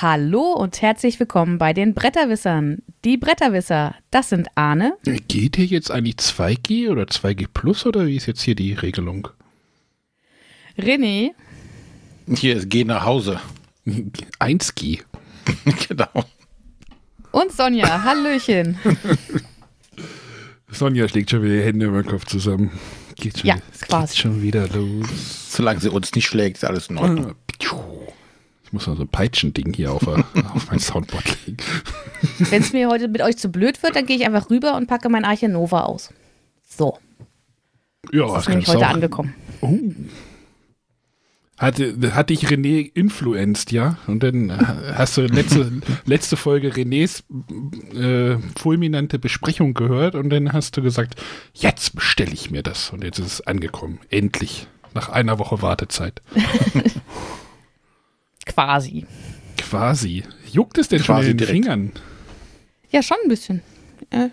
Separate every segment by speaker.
Speaker 1: Hallo und herzlich willkommen bei den Bretterwissern. Die Bretterwisser, das sind Arne.
Speaker 2: Geht hier jetzt eigentlich 2G oder 2G Plus oder wie ist jetzt hier die Regelung?
Speaker 1: René.
Speaker 3: Hier ist Geh nach Hause.
Speaker 2: 1G.
Speaker 3: genau.
Speaker 1: Und Sonja. Hallöchen.
Speaker 2: Sonja schlägt schon wieder die Hände über den Kopf zusammen. Geht schon,
Speaker 1: Ja,
Speaker 2: es
Speaker 1: quasi.
Speaker 2: Geht schon wieder los.
Speaker 3: Solange sie uns nicht schlägt, ist alles in Ordnung.
Speaker 2: Ich muss noch so ein Peitschending hier auf, auf mein Soundboard legen.
Speaker 1: Wenn es mir heute mit euch zu blöd wird, dann gehe ich einfach rüber und packe mein Arche Nova aus. So,
Speaker 2: Ja,
Speaker 1: das ist nämlich heute angekommen.
Speaker 2: Oh. Hatte, hatte ich René influenced, ja? Und dann hast du letzte, letzte Folge Renés äh, fulminante Besprechung gehört und dann hast du gesagt, jetzt bestelle ich mir das. Und jetzt ist es angekommen. Endlich. Nach einer Woche Wartezeit.
Speaker 1: Quasi.
Speaker 2: Quasi. Juckt es denn schon
Speaker 3: Quasi
Speaker 2: in den
Speaker 3: direkt.
Speaker 2: Fingern?
Speaker 1: Ja, schon ein bisschen. Äh,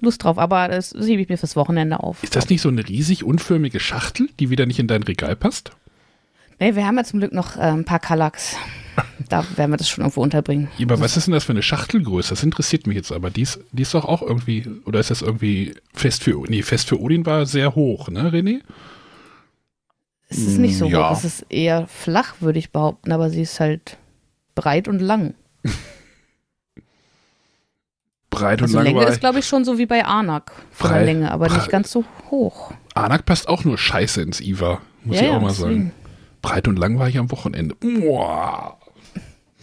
Speaker 1: Lust drauf, aber das hebe ich mir fürs Wochenende auf.
Speaker 2: Ist das nicht so eine riesig unförmige Schachtel, die wieder nicht in dein Regal passt?
Speaker 1: Nee, wir haben ja zum Glück noch äh, ein paar Kallax. Da werden wir das schon irgendwo unterbringen.
Speaker 2: Ja, aber was ist denn das für eine Schachtelgröße? Das interessiert mich jetzt aber. Die ist, die ist doch auch irgendwie, oder ist das irgendwie fest für, nee, fest für Odin war sehr hoch, ne, René?
Speaker 1: Es ist nicht so
Speaker 3: Ja.
Speaker 1: hoch, es ist eher flach, würde ich behaupten, aber sie ist halt breit und lang.
Speaker 2: Breit und
Speaker 1: Also
Speaker 2: lang
Speaker 1: Länge ist, glaube ich, schon so wie bei Anak von der
Speaker 2: Brei-
Speaker 1: Länge, aber
Speaker 2: Brei-
Speaker 1: nicht ganz so hoch.
Speaker 2: Anak passt auch nur scheiße ins Iva, muss ich auch mal
Speaker 1: deswegen.
Speaker 2: sagen. Breit und lang war ich am Wochenende. Boah.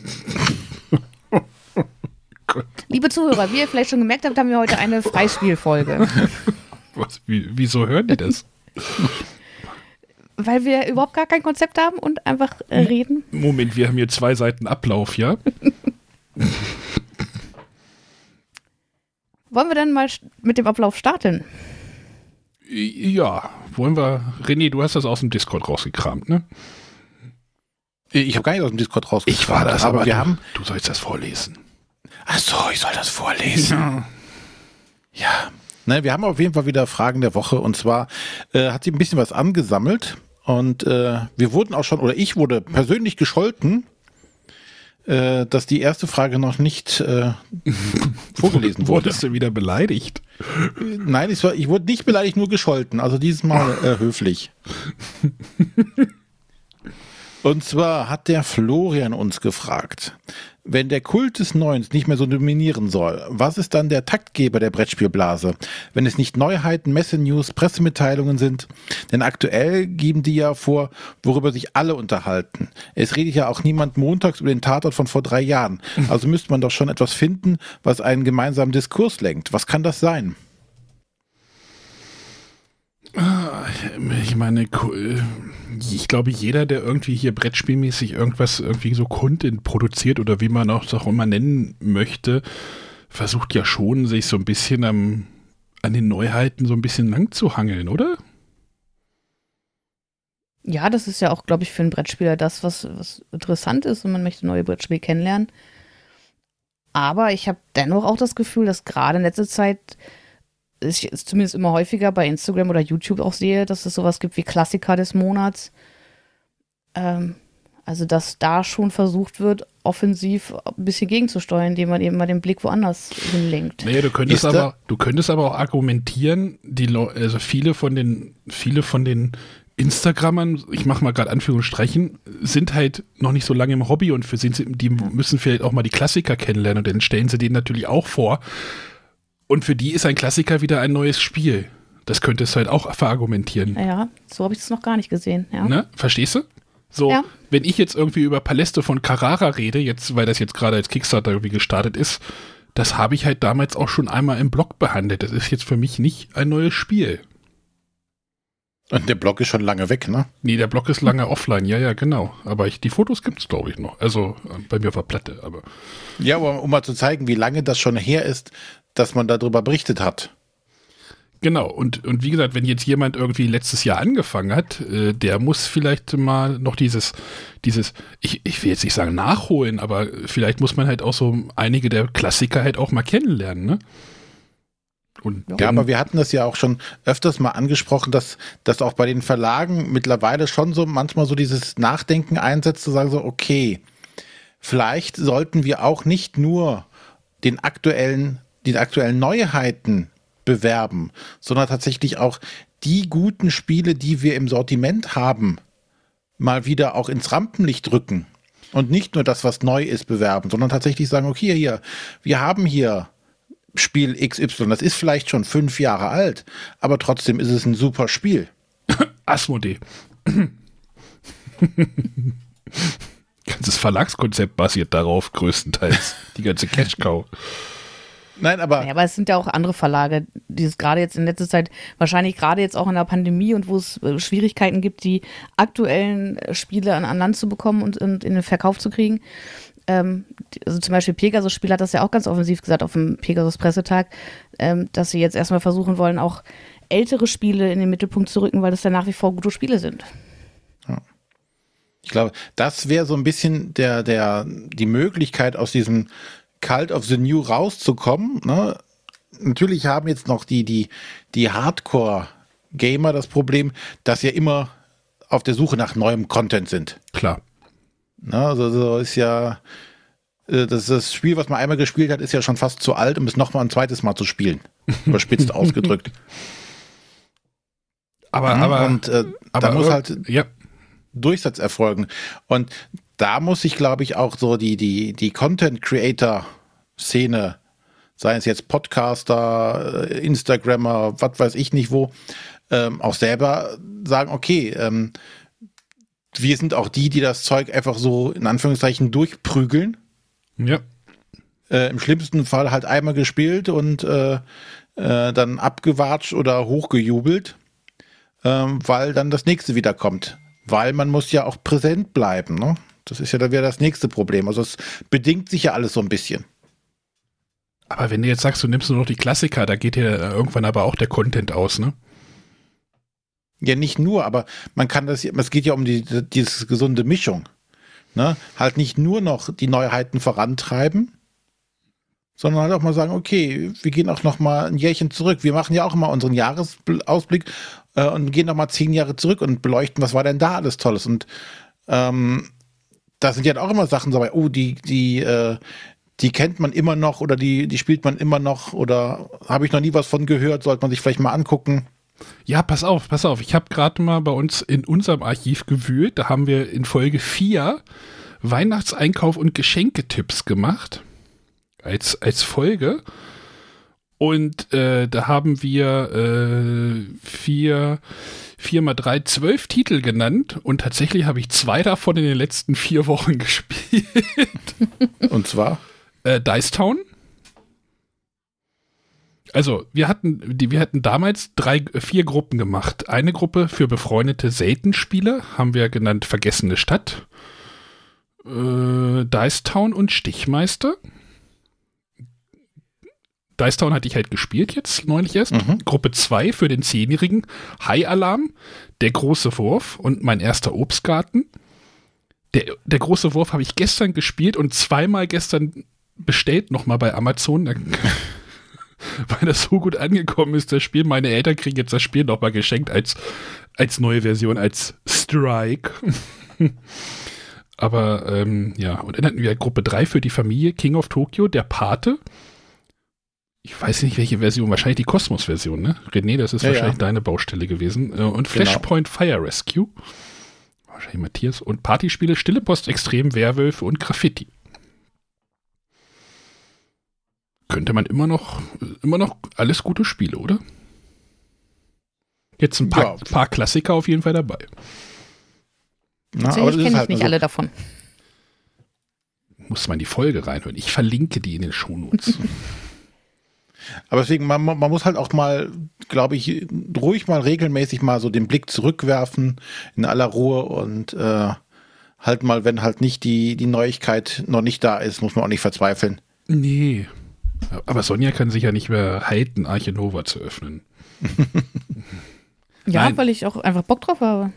Speaker 1: Liebe Zuhörer, wie ihr vielleicht schon gemerkt habt, haben wir heute eine Freispielfolge.
Speaker 2: Was, wie, wieso hören die das?
Speaker 1: Weil wir überhaupt gar kein Konzept haben und einfach äh, reden.
Speaker 2: Moment, wir haben hier zwei Seiten Ablauf, ja?
Speaker 1: Wollen wir dann mal mit dem Ablauf starten?
Speaker 2: Ja, wollen wir. René, du hast das aus dem Discord rausgekramt, ne?
Speaker 3: Ich habe gar nicht aus dem Discord rausgekommen.
Speaker 2: Ich war das,
Speaker 3: aber,
Speaker 2: aber,
Speaker 3: wir
Speaker 2: du,
Speaker 3: haben.
Speaker 2: Du sollst das vorlesen.
Speaker 3: Ach so, ich soll das vorlesen. Ja. Ne, wir haben auf jeden Fall wieder Fragen der Woche und zwar äh, hat sie ein bisschen was angesammelt und äh, wir wurden auch schon, oder ich wurde persönlich gescholten, äh, dass die erste Frage noch nicht äh, vorgelesen wurde.
Speaker 2: Wurdest du wieder beleidigt?
Speaker 3: Nein, ich, war, ich wurde nicht beleidigt, nur gescholten. Also dieses Mal äh, höflich. Und zwar hat der Florian uns gefragt, wenn der Kult des Neuens nicht mehr so dominieren soll, was ist dann der Taktgeber der Brettspielblase? Wenn es nicht Neuheiten, Messenews, Pressemitteilungen sind, denn aktuell geben die ja vor, worüber sich alle unterhalten. Es redet ja auch niemand montags über den Tatort von vor drei Jahren. Also müsste man doch schon etwas finden, was einen gemeinsamen Diskurs lenkt. Was kann das sein?
Speaker 2: Ich meine, äh, ich glaube, jeder, der irgendwie hier brettspielmäßig irgendwas irgendwie so Content produziert oder wie man auch das auch immer nennen möchte, versucht ja schon, sich so ein bisschen am, an den Neuheiten so ein bisschen lang zu hangeln, oder?
Speaker 1: Ja, das ist ja auch, glaube ich, für einen Brettspieler das, was, was interessant ist und man möchte neue Brettspiele kennenlernen. Aber ich habe dennoch auch das Gefühl, dass gerade in letzter Zeit ich zumindest immer häufiger bei Instagram oder YouTube auch sehe, dass es sowas gibt wie Klassiker des Monats. Ähm, also, dass da schon versucht wird, offensiv ein bisschen gegenzusteuern, indem man eben mal den Blick woanders hinlenkt.
Speaker 2: Naja, du könntest
Speaker 3: Ist
Speaker 2: aber, du könntest aber auch argumentieren, die also viele von den, viele von den Instagrammern, ich mache mal gerade Anführungsstrichen, sind halt noch nicht so lange im Hobby und für sie, die müssen vielleicht auch mal die Klassiker kennenlernen und dann stellen sie denen natürlich auch vor. Und für die ist ein Klassiker wieder ein neues Spiel. Das könntest du halt auch verargumentieren.
Speaker 1: Ja, so habe ich das noch gar nicht gesehen. Ja.
Speaker 2: Ne? Verstehst du? So,
Speaker 1: Ja.
Speaker 2: wenn ich jetzt irgendwie über Paläste von Carrara rede, jetzt, weil das jetzt gerade als Kickstarter irgendwie gestartet ist, das habe ich halt damals auch schon einmal im Blog behandelt. Das ist jetzt für mich nicht ein neues Spiel.
Speaker 3: Und der Blog ist schon lange weg, ne?
Speaker 2: Nee, der Blog ist lange offline, ja, ja, genau. Aber ich, die Fotos gibt es, glaube ich, noch. Also äh, bei mir auf der Platte, aber.
Speaker 3: Ja, aber um mal zu zeigen, wie lange das schon her ist, dass man darüber berichtet hat.
Speaker 2: Genau, und, und wie gesagt, wenn jetzt jemand irgendwie letztes Jahr angefangen hat, äh, der muss vielleicht mal noch dieses, dieses, ich, ich will jetzt nicht sagen nachholen, aber vielleicht muss man halt auch so einige der Klassiker halt auch mal kennenlernen, ne? Und
Speaker 3: Ja, aber wir hatten das ja auch schon öfters mal angesprochen, dass, dass auch bei den Verlagen mittlerweile schon so manchmal so dieses Nachdenken einsetzt, zu sagen so, okay, vielleicht sollten wir auch nicht nur den aktuellen, die aktuellen Neuheiten bewerben, sondern tatsächlich auch die guten Spiele, die wir im Sortiment haben, mal wieder auch ins Rampenlicht drücken. Und nicht nur das, was neu ist, bewerben, sondern tatsächlich sagen, okay, hier, wir haben hier Spiel XY, das ist vielleicht schon fünf Jahre alt, aber trotzdem ist es ein super Spiel.
Speaker 2: Asmodee. Ganzes Verlagskonzept basiert darauf, größtenteils. Die ganze Cash-Cow.
Speaker 3: Nein, aber.
Speaker 1: Ja, aber es sind ja auch andere Verlage, die es gerade jetzt in letzter Zeit, wahrscheinlich gerade jetzt auch in der Pandemie und wo es äh, Schwierigkeiten gibt, die aktuellen äh, Spiele an, an Land zu bekommen und, und in den Verkauf zu kriegen. Ähm, also zum Beispiel Pegasus Spiel hat das ja auch ganz offensiv gesagt auf dem Pegasus Pressetag, ähm, dass sie jetzt erstmal versuchen wollen, auch ältere Spiele in den Mittelpunkt zu rücken, weil das ja nach wie vor gute Spiele sind.
Speaker 3: Ich glaube, das wäre so ein bisschen der, der, die Möglichkeit aus diesem Cult of the New rauszukommen. Ne? Natürlich haben jetzt noch die, die, die Hardcore-Gamer das Problem, dass sie immer auf der Suche nach neuem Content sind.
Speaker 2: Klar.
Speaker 3: Ne? Also so ist ja, äh, das, das Spiel, was man einmal gespielt hat, ist ja schon fast zu alt, um es nochmal ein zweites Mal zu spielen. Überspitzt ausgedrückt.
Speaker 2: Aber, aber,
Speaker 3: und äh,
Speaker 2: aber
Speaker 3: da muss halt
Speaker 2: ja.
Speaker 3: Durchsatz erfolgen. Und da muss ich, glaube ich, auch so die, die, die Content-Creator-Szene, seien es jetzt Podcaster, äh, Instagrammer, was weiß ich nicht wo, ähm, auch selber sagen, okay, ähm, wir sind auch die, die das Zeug einfach so in Anführungszeichen durchprügeln.
Speaker 2: Ja.
Speaker 3: Äh, Im schlimmsten Fall halt einmal gespielt und äh, äh, dann abgewatscht oder hochgejubelt, ähm, weil dann das nächste wieder kommt weil man muss ja auch präsent bleiben. Ne? Das ist ja dann wieder das nächste Problem. Also es bedingt sich ja alles so ein bisschen.
Speaker 2: Aber wenn du jetzt sagst, du nimmst nur noch die Klassiker, da geht ja irgendwann aber auch der Content aus, ne?
Speaker 3: Ja, nicht nur, aber man kann das, es geht ja um die, diese gesunde Mischung. Ne? Halt nicht nur noch die Neuheiten vorantreiben, sondern halt auch mal sagen, okay, wir gehen auch noch mal ein Jährchen zurück. Wir machen ja auch immer unseren Jahresausblick äh, und gehen noch mal zehn Jahre zurück und beleuchten, was war denn da alles Tolles. Und ähm, da sind ja auch immer Sachen dabei, oh, die, die, äh, die kennt man immer noch oder die, die spielt man immer noch oder habe ich noch nie was von gehört, sollte man sich vielleicht mal angucken.
Speaker 2: Ja, pass auf, pass auf. Ich habe gerade mal bei uns in unserem Archiv gewühlt. Da haben wir in Folge 4 Weihnachtseinkauf und Geschenketipps gemacht. Als, als Folge. Und äh, da haben wir äh, vier, vier mal drei, zwölf Titel genannt. Und tatsächlich habe ich zwei davon in den letzten vier Wochen gespielt.
Speaker 3: Und zwar?
Speaker 2: Äh, Dice Town. Also, wir hatten, die, wir hatten damals drei, vier Gruppen gemacht. Eine Gruppe für befreundete Satan-Spieler, haben wir genannt Vergessene Stadt, äh, Dice Town und Stichmeister. Dice Town hatte ich halt gespielt jetzt, neulich erst. Mhm. Gruppe 2 für den Zehnjährigen. High Alarm, der große Wurf und mein erster Obstgarten. Der, der große Wurf habe ich gestern gespielt und zweimal gestern bestellt nochmal bei Amazon. weil das so gut angekommen ist, das Spiel. Meine Eltern kriegen jetzt das Spiel nochmal geschenkt als, als neue Version, als Strike. Aber ähm, ja, und dann hatten wir Gruppe 3 für die Familie, King of Tokyo, der Pate ich weiß nicht, welche Version, wahrscheinlich die Kosmos-Version, ne? René, das ist ja, wahrscheinlich ja. deine Baustelle gewesen. Äh, und genau. Flashpoint genau. Fire Rescue. Wahrscheinlich Matthias. Und Partyspiele, Stille Post, Extrem, Werwölfe und Graffiti. Könnte man immer noch, immer noch alles gute Spiele, oder? Jetzt ein paar, ja. paar Klassiker auf jeden Fall dabei.
Speaker 1: Na, aber kenne ich halt nicht so alle davon.
Speaker 2: Muss man die Folge reinhören. Ich verlinke die in den Shownotes.
Speaker 3: Aber deswegen, man, man muss halt auch mal, glaube ich, ruhig mal regelmäßig mal so den Blick zurückwerfen in aller Ruhe und äh, halt mal, wenn halt nicht die, die Neuigkeit noch nicht da ist, muss man auch nicht verzweifeln.
Speaker 2: Nee. Aber Sonja kann sich ja nicht mehr halten, Arche Nova zu öffnen.
Speaker 1: ja, Nein. weil ich auch einfach Bock drauf habe.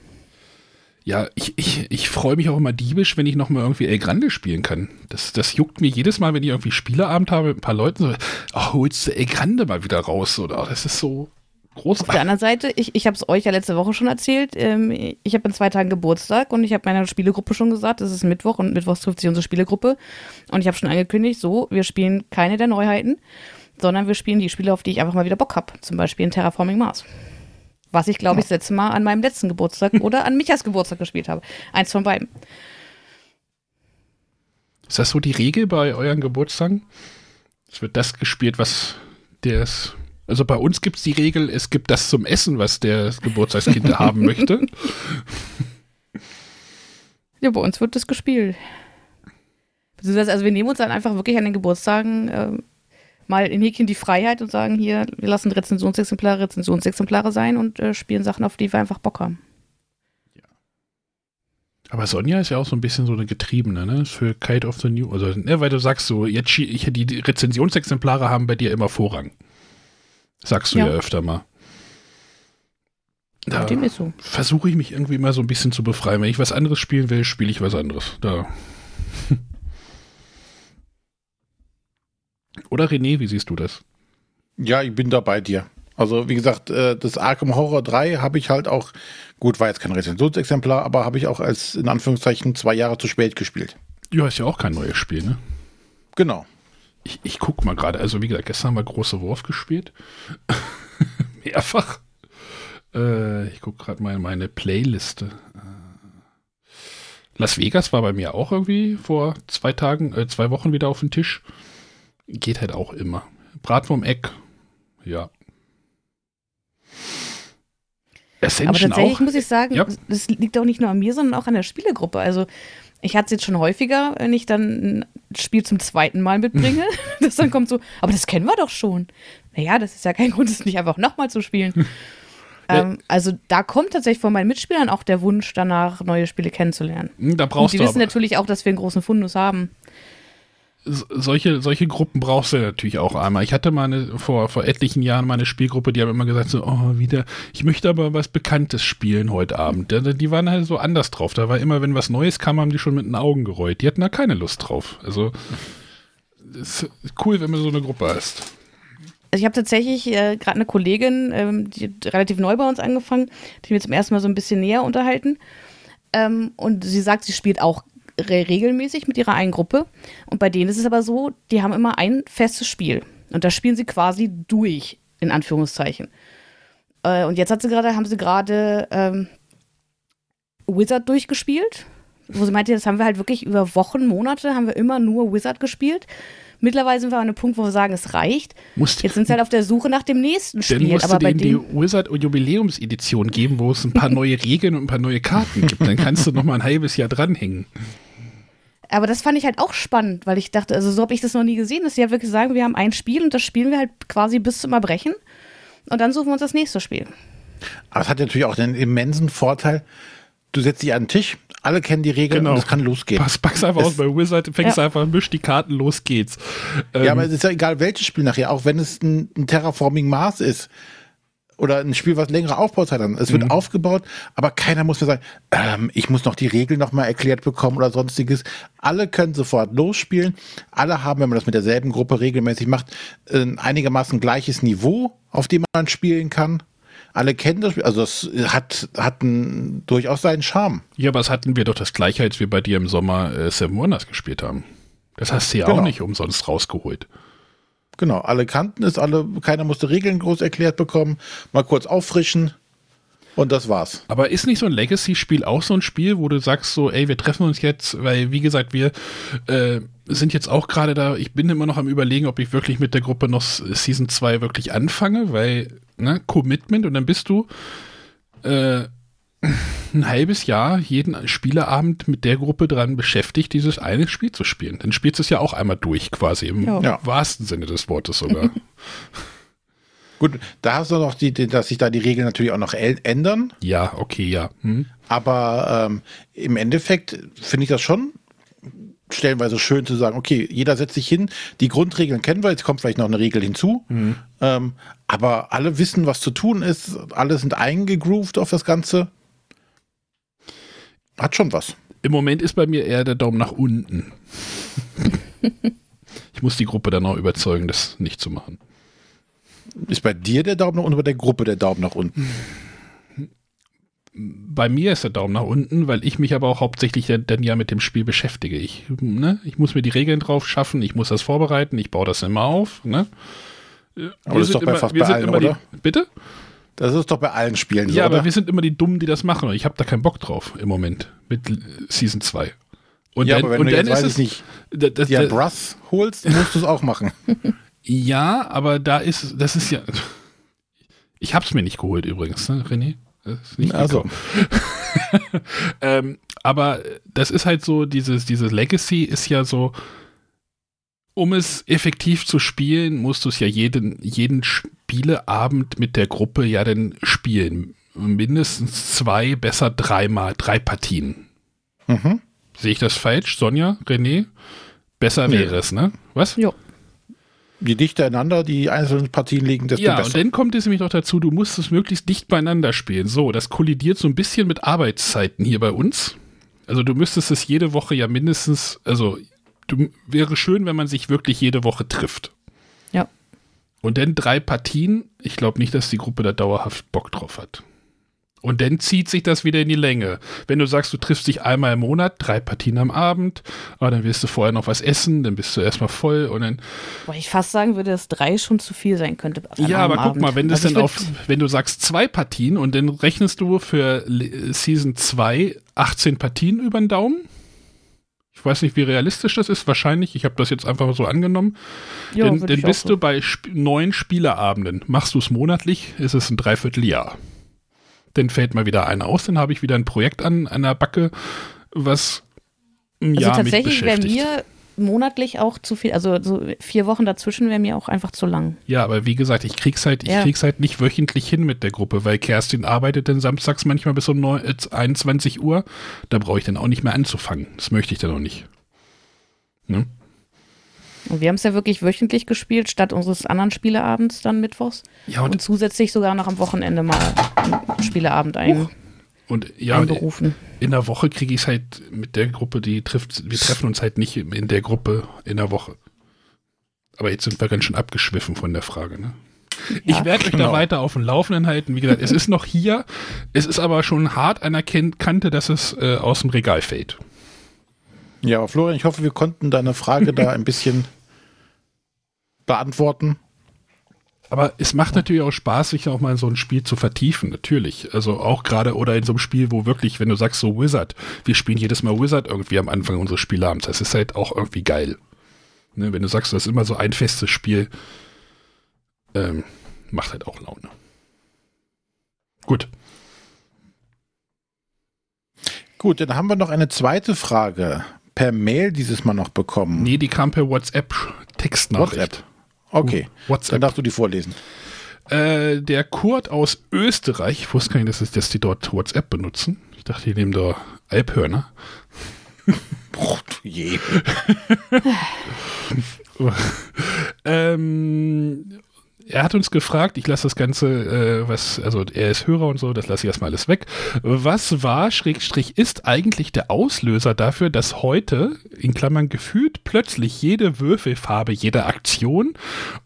Speaker 2: Ja, ich, ich, ich freue mich auch immer diebisch, wenn ich nochmal irgendwie El Grande spielen kann. Das, das juckt mir jedes Mal, wenn ich irgendwie Spieleabend habe mit ein paar Leuten, so, oh, holst du El Grande mal wieder raus, oder? Das ist so, Großartig.
Speaker 1: Auf der anderen Seite, ich, ich habe es euch ja letzte Woche schon erzählt, ähm, ich habe in zwei Tagen Geburtstag und ich habe meiner Spielegruppe schon gesagt, es ist Mittwoch und Mittwochs trifft sich unsere Spielegruppe. Und ich habe schon angekündigt, so, wir spielen keine der Neuheiten, sondern wir spielen die Spiele, auf die ich einfach mal wieder Bock habe. Zum Beispiel in Terraforming Mars. Was ich, glaube ich, das letzte Mal an meinem letzten Geburtstag oder an Michas Geburtstag gespielt habe. Eins von beiden.
Speaker 2: Ist das so die Regel bei euren Geburtstagen? Es wird das gespielt, was der ist. Also bei uns gibt es die Regel, es gibt das zum Essen, was der Geburtstagskind haben möchte.
Speaker 1: Ja, bei uns wird das gespielt. Also wir nehmen uns dann einfach wirklich an den Geburtstagen äh, mal in Häkchen die Freiheit und sagen hier, wir lassen Rezensionsexemplare Rezensionsexemplare sein und äh, spielen Sachen, auf die wir einfach Bock haben.
Speaker 2: Aber Sonja ist ja auch so ein bisschen so eine Getriebene, ne? Für Kite of the New. Also, ne, weil du sagst so, jetzt ich, die Rezensionsexemplare haben bei dir immer Vorrang. Sagst du ja, ja öfter mal. Da
Speaker 1: dem ist so.
Speaker 2: versuche ich mich irgendwie mal so ein bisschen zu befreien. Wenn ich was anderes spielen will, spiele ich was anderes. Da. Oder René, wie siehst du das?
Speaker 3: Ja, ich bin da bei dir. Also wie gesagt, äh, das Arkham Horror 3 habe ich halt auch, gut, war jetzt kein Rezensionsexemplar, aber habe ich auch als in Anführungszeichen zwei Jahre zu spät gespielt.
Speaker 2: Ja, ist ja auch kein neues Spiel, ne?
Speaker 3: Genau.
Speaker 2: Ich, ich guck mal gerade, also wie gesagt, gestern haben wir Große Wurf gespielt. Mehrfach. Äh, ich gucke gerade mal in meine Playliste. Äh, Las Vegas war bei mir auch irgendwie vor zwei Tagen, äh, zwei Wochen wieder auf dem Tisch. Geht halt auch immer. Bratwurm Eck, ja.
Speaker 1: Ascension Aber tatsächlich auch. muss ich sagen, ja. das liegt auch nicht nur an mir, sondern auch an der Spielegruppe. Also ich hatte es jetzt schon häufiger, wenn ich dann ein Spiel zum zweiten Mal mitbringe, dass dann kommt so, aber das kennen wir doch schon. Naja, das ist ja kein Grund, es nicht einfach nochmal zu spielen. ähm, also da kommt tatsächlich von meinen Mitspielern auch der Wunsch danach, neue Spiele kennenzulernen.
Speaker 2: Da brauchst
Speaker 1: Und die wissen natürlich auch, dass wir einen großen Fundus haben
Speaker 2: solche, solche Gruppen brauchst du natürlich auch einmal. Ich hatte mal vor, vor etlichen Jahren meine Spielgruppe, die haben immer gesagt so, oh, wieder, ich möchte aber was Bekanntes spielen heute Abend. Die waren halt so anders drauf. Da war immer, wenn was Neues kam, haben die schon mit den Augen gerollt. Die hatten da keine Lust drauf. Also, ist cool, wenn man so eine Gruppe hast.
Speaker 1: Also ich habe tatsächlich äh, gerade eine Kollegin, ähm, die relativ neu bei uns angefangen, die wir zum ersten Mal so ein bisschen näher unterhalten. Ähm, und sie sagt, sie spielt auch regelmäßig mit ihrer einen Gruppe. Und bei denen ist es aber so, die haben immer ein festes Spiel. Und das spielen sie quasi durch, in Anführungszeichen. Äh, und jetzt hat sie gerade, haben sie gerade ähm, Wizard durchgespielt. Wo sie meinte, das haben wir halt wirklich über Wochen, Monate, haben wir immer nur Wizard gespielt. Mittlerweile sind wir an einem Punkt, wo wir sagen, es reicht.
Speaker 2: Musst
Speaker 1: Jetzt sind sie halt auf der Suche nach dem nächsten Spiel.
Speaker 2: Dann musst aber du denen die Wizard Jubiläumsedition geben, wo es ein paar neue Regeln und ein paar neue Karten gibt. Dann kannst du noch mal ein halbes Jahr dranhängen.
Speaker 1: Aber das fand ich halt auch spannend, weil ich dachte, also so habe ich das noch nie gesehen, dass sie halt wirklich sagen, wir haben ein Spiel und das spielen wir halt quasi bis zum Erbrechen und dann suchen wir uns das nächste Spiel.
Speaker 3: Aber es hat natürlich auch den immensen Vorteil, du setzt dich an den Tisch, alle kennen die Regeln genau. und es kann losgehen.
Speaker 2: Pass, pack's einfach es, aus bei Wizard, fängst ja. einfach, misch die Karten, los geht's.
Speaker 3: Ähm, ja, aber es ist ja egal, welches Spiel nachher, auch wenn es ein, ein Terraforming Mars ist oder ein Spiel, was längere Aufbauzeit hat. Es wird mhm. aufgebaut, aber keiner muss mir sagen, ähm, ich muss noch die Regeln nochmal erklärt bekommen oder sonstiges. Alle können sofort losspielen. Alle haben, wenn man das mit derselben Gruppe regelmäßig macht, ein einigermaßen gleiches Niveau, auf dem man spielen kann. Alle kennen das Spiel, also das hat, hat ein, durchaus seinen Charme.
Speaker 2: Ja, aber es hatten wir doch das gleiche, als wir bei dir im Sommer äh, Seven Wonders gespielt haben. Das hast du ja genau. auch nicht umsonst rausgeholt.
Speaker 3: Genau, alle kannten es, alle, keiner musste Regeln groß erklärt bekommen, mal kurz auffrischen und das war's.
Speaker 2: Aber ist nicht so ein Legacy-Spiel auch so ein Spiel, wo du sagst so, ey, wir treffen uns jetzt, weil wie gesagt, wir äh, sind jetzt auch gerade da, ich bin immer noch am überlegen, ob ich wirklich mit der Gruppe noch Season 2 wirklich anfange, weil, ne, Commitment und dann bist du äh, ein halbes Jahr jeden Spieleabend mit der Gruppe dran beschäftigt, dieses eine Spiel zu spielen. Dann spielst du es ja auch einmal durch, quasi im ja. wahrsten Sinne des Wortes sogar.
Speaker 3: Gut, da hast du noch die, die, dass sich da die Regeln natürlich auch noch ändern.
Speaker 2: Ja, okay, ja. Hm.
Speaker 3: Aber ähm, im Endeffekt finde ich das schon stellenweise schön zu sagen, okay, jeder setzt sich hin, die Grundregeln kennen wir, jetzt kommt vielleicht noch eine Regel hinzu, mhm. ähm, aber alle wissen, was zu tun ist, alle sind eingegroovt auf das Ganze. Hat schon was.
Speaker 2: Im Moment ist bei mir eher der Daumen nach unten. ich muss die Gruppe dann auch überzeugen, das nicht zu machen.
Speaker 3: Ist bei dir der Daumen nach unten oder bei der Gruppe der Daumen nach unten?
Speaker 2: Bei mir ist der Daumen nach unten, weil ich mich aber auch hauptsächlich dann, dann ja mit dem Spiel beschäftige. Ich, ne? ich muss mir die Regeln drauf schaffen, ich muss das vorbereiten, ich baue das immer auf. Ne?
Speaker 3: Aber das ist doch bei fast bei allen, oder?
Speaker 2: Die, bitte?
Speaker 3: Das ist doch bei allen Spielen
Speaker 2: so, Ja, aber wir sind immer die Dummen, die das machen. Ich habe da keinen Bock drauf im Moment mit Season 2.
Speaker 3: Und ja, dann, aber wenn du jetzt, ist es nicht das, das, ja, Brass holst, musst du es auch machen.
Speaker 2: ja, aber da ist, das ist ja. Ich habe es mir nicht geholt übrigens, ne, René?
Speaker 3: also.
Speaker 2: ähm, aber das ist halt so, dieses, dieses Legacy ist ja so, um es effektiv zu spielen, musst du es ja jeden, jeden Spieleabend mit der Gruppe ja dann spielen. Mindestens zwei, besser dreimal, drei Partien. Mhm. Sehe ich das falsch, Sonja, René? Besser nee. wäre es, ne? Was?
Speaker 1: Ja.
Speaker 3: Je dichter einander die einzelnen Partien liegen, desto
Speaker 2: ja,
Speaker 3: besser.
Speaker 2: Ja, und dann kommt es nämlich noch dazu, du musst es möglichst dicht beieinander spielen. So, das kollidiert so ein bisschen mit Arbeitszeiten hier bei uns. Also du müsstest es jede Woche ja mindestens, also du, wäre schön, wenn man sich wirklich jede Woche trifft. Und dann drei Partien. Ich glaube nicht, dass die Gruppe da dauerhaft Bock drauf hat. Und dann zieht sich das wieder in die Länge. Wenn du sagst, du triffst dich einmal im Monat, drei Partien am Abend, aber ah, dann wirst du vorher noch was essen, dann bist du erstmal voll und dann.
Speaker 1: Boah, ich fast sagen würde, dass drei schon zu viel sein könnte.
Speaker 2: Ja, aber guck mal, wenn das also dann auf, wenn du sagst zwei Partien und dann rechnest du für Season 2 18 Partien über den Daumen. Ich weiß nicht, wie realistisch das ist. Wahrscheinlich, ich habe das jetzt einfach so angenommen. Ja, dann, dann bist du bei sp neun Spieleabenden. Machst du es monatlich, ist es ein Dreivierteljahr dann fällt mal wieder einer aus, dann habe ich wieder ein Projekt an, der Backe, was
Speaker 1: ein also Jahr tatsächlich wäre mir monatlich auch zu viel, also so vier Wochen dazwischen wäre mir auch einfach zu lang.
Speaker 2: Ja, aber wie gesagt, ich krieg's halt, ich ja. krieg's halt nicht wöchentlich hin mit der Gruppe, weil Kerstin arbeitet dann samstags manchmal bis um 9, 21 Uhr. Da brauche ich dann auch nicht mehr anzufangen. Das möchte ich dann auch nicht. Ne?
Speaker 1: Und wir haben es ja wirklich wöchentlich gespielt, statt unseres anderen Spieleabends dann mittwochs. Ja, und, und zusätzlich sogar noch am Wochenende mal einen Spieleabend ein.
Speaker 2: Und ja, einberufen. in der Woche kriege ich es halt mit der Gruppe, die trifft, wir treffen uns halt nicht in der Gruppe in der Woche. Aber jetzt sind wir ganz schön abgeschwiffen von der Frage, ne? Ja, ich werde euch genau. da weiter auf dem Laufenden halten. Wie gesagt, es ist noch hier. Es ist aber schon hart an der Kante, dass es äh, aus dem Regal fällt.
Speaker 3: Ja, Florian, ich hoffe, wir konnten deine Frage da ein bisschen beantworten.
Speaker 2: Aber es macht natürlich auch Spaß, sich auch mal in so ein Spiel zu vertiefen, natürlich. Also auch gerade oder in so einem Spiel, wo wirklich, wenn du sagst so Wizard, wir spielen jedes Mal Wizard irgendwie am Anfang unseres Spielabends. Das ist halt auch irgendwie geil. Ne, wenn du sagst, das ist immer so ein festes Spiel, ähm, macht halt auch Laune. Gut.
Speaker 3: Gut, dann haben wir noch eine zweite Frage per Mail dieses Mal noch bekommen?
Speaker 2: Nee, die kam per WhatsApp Textnachricht.
Speaker 3: WhatsApp. Okay, WhatsApp. dann darfst du die vorlesen.
Speaker 2: Äh, der Kurt aus Österreich, ich wusste gar nicht, dass, dass die dort WhatsApp benutzen. Ich dachte, die nehmen da Alphörner.
Speaker 3: Boah, je.
Speaker 2: ähm, er hat uns gefragt, ich lasse das Ganze, äh, was, also er ist Hörer und so, das lasse ich erstmal alles weg. Was war, Schrägstrich, ist eigentlich der Auslöser dafür, dass heute, in Klammern gefühlt, plötzlich jede Würfelfarbe, jede Aktion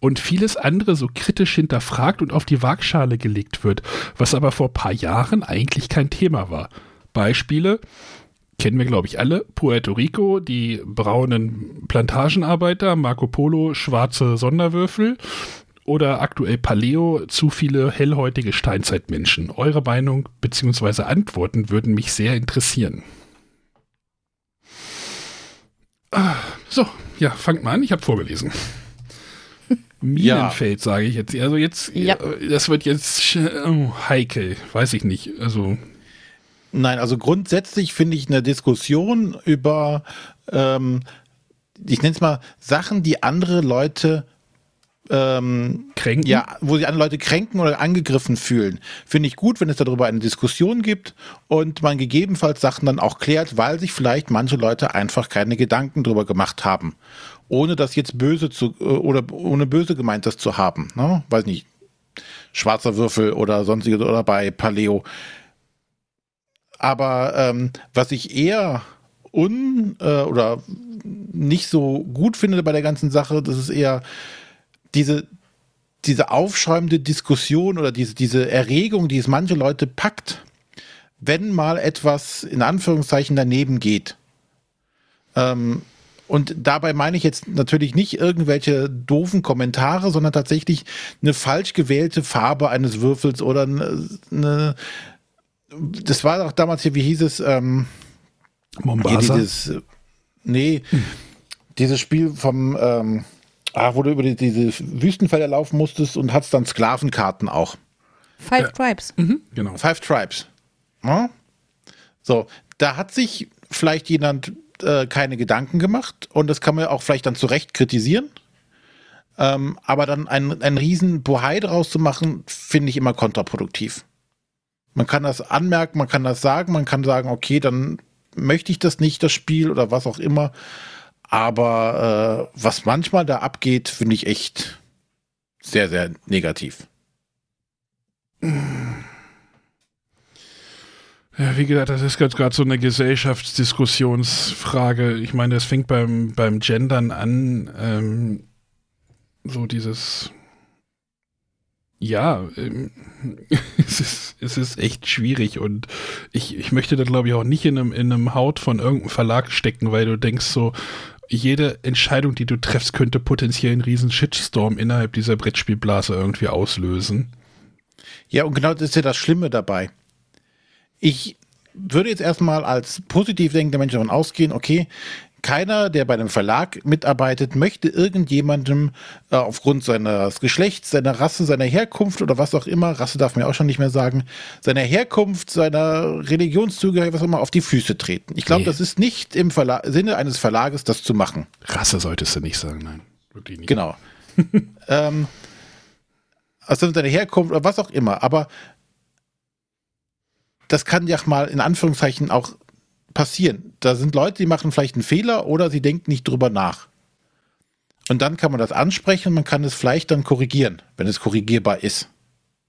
Speaker 2: und vieles andere so kritisch hinterfragt und auf die Waagschale gelegt wird, was aber vor ein paar Jahren eigentlich kein Thema war. Beispiele, kennen wir, glaube ich, alle. Puerto Rico, die braunen Plantagenarbeiter, Marco Polo, schwarze Sonderwürfel oder aktuell Paleo zu viele hellhäutige Steinzeitmenschen? Eure Meinung bzw. Antworten würden mich sehr interessieren. Ah, so, ja, fangt mal an. Ich habe vorgelesen. Minenfeld, ja. sage ich jetzt. Also jetzt, ja. das wird jetzt oh, heikel, weiß ich nicht. Also
Speaker 3: Nein, also grundsätzlich finde ich eine Diskussion über, ähm, ich nenne es mal, Sachen, die andere Leute ähm, kränken? Ja, wo sich andere Leute kränken oder angegriffen fühlen. Finde ich gut, wenn es darüber eine Diskussion gibt und man gegebenenfalls Sachen dann auch klärt, weil sich vielleicht manche Leute einfach keine Gedanken darüber gemacht haben. Ohne das jetzt böse zu, äh, oder ohne böse gemeint das zu haben. Ne? Weiß nicht. Schwarzer Würfel oder sonstiges oder bei Paleo. Aber ähm, was ich eher un äh, oder nicht so gut finde bei der ganzen Sache, das ist eher diese, diese aufschäumende Diskussion oder diese, diese Erregung, die es manche Leute packt, wenn mal etwas in Anführungszeichen daneben geht. Ähm, und dabei meine ich jetzt natürlich nicht irgendwelche doofen Kommentare, sondern tatsächlich eine falsch gewählte Farbe eines Würfels oder eine, eine das war doch damals hier, wie hieß es? Ähm,
Speaker 2: Mombasa.
Speaker 3: Dieses, nee, hm. dieses Spiel vom, ähm, ah, wo du über die, diese Wüstenfelder laufen musstest und hattest dann Sklavenkarten auch.
Speaker 1: Five äh, Tribes.
Speaker 3: Mhm, genau. Five Tribes. Ja? So, da hat sich vielleicht jemand äh, keine Gedanken gemacht und das kann man auch vielleicht dann zu Recht kritisieren. Ähm, aber dann einen, einen riesen Bohai draus zu machen, finde ich immer kontraproduktiv. Man kann das anmerken, man kann das sagen, man kann sagen, okay, dann möchte ich das nicht, das Spiel oder was auch immer. Aber äh, was manchmal da abgeht, finde ich echt sehr, sehr negativ.
Speaker 2: Ja, wie gesagt, das ist gerade so eine Gesellschaftsdiskussionsfrage. Ich meine, das fängt beim, beim Gendern an, ähm, so dieses, ja, ähm, es, ist, es ist echt schwierig und ich, ich möchte da glaube ich auch nicht in einem, in einem Haut von irgendeinem Verlag stecken, weil du denkst so, jede Entscheidung, die du treffst, könnte potenziell einen riesen Shitstorm innerhalb dieser Brettspielblase irgendwie auslösen.
Speaker 3: Ja, und genau das ist ja das Schlimme dabei ich würde jetzt erstmal als positiv denkender Mensch davon ausgehen, okay, keiner, der bei einem Verlag mitarbeitet, möchte irgendjemandem äh, aufgrund seines Geschlechts, seiner Rasse, seiner Herkunft oder was auch immer, Rasse darf man ja auch schon nicht mehr sagen, seiner Herkunft, seiner Religionszugehörigkeit, was auch immer, auf die Füße treten. Ich glaube, nee. das ist nicht im Verla Sinne eines Verlages, das zu machen.
Speaker 2: Rasse solltest du nicht sagen, nein.
Speaker 3: Wirklich nicht. Genau. ähm, also seine Herkunft oder was auch immer. Aber das kann ja mal in Anführungszeichen auch passieren. Da sind Leute, die machen vielleicht einen Fehler oder sie denken nicht drüber nach. Und dann kann man das ansprechen und man kann es vielleicht dann korrigieren, wenn es korrigierbar ist.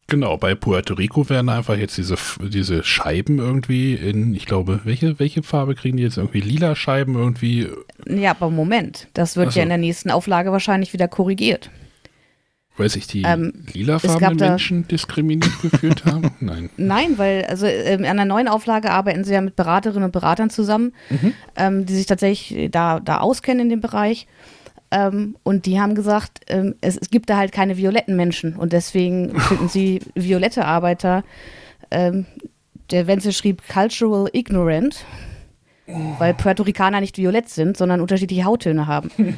Speaker 2: Genau, bei Puerto Rico werden einfach jetzt diese, diese Scheiben irgendwie in, ich glaube, welche, welche Farbe kriegen die jetzt? Irgendwie lila Scheiben irgendwie?
Speaker 1: Ja, aber Moment, das wird so. ja in der nächsten Auflage wahrscheinlich wieder korrigiert.
Speaker 2: Weil sich die ähm, lilafarbenen Menschen diskriminiert gefühlt haben?
Speaker 1: Nein. Nein, weil also ähm, an der neuen Auflage arbeiten sie ja mit Beraterinnen und Beratern zusammen, mhm. ähm, die sich tatsächlich da, da auskennen in dem Bereich. Ähm, und die haben gesagt, ähm, es, es, gibt da halt keine violetten Menschen und deswegen finden sie violette Arbeiter. Ähm, der Wenzel schrieb Cultural Ignorant, weil Puerto Ricaner nicht violett sind, sondern unterschiedliche Hauttöne haben.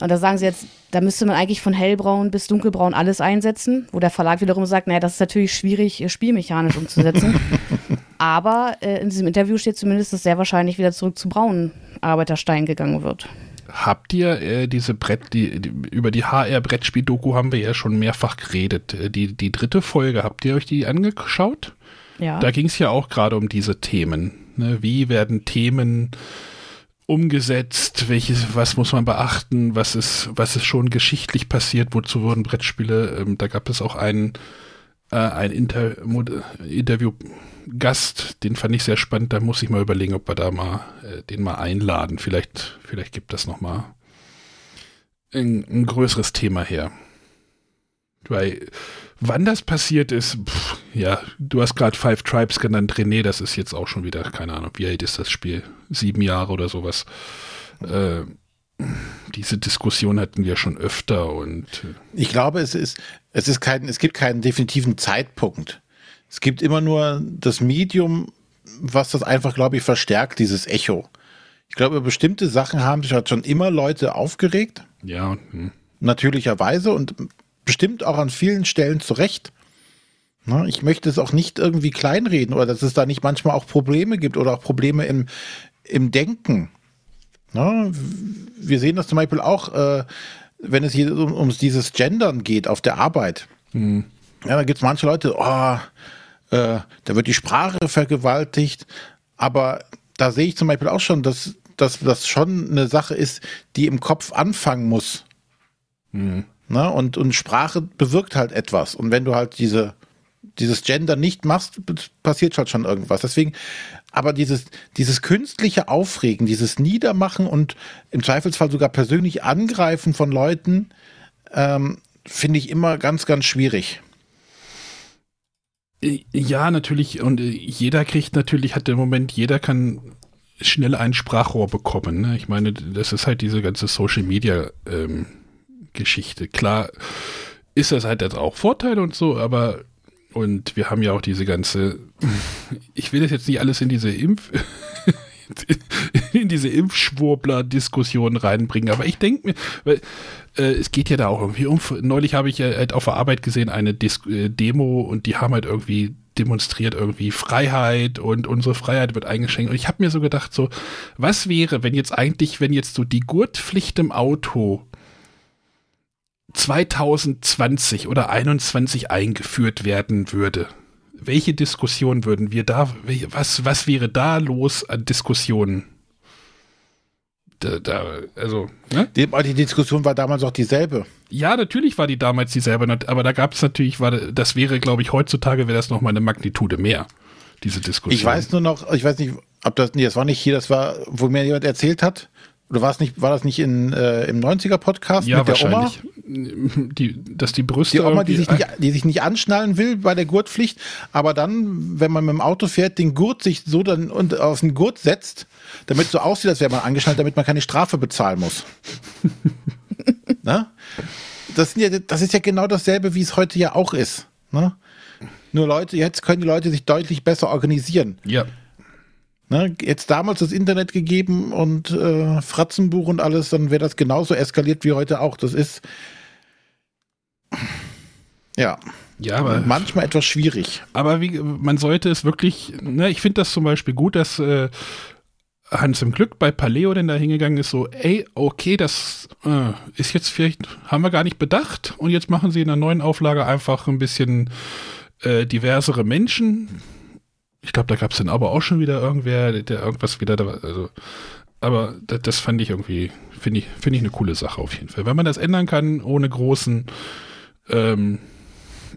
Speaker 1: Und da sagen sie jetzt, da müsste man eigentlich von hellbraun bis dunkelbraun alles einsetzen, wo der Verlag wiederum sagt, naja, das ist natürlich schwierig, äh, spielmechanisch umzusetzen. Aber äh, in diesem Interview steht zumindest, dass sehr wahrscheinlich wieder zurück zu braunen Arbeiterstein gegangen wird.
Speaker 2: Habt ihr äh, diese Brett, die, die über die HR-Brettspiel-Doku haben wir ja schon mehrfach geredet. Äh, die, die dritte Folge, habt ihr euch die angeschaut? Ja. Da ging es ja auch gerade um diese Themen. Ne? Wie werden Themen umgesetzt? Welches, was muss man beachten? Was ist, was ist schon geschichtlich passiert? Wozu wurden Brettspiele? Ähm, da gab es auch einen, äh, ein Inter Interview-Gast, den fand ich sehr spannend. Da muss ich mal überlegen, ob wir da mal äh, den mal einladen. Vielleicht, vielleicht gibt das noch mal ein, ein größeres Thema her. Weil Wann das passiert ist, pff, ja, du hast gerade Five Tribes genannt, René, das ist jetzt auch schon wieder, keine Ahnung, wie alt ist das Spiel? Sieben Jahre oder sowas. Äh, diese Diskussion hatten wir schon öfter und.
Speaker 3: Äh, ich glaube, es ist, es ist kein, es gibt keinen definitiven Zeitpunkt. Es gibt immer nur das Medium, was das einfach, glaube ich, verstärkt, dieses Echo. Ich glaube, bestimmte Sachen haben sich halt schon immer Leute aufgeregt.
Speaker 2: Ja. Hm.
Speaker 3: Natürlicherweise und bestimmt auch an vielen Stellen zurecht. Ich möchte es auch nicht irgendwie kleinreden oder dass es da nicht manchmal auch Probleme gibt oder auch Probleme im, im Denken. Wir sehen das zum Beispiel auch, äh, wenn es hier um, um dieses Gendern geht auf der Arbeit. Mhm. Ja, da gibt es manche Leute, oh, äh, da wird die Sprache vergewaltigt, aber da sehe ich zum Beispiel auch schon, dass, dass das schon eine Sache ist, die im Kopf anfangen muss. Mhm. Ne? Und, und Sprache bewirkt halt etwas. Und wenn du halt diese, dieses Gender nicht machst, passiert halt schon irgendwas. Deswegen, aber dieses, dieses künstliche Aufregen, dieses Niedermachen und im Zweifelsfall sogar persönlich Angreifen von Leuten, ähm, finde ich immer ganz, ganz schwierig.
Speaker 2: Äh, ja, natürlich. Und äh, jeder kriegt natürlich, hat im Moment, jeder kann schnell ein Sprachrohr bekommen. Ne? Ich meine, das ist halt diese ganze Social Media ähm, Geschichte. Klar ist das halt jetzt auch Vorteile und so, aber und wir haben ja auch diese ganze, ich will das jetzt nicht alles in diese Impf, in diese Impfschwurbler-Diskussion reinbringen, aber ich denke mir, weil äh, es geht ja da auch irgendwie um, neulich habe ich halt auf der Arbeit gesehen eine Dis äh, Demo und die haben halt irgendwie demonstriert irgendwie Freiheit und unsere Freiheit wird eingeschränkt. Und ich habe mir so gedacht, so, was wäre, wenn jetzt eigentlich, wenn jetzt so die Gurtpflicht im Auto 2020 oder 21 eingeführt werden würde? Welche Diskussion würden wir da, was, was wäre da los an Diskussionen? Da, da, also,
Speaker 3: ne? die, die, Diskussion war damals auch dieselbe.
Speaker 2: Ja, natürlich war die damals dieselbe, aber da gab es natürlich, war, das wäre, glaube ich, heutzutage wäre das nochmal eine Magnitude mehr, diese Diskussion.
Speaker 3: Ich weiß nur noch, ich weiß nicht, ob das, nee, das war nicht hier, das war, wo mir jemand erzählt hat, oder war, nicht, war das nicht in, äh, im 90er-Podcast
Speaker 2: ja, mit der Oma? Die, dass die Brüste.
Speaker 3: Die Oma, die sich, nicht, die sich nicht anschnallen will bei der Gurtpflicht, aber dann, wenn man mit dem Auto fährt, den Gurt sich so dann und auf den Gurt setzt, damit so aussieht, als wäre man angeschnallt, damit man keine Strafe bezahlen muss. Na? Das, ja, das ist ja genau dasselbe, wie es heute ja auch ist. Ne? Nur Leute, jetzt können die Leute sich deutlich besser organisieren.
Speaker 2: Ja.
Speaker 3: Ne, jetzt damals das Internet gegeben und äh, Fratzenbuch und alles, dann wäre das genauso eskaliert wie heute auch. Das ist ja.
Speaker 2: Ja, aber
Speaker 3: manchmal etwas schwierig.
Speaker 2: Aber wie, man sollte es wirklich, ne, ich finde das zum Beispiel gut, dass äh, Hans im Glück bei Paleo denn da hingegangen ist, so, ey, okay, das äh, ist jetzt vielleicht, haben wir gar nicht bedacht und jetzt machen sie in der neuen Auflage einfach ein bisschen äh, diversere Menschen ich glaube, da gab es dann aber auch schon wieder irgendwer, der irgendwas wieder da war. Also, aber das, das fand ich irgendwie, finde ich, finde ich eine coole Sache auf jeden Fall. Wenn man das ändern kann, ohne großen ähm,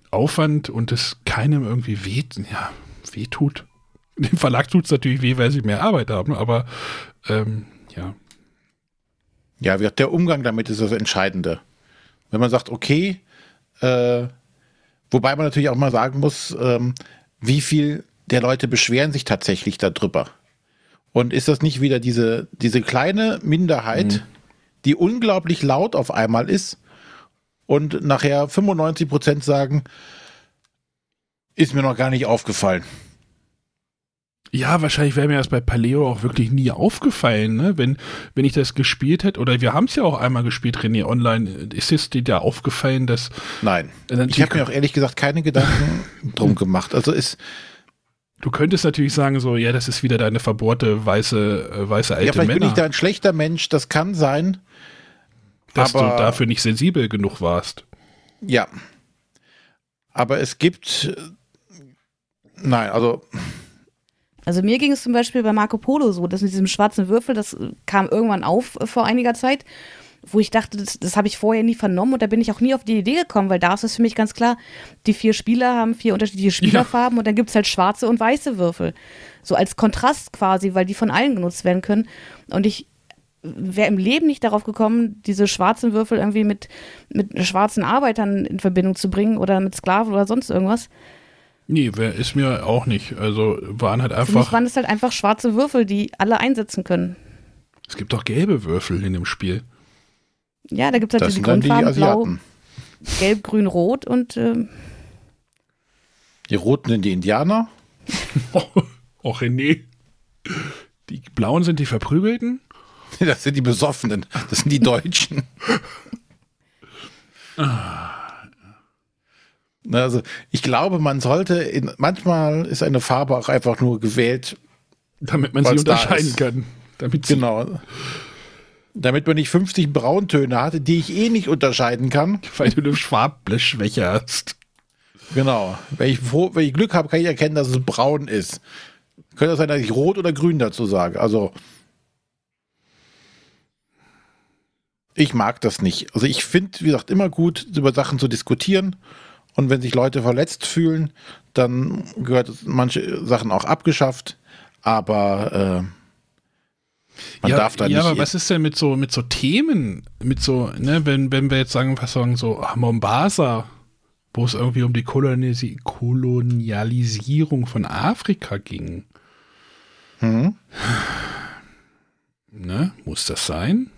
Speaker 2: Aufwand und es keinem irgendwie weh, ja, weh tut. Dem Verlag tut es natürlich weh, weil sie mehr Arbeit haben, aber ähm, ja.
Speaker 3: Ja, der Umgang damit ist das Entscheidende. Wenn man sagt, okay, äh, wobei man natürlich auch mal sagen muss, ähm, wie viel der Leute beschweren sich tatsächlich darüber. Und ist das nicht wieder diese, diese kleine Minderheit, mhm. die unglaublich laut auf einmal ist und nachher 95 Prozent sagen, ist mir noch gar nicht aufgefallen.
Speaker 2: Ja, wahrscheinlich wäre mir das bei Paleo auch wirklich nie aufgefallen, ne? Wenn, wenn ich das gespielt hätte, oder wir haben es ja auch einmal gespielt, René, online, ist es dir da aufgefallen, dass.
Speaker 3: Nein. Ich habe mir auch ehrlich gesagt keine Gedanken drum gemacht. Also ist,
Speaker 2: Du könntest natürlich sagen, so, ja, das ist wieder deine verbohrte weiße, äh, weiße alte
Speaker 3: Ja, vielleicht
Speaker 2: Männer.
Speaker 3: bin ich da ein schlechter Mensch, das kann sein.
Speaker 2: Dass aber, du dafür nicht sensibel genug warst.
Speaker 3: Ja. Aber es gibt. Nein, also.
Speaker 1: Also mir ging es zum Beispiel bei Marco Polo so, dass mit diesem schwarzen Würfel, das kam irgendwann auf vor einiger Zeit wo ich dachte, das, das habe ich vorher nie vernommen und da bin ich auch nie auf die Idee gekommen, weil da ist es für mich ganz klar, die vier Spieler haben vier unterschiedliche Spielerfarben ja. und dann gibt es halt schwarze und weiße Würfel. So als Kontrast quasi, weil die von allen genutzt werden können. Und ich wäre im Leben nicht darauf gekommen, diese schwarzen Würfel irgendwie mit, mit schwarzen Arbeitern in Verbindung zu bringen oder mit Sklaven oder sonst irgendwas.
Speaker 2: Nee, ist mir auch nicht. Also waren halt einfach. Für mich
Speaker 1: waren es halt einfach schwarze Würfel, die alle einsetzen können.
Speaker 2: Es gibt auch gelbe Würfel in dem Spiel.
Speaker 1: Ja, da gibt es halt diese Grundfarben, blau, gelb, grün, rot und äh,
Speaker 3: Die roten sind die Indianer.
Speaker 2: oh, René. Die blauen sind die Verprügelten?
Speaker 3: Das sind die Besoffenen. Das sind die Deutschen. also, ich glaube, man sollte, in, manchmal ist eine Farbe auch einfach nur gewählt,
Speaker 2: damit man sie unterscheiden kann. Damit
Speaker 3: genau damit man nicht 50 Brauntöne hatte, die ich eh nicht unterscheiden kann.
Speaker 2: Weil du eine Schwabblechschwäche hast.
Speaker 3: Genau. Wenn ich, wenn ich Glück habe, kann ich erkennen, dass es braun ist. Könnte sein, dass ich rot oder grün dazu sage. Also, ich mag das nicht. Also, ich finde, wie gesagt, immer gut, über Sachen zu diskutieren. Und wenn sich Leute verletzt fühlen, dann gehört manche Sachen auch abgeschafft. Aber äh, Man
Speaker 2: ja,
Speaker 3: darf da
Speaker 2: ja,
Speaker 3: nicht.
Speaker 2: aber was ist denn mit so, mit so Themen, mit so, ne, wenn, wenn wir jetzt sagen, was sagen, so ah, Mombasa, wo es irgendwie um die Kolonisi Kolonialisierung von Afrika ging.
Speaker 3: Hm?
Speaker 2: Ne, muss das sein?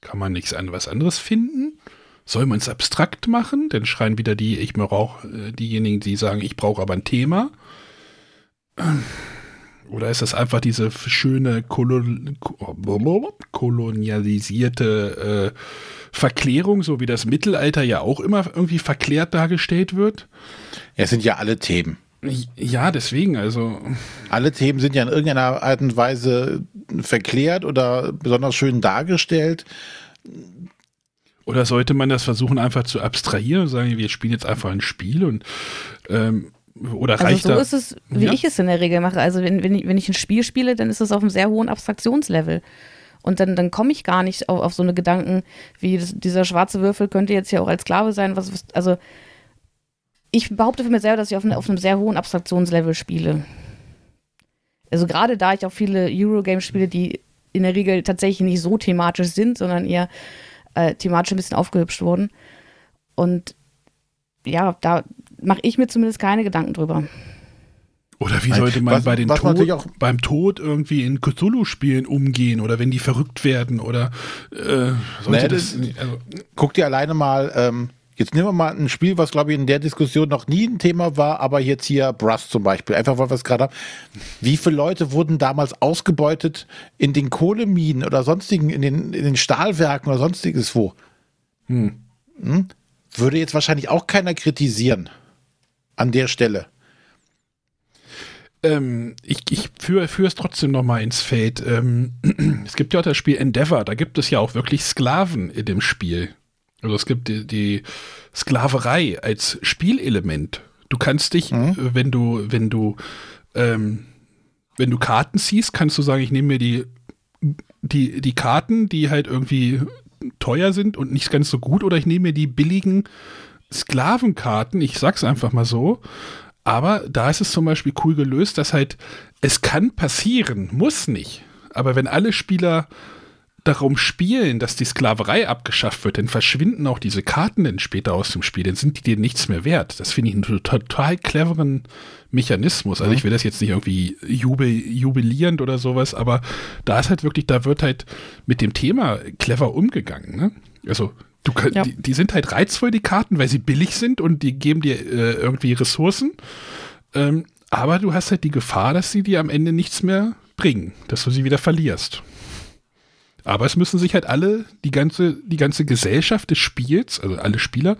Speaker 2: Kann man nichts an was anderes finden? Soll man es abstrakt machen? Dann schreien wieder die, ich brauche äh, diejenigen, die sagen, ich brauche aber ein Thema. Oder ist das einfach diese schöne Kolon kolonialisierte äh, Verklärung, so wie das Mittelalter ja auch immer irgendwie verklärt dargestellt wird?
Speaker 3: Ja, es sind ja alle Themen.
Speaker 2: Ja, deswegen, also.
Speaker 3: Alle Themen sind ja in irgendeiner Art und Weise verklärt oder besonders schön dargestellt.
Speaker 2: Oder sollte man das versuchen, einfach zu abstrahieren und sagen, wir spielen jetzt einfach ein Spiel und ähm, oder
Speaker 1: Also
Speaker 2: reicht
Speaker 1: so
Speaker 2: da,
Speaker 1: ist es, wie
Speaker 2: Ja.
Speaker 1: ich es in der Regel mache. Also wenn, wenn, ich, wenn ich ein Spiel spiele, dann ist es auf einem sehr hohen Abstraktionslevel. Und dann, dann komme ich gar nicht auf, auf so eine Gedanken, wie das, dieser schwarze Würfel könnte jetzt ja auch als Sklave sein. Was, was, also ich behaupte für mich selber, dass ich auf, eine, auf einem sehr hohen Abstraktionslevel spiele. Also gerade da ich auch viele Eurogames spiele, die in der Regel tatsächlich nicht so thematisch sind, sondern eher äh, thematisch ein bisschen aufgehübscht wurden. Und ja, da mache ich mir zumindest keine Gedanken drüber.
Speaker 2: Oder wie sollte man
Speaker 3: was-
Speaker 2: bei den Tod,
Speaker 3: natürlich auch-
Speaker 2: beim Tod irgendwie in Cthulhu-Spielen umgehen oder wenn die verrückt werden oder äh, sollte
Speaker 3: Nee,
Speaker 2: das, also,
Speaker 3: Guck dir alleine mal, ähm, jetzt nehmen wir mal ein Spiel, was glaube ich in der Diskussion noch nie ein Thema war, aber jetzt hier Brass zum Beispiel, einfach weil wir es gerade haben. Wie viele Leute wurden damals ausgebeutet in den Kohleminen oder sonstigen, in den, in den Stahlwerken oder sonstiges wo? Hm? Würde jetzt wahrscheinlich auch keiner kritisieren an der Stelle.
Speaker 2: ähm, ich, ich führe führe es trotzdem noch mal ins Feld. Ähm, es gibt ja auch das Spiel Endeavor, da gibt es ja auch wirklich Sklaven in dem Spiel. Also es gibt die, die Sklaverei als Spielelement. Du kannst dich, äh, wenn du, wenn du, ähm, wenn du Karten ziehst, kannst du sagen, ich nehme mir die, die, die Karten, die halt irgendwie teuer sind und nicht ganz so gut, oder ich nehme mir die billigen Sklavenkarten, ich sag's einfach mal so. Aber da ist es zum Beispiel cool gelöst, dass halt, es kann passieren, muss nicht. Aber wenn alle Spieler darum spielen, dass die Sklaverei abgeschafft wird, dann verschwinden auch diese Karten dann später aus dem Spiel, dann sind die dir nichts mehr wert. Das finde ich einen total, cleveren Mechanismus. Also ich will das jetzt nicht irgendwie jubel, jubilierend oder sowas, aber da ist halt wirklich, da wird halt mit dem Thema clever umgegangen. Ne? Also du
Speaker 1: Ja.
Speaker 2: die, die sind halt reizvoll, die Karten, weil sie billig sind und die geben dir äh, irgendwie Ressourcen. Ähm, aber du hast halt die Gefahr, dass sie dir am Ende nichts mehr bringen, dass du sie wieder verlierst. Aber es müssen sich halt alle, die ganze, die ganze Gesellschaft des Spiels, also alle Spieler,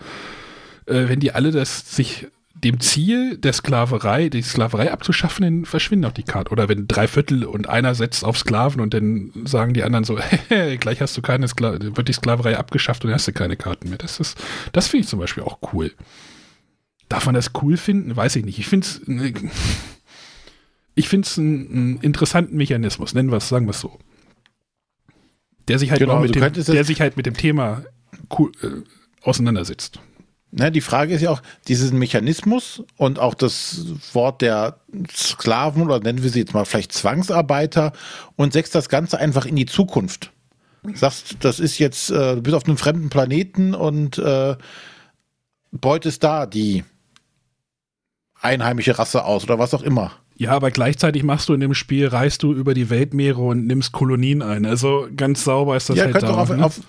Speaker 2: äh, wenn die alle das sich dem Ziel der Sklaverei, die Sklaverei abzuschaffen, dann verschwinden auch die Karten. Oder wenn drei Viertel und einer setzt auf Sklaven und dann sagen die anderen so, hey, gleich hast du keine Skla wird die Sklaverei abgeschafft und dann hast du keine Karten mehr. Das ist, das finde ich zum Beispiel auch cool. Darf man das cool finden? Weiß ich nicht. Ich finde es, ich finde es einen, einen interessanten Mechanismus. Nennen wir es, sagen wir es so. Der sich halt
Speaker 3: Genau,
Speaker 2: auch mit dem, der sich halt mit dem Thema cool, äh, auseinandersetzt.
Speaker 3: Ne, die Frage ist ja auch, diesen Mechanismus und auch das Wort der Sklaven oder nennen wir sie jetzt mal vielleicht Zwangsarbeiter und setzt das Ganze einfach in die Zukunft. Sagst, das ist jetzt, äh, du bist auf einem fremden Planeten und äh, beutest da die einheimische Rasse aus oder was auch immer.
Speaker 2: Ja, aber gleichzeitig machst du in dem Spiel, reist du über die Weltmeere und nimmst Kolonien ein. Also ganz sauber ist das
Speaker 3: ja,
Speaker 2: halt
Speaker 3: könnt auch auf,
Speaker 2: ne?
Speaker 3: auf,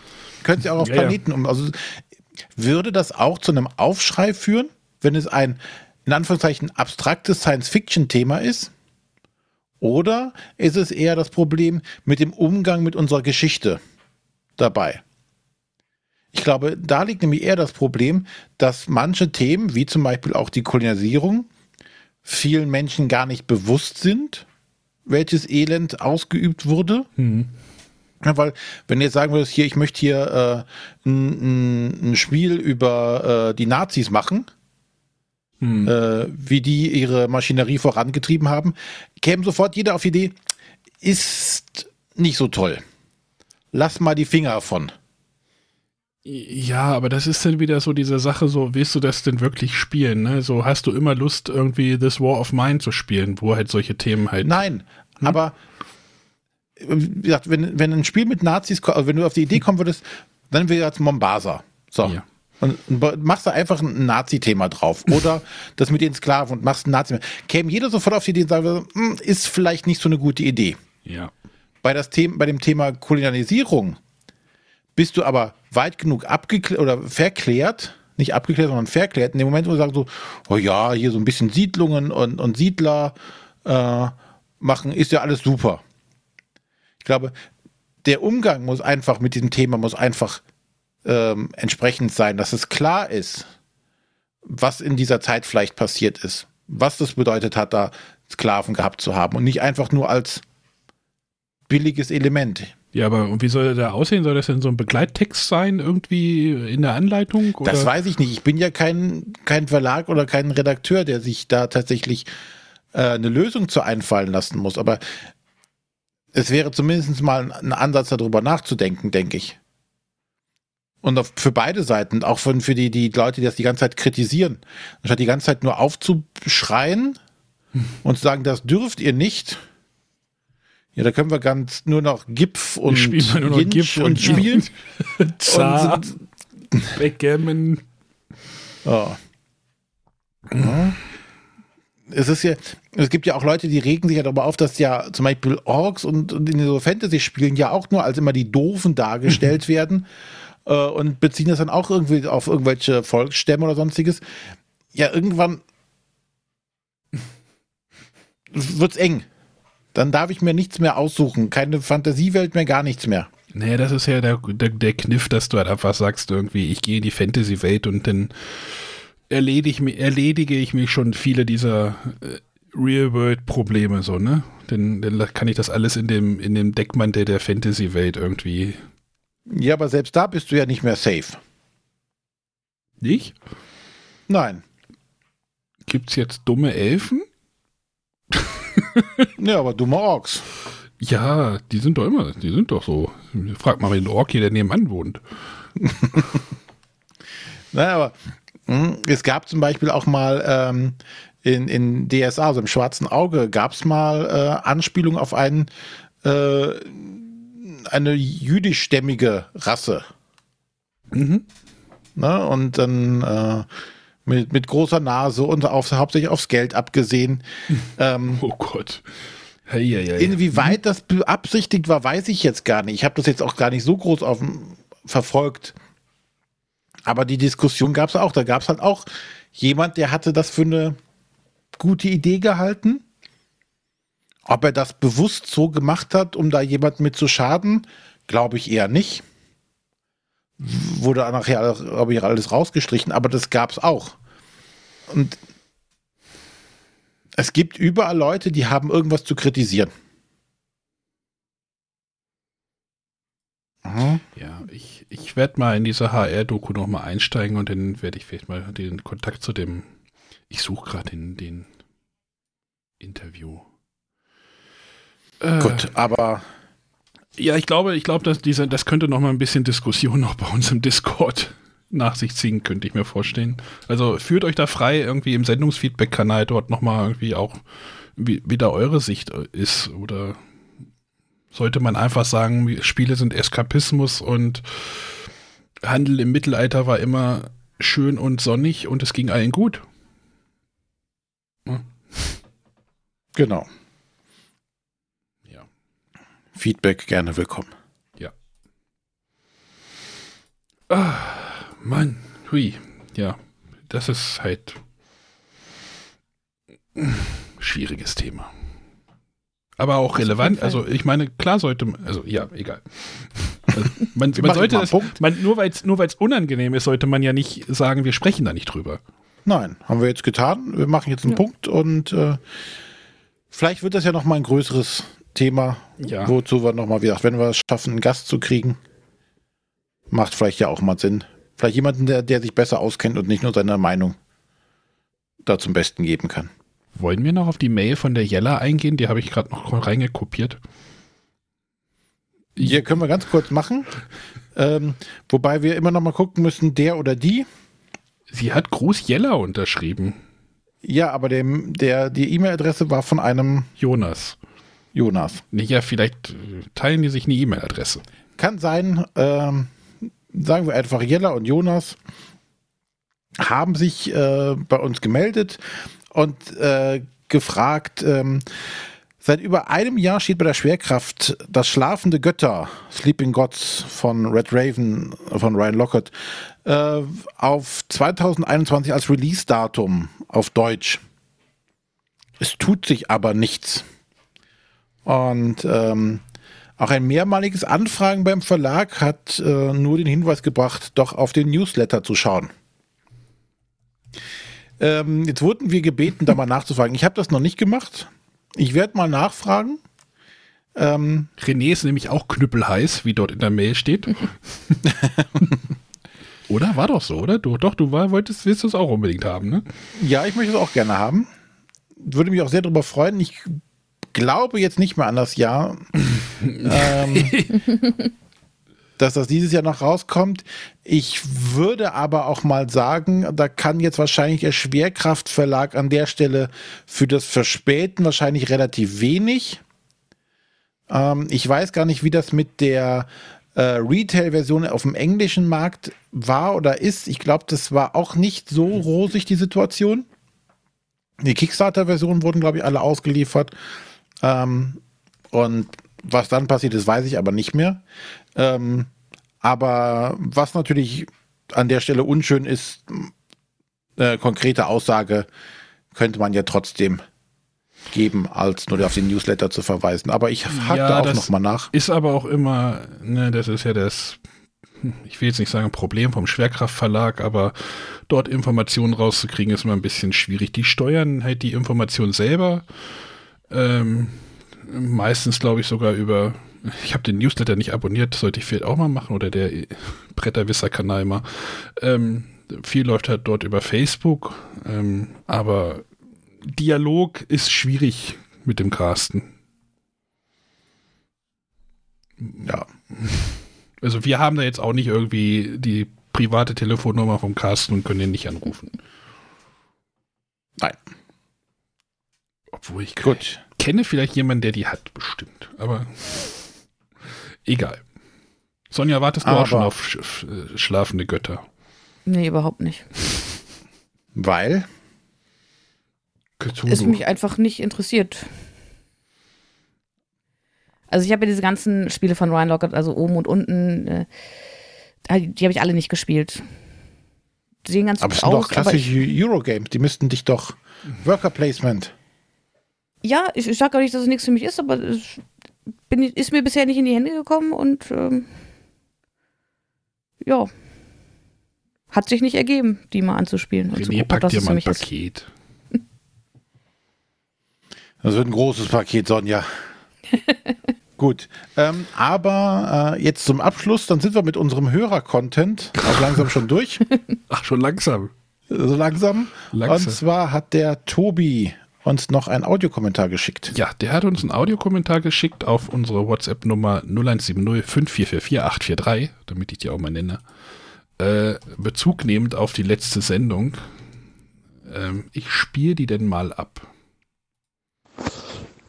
Speaker 3: könnt ihr auch auf
Speaker 2: Ja, ja.
Speaker 3: Planeten um. Also würde das auch zu einem Aufschrei führen, wenn es ein in Anführungszeichen abstraktes Science-Fiction-Thema ist? Oder ist es eher das Problem mit dem Umgang mit unserer Geschichte dabei? Ich glaube, da liegt nämlich eher das Problem, dass manche Themen, wie zum Beispiel auch die Kolonialisierung, vielen Menschen gar nicht bewusst sind, welches Elend ausgeübt wurde. Ja, weil, wenn jetzt sagen würdest, hier, ich möchte hier äh, ein, ein, Spiel über äh, die Nazis machen,
Speaker 2: Hm.
Speaker 3: äh, wie die ihre Maschinerie vorangetrieben haben, käme sofort jeder auf die Idee, ist nicht so toll. Lass mal die Finger davon.
Speaker 2: Ja, aber das ist dann wieder so diese Sache, so willst du das denn wirklich spielen? Ne? So hast du immer Lust, irgendwie This War of Mine zu spielen, wo halt solche Themen halt.
Speaker 3: Nein, aber wie gesagt, wenn, wenn ein Spiel mit Nazis, also wenn du auf die Idee kommen würdest, dann wäre jetzt Mombasa. So.
Speaker 2: Ja.
Speaker 3: Und, machst da einfach ein Nazi-Thema drauf. Oder das mit den Sklaven und machst ein Nazi. Käme jeder sofort auf die Idee und sagen, hm, ist vielleicht nicht so eine gute Idee.
Speaker 2: Ja.
Speaker 3: Bei, das Thema, bei dem Thema Kolonialisierung bist du aber weit genug abgeklärt oder verklärt, nicht abgeklärt, sondern verklärt, in dem Moment, wo du sagst so, oh ja, hier so ein bisschen Siedlungen und, und Siedler äh, machen, ist ja alles super. Ich glaube, der Umgang muss einfach mit diesem Thema muss einfach ähm, entsprechend sein, dass es klar ist, was in dieser Zeit vielleicht passiert ist, was das bedeutet hat, da Sklaven gehabt zu haben und nicht einfach nur als billiges Element.
Speaker 2: Ja, aber und wie soll der da aussehen? Soll das denn so ein Begleittext sein, irgendwie in der Anleitung? Oder?
Speaker 3: Das weiß ich nicht. Ich bin ja kein, kein Verlag oder kein Redakteur, der sich da tatsächlich äh, eine Lösung zu einfallen lassen muss. Aber es wäre zumindest mal ein Ansatz, darüber nachzudenken, denke ich. Und auf, für beide Seiten, auch von, für die, die Leute, die das die ganze Zeit kritisieren, anstatt die ganze Zeit nur aufzuschreien und zu sagen, das dürft ihr nicht. Ja, da können wir ganz nur noch Gipf und
Speaker 2: spielen nur noch
Speaker 3: Jinsch
Speaker 2: Gipf und
Speaker 3: spielen.
Speaker 2: Zar,
Speaker 3: Und
Speaker 2: Backgammon.
Speaker 3: Ja. Ja. Es ist ja, es gibt ja auch Leute, die regen sich ja darüber auf, dass ja zum Beispiel Orks und, und in so Fantasy-Spielen ja auch nur als immer die Doofen dargestellt werden äh, und beziehen das dann auch irgendwie auf irgendwelche Volksstämme oder sonstiges. Ja, irgendwann wird's eng. Dann darf ich mir nichts mehr aussuchen. Keine Fantasiewelt mehr, gar nichts mehr.
Speaker 2: Nee, das ist ja der, der, der Kniff, dass du halt einfach sagst, irgendwie, ich gehe in die Fantasy-Welt und dann erledige, mi- erledige ich mich schon viele dieser äh, Real-World-Probleme so, ne? Dann, dann kann ich das alles in dem, in dem Deckmantel der Fantasy-Welt irgendwie
Speaker 3: Ja, aber selbst da bist du ja nicht mehr safe.
Speaker 2: nicht.
Speaker 3: Nein.
Speaker 2: Gibt's jetzt dumme Elfen?
Speaker 3: Ja, aber dumme Orks.
Speaker 2: Ja, die sind doch immer, die sind doch so. Frag mal den Ork hier, der nebenan wohnt.
Speaker 3: Naja, aber mh, es gab zum Beispiel auch mal ähm, in, in DSA, also im schwarzen Auge, gab es mal äh, Anspielung auf einen, äh, eine jüdischstämmige Rasse.
Speaker 2: Mhm.
Speaker 3: Ne? Und dann äh, mit, mit großer Nase und auf, hauptsächlich aufs Geld abgesehen. ähm,
Speaker 2: Oh Gott. Hey, hey, hey.
Speaker 3: Inwieweit das beabsichtigt war, weiß ich jetzt gar nicht. Ich habe das jetzt auch gar nicht so groß auf, verfolgt. Aber die Diskussion gab es auch. Da gab es halt auch jemand, der hatte das für eine gute Idee gehalten. Ob er das bewusst so gemacht hat, um da jemand mit zu schaden, glaube ich eher nicht. Wurde nachher, glaube ich, alles rausgestrichen, aber das gab es auch. Und es gibt überall Leute, die haben irgendwas zu kritisieren. Mhm.
Speaker 2: Ja, ich, ich werde mal in diese HR-Doku nochmal einsteigen und dann werde ich vielleicht mal den Kontakt zu dem, ich suche gerade den, den Interview. Äh,
Speaker 3: Gut, aber
Speaker 2: Ja, ich glaube, ich glaube, dass diese, das könnte noch mal ein bisschen Diskussion noch bei uns im Discord nach sich ziehen, könnte ich mir vorstellen. Also führt euch da frei irgendwie im Sendungsfeedback-Kanal dort noch mal irgendwie auch, wie, wie da eure Sicht ist oder sollte man einfach sagen, Spiele sind Eskapismus und Handel im Mittelalter war immer schön und sonnig und es ging allen gut.
Speaker 3: genau.
Speaker 2: Ja.
Speaker 3: Feedback gerne willkommen.
Speaker 2: Mann, hui, ja, das ist halt schwieriges Thema. Aber auch relevant. Also ich meine, klar sollte man, also ja, egal. Also, man, man sollte das, man, nur weil es nur weil's unangenehm ist, sollte man ja nicht sagen, wir sprechen da nicht drüber.
Speaker 3: Nein, haben wir jetzt getan. Wir machen jetzt einen
Speaker 2: Ja.
Speaker 3: Punkt und äh, vielleicht wird das ja noch mal ein größeres Thema,
Speaker 2: Ja.
Speaker 3: wozu wir noch mal wieder, wenn wir es schaffen, einen Gast zu kriegen, macht vielleicht ja auch mal Sinn. Vielleicht jemanden, der, der sich besser auskennt und nicht nur seine Meinung da zum Besten geben kann.
Speaker 2: Wollen wir noch auf die Mail von der Jella eingehen? Die habe ich gerade noch reingekopiert.
Speaker 3: Hier können wir ganz kurz machen. Ähm, wobei wir immer noch mal gucken müssen, der oder die.
Speaker 2: Sie hat Gruß Jella unterschrieben.
Speaker 3: Ja, aber dem, der, die E-Mail-Adresse war von einem.
Speaker 2: Jonas.
Speaker 3: Jonas.
Speaker 2: Ja, vielleicht teilen die sich eine E-Mail-Adresse.
Speaker 3: Kann sein, ähm, sagen wir einfach, Jella und Jonas haben sich äh, bei uns gemeldet und äh, gefragt, ähm, seit über einem Jahr steht bei der Schwerkraft das Schlafende Götter, Sleeping Gods von Red Raven, von Ryan Lockett, äh, auf 2021 als Release-Datum auf Deutsch. Es tut sich aber nichts. Und ähm, auch ein mehrmaliges Anfragen beim Verlag hat äh, nur den Hinweis gebracht, doch auf den Newsletter zu schauen. Ähm, jetzt wurden wir gebeten, da mal nachzufragen. Ich habe das noch nicht gemacht. Ich werde mal nachfragen.
Speaker 2: Ähm, René ist nämlich auch knüppelheiß, wie dort in der Mail steht. oder? War doch so, oder? Du, doch, du war, wolltest, willst es auch unbedingt haben, ne?
Speaker 3: Ja, ich möchte es auch gerne haben. Würde mich auch sehr darüber freuen. Ich glaube jetzt nicht mehr an das Jahr. ähm, dass das dieses Jahr noch rauskommt. Ich würde aber auch mal sagen, da kann jetzt wahrscheinlich der Schwerkraftverlag an der Stelle für das Verspäten wahrscheinlich relativ wenig. Ähm, ich weiß gar nicht, wie das mit der äh, Retail-Version auf dem englischen Markt war oder ist. Ich glaube, das war auch nicht so rosig, die Situation. Die Kickstarter-Versionen wurden, glaube ich, alle ausgeliefert. Ähm, und was dann passiert ist, weiß ich aber nicht mehr. Ähm, aber was natürlich an der Stelle unschön ist, äh, konkrete Aussage könnte man ja trotzdem geben, als nur auf den Newsletter zu verweisen. Aber ich hake ja, da auch nochmal nach.
Speaker 2: Ist aber auch immer, ne, das ist ja das, ich will jetzt nicht sagen Problem vom Schwerkraftverlag, aber dort Informationen rauszukriegen, ist immer ein bisschen schwierig. Die steuern halt die Information selber. Ähm, meistens, glaube ich, sogar über ich habe den Newsletter nicht abonniert, sollte ich vielleicht auch mal machen oder der Bretterwisser-Kanal mal. Ähm, viel läuft halt dort über Facebook, ähm, aber Dialog ist schwierig mit dem Carsten. Ja. Also wir haben da jetzt auch nicht irgendwie die private Telefonnummer vom Carsten und können ihn nicht anrufen.
Speaker 3: Nein.
Speaker 2: Obwohl ich Gut. kenne vielleicht jemanden, der die hat, bestimmt. Aber Egal. Sonja, wartest du Aber auch schon auf sch äh, schlafende Götter?
Speaker 1: Nee, überhaupt nicht.
Speaker 3: Weil?
Speaker 1: Cthulhu. Es mich einfach nicht interessiert. Also ich habe ja diese ganzen Spiele von Ryan Lockett, also oben und unten, äh, die habe ich alle nicht gespielt.
Speaker 3: Die sehen ganz aber es sind aus, doch klassische Eurogames, die müssten dich doch Worker Placement.
Speaker 1: Ja, ich, ich sage auch nicht, dass es nichts für mich ist, aber es bin, ist mir bisher nicht in die Hände gekommen und ähm, ja, hat sich nicht ergeben, die mal anzuspielen.
Speaker 2: Und René, pack dir mal ein Paket.
Speaker 3: Das wird ein großes Paket, Sonja. Gut, ähm, aber äh, jetzt zum Abschluss, dann sind wir mit unserem Hörer-Content auch langsam schon durch.
Speaker 2: Ach, schon langsam.
Speaker 3: So langsam. langsam. Und zwar hat der Tobi uns noch einen Audiokommentar geschickt.
Speaker 2: Ja, der hat uns einen Audiokommentar geschickt auf unsere WhatsApp-Nummer 0170 5444 843, damit ich die auch mal nenne. Äh, Bezug nehmend auf die letzte Sendung. Ähm, ich spiele die denn mal ab.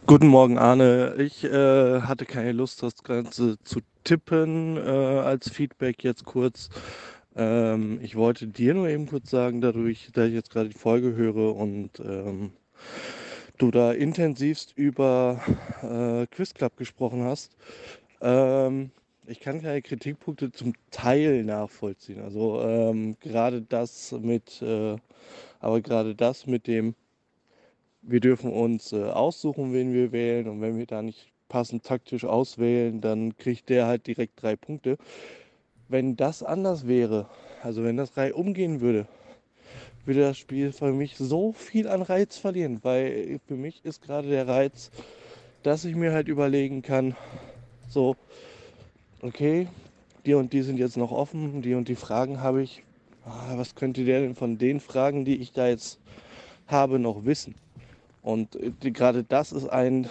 Speaker 4: Guten Morgen, Arne. Ich äh, hatte keine Lust, das Ganze zu tippen äh, als Feedback jetzt kurz. Ähm, ich wollte dir nur eben kurz sagen, dadurch, dass ich jetzt gerade die Folge höre und ähm, du da intensivst über äh, Quiz Club gesprochen hast. Ähm, ich kann keine Kritikpunkte zum Teil nachvollziehen. Also ähm, gerade das mit, äh, aber gerade das mit dem, wir dürfen uns äh, aussuchen, wen wir wählen und wenn wir da nicht passend taktisch auswählen, dann kriegt der halt direkt drei Punkte. Wenn das anders wäre, also wenn das Reihe umgehen würde, würde das Spiel für mich so viel an Reiz verlieren, weil für mich ist gerade der Reiz, dass ich mir halt überlegen kann, so, okay, die und die sind jetzt noch offen, die und die Fragen habe ich. Ah, was könnte der denn von den Fragen, die ich da jetzt habe, noch wissen? Und äh, gerade das ist ein,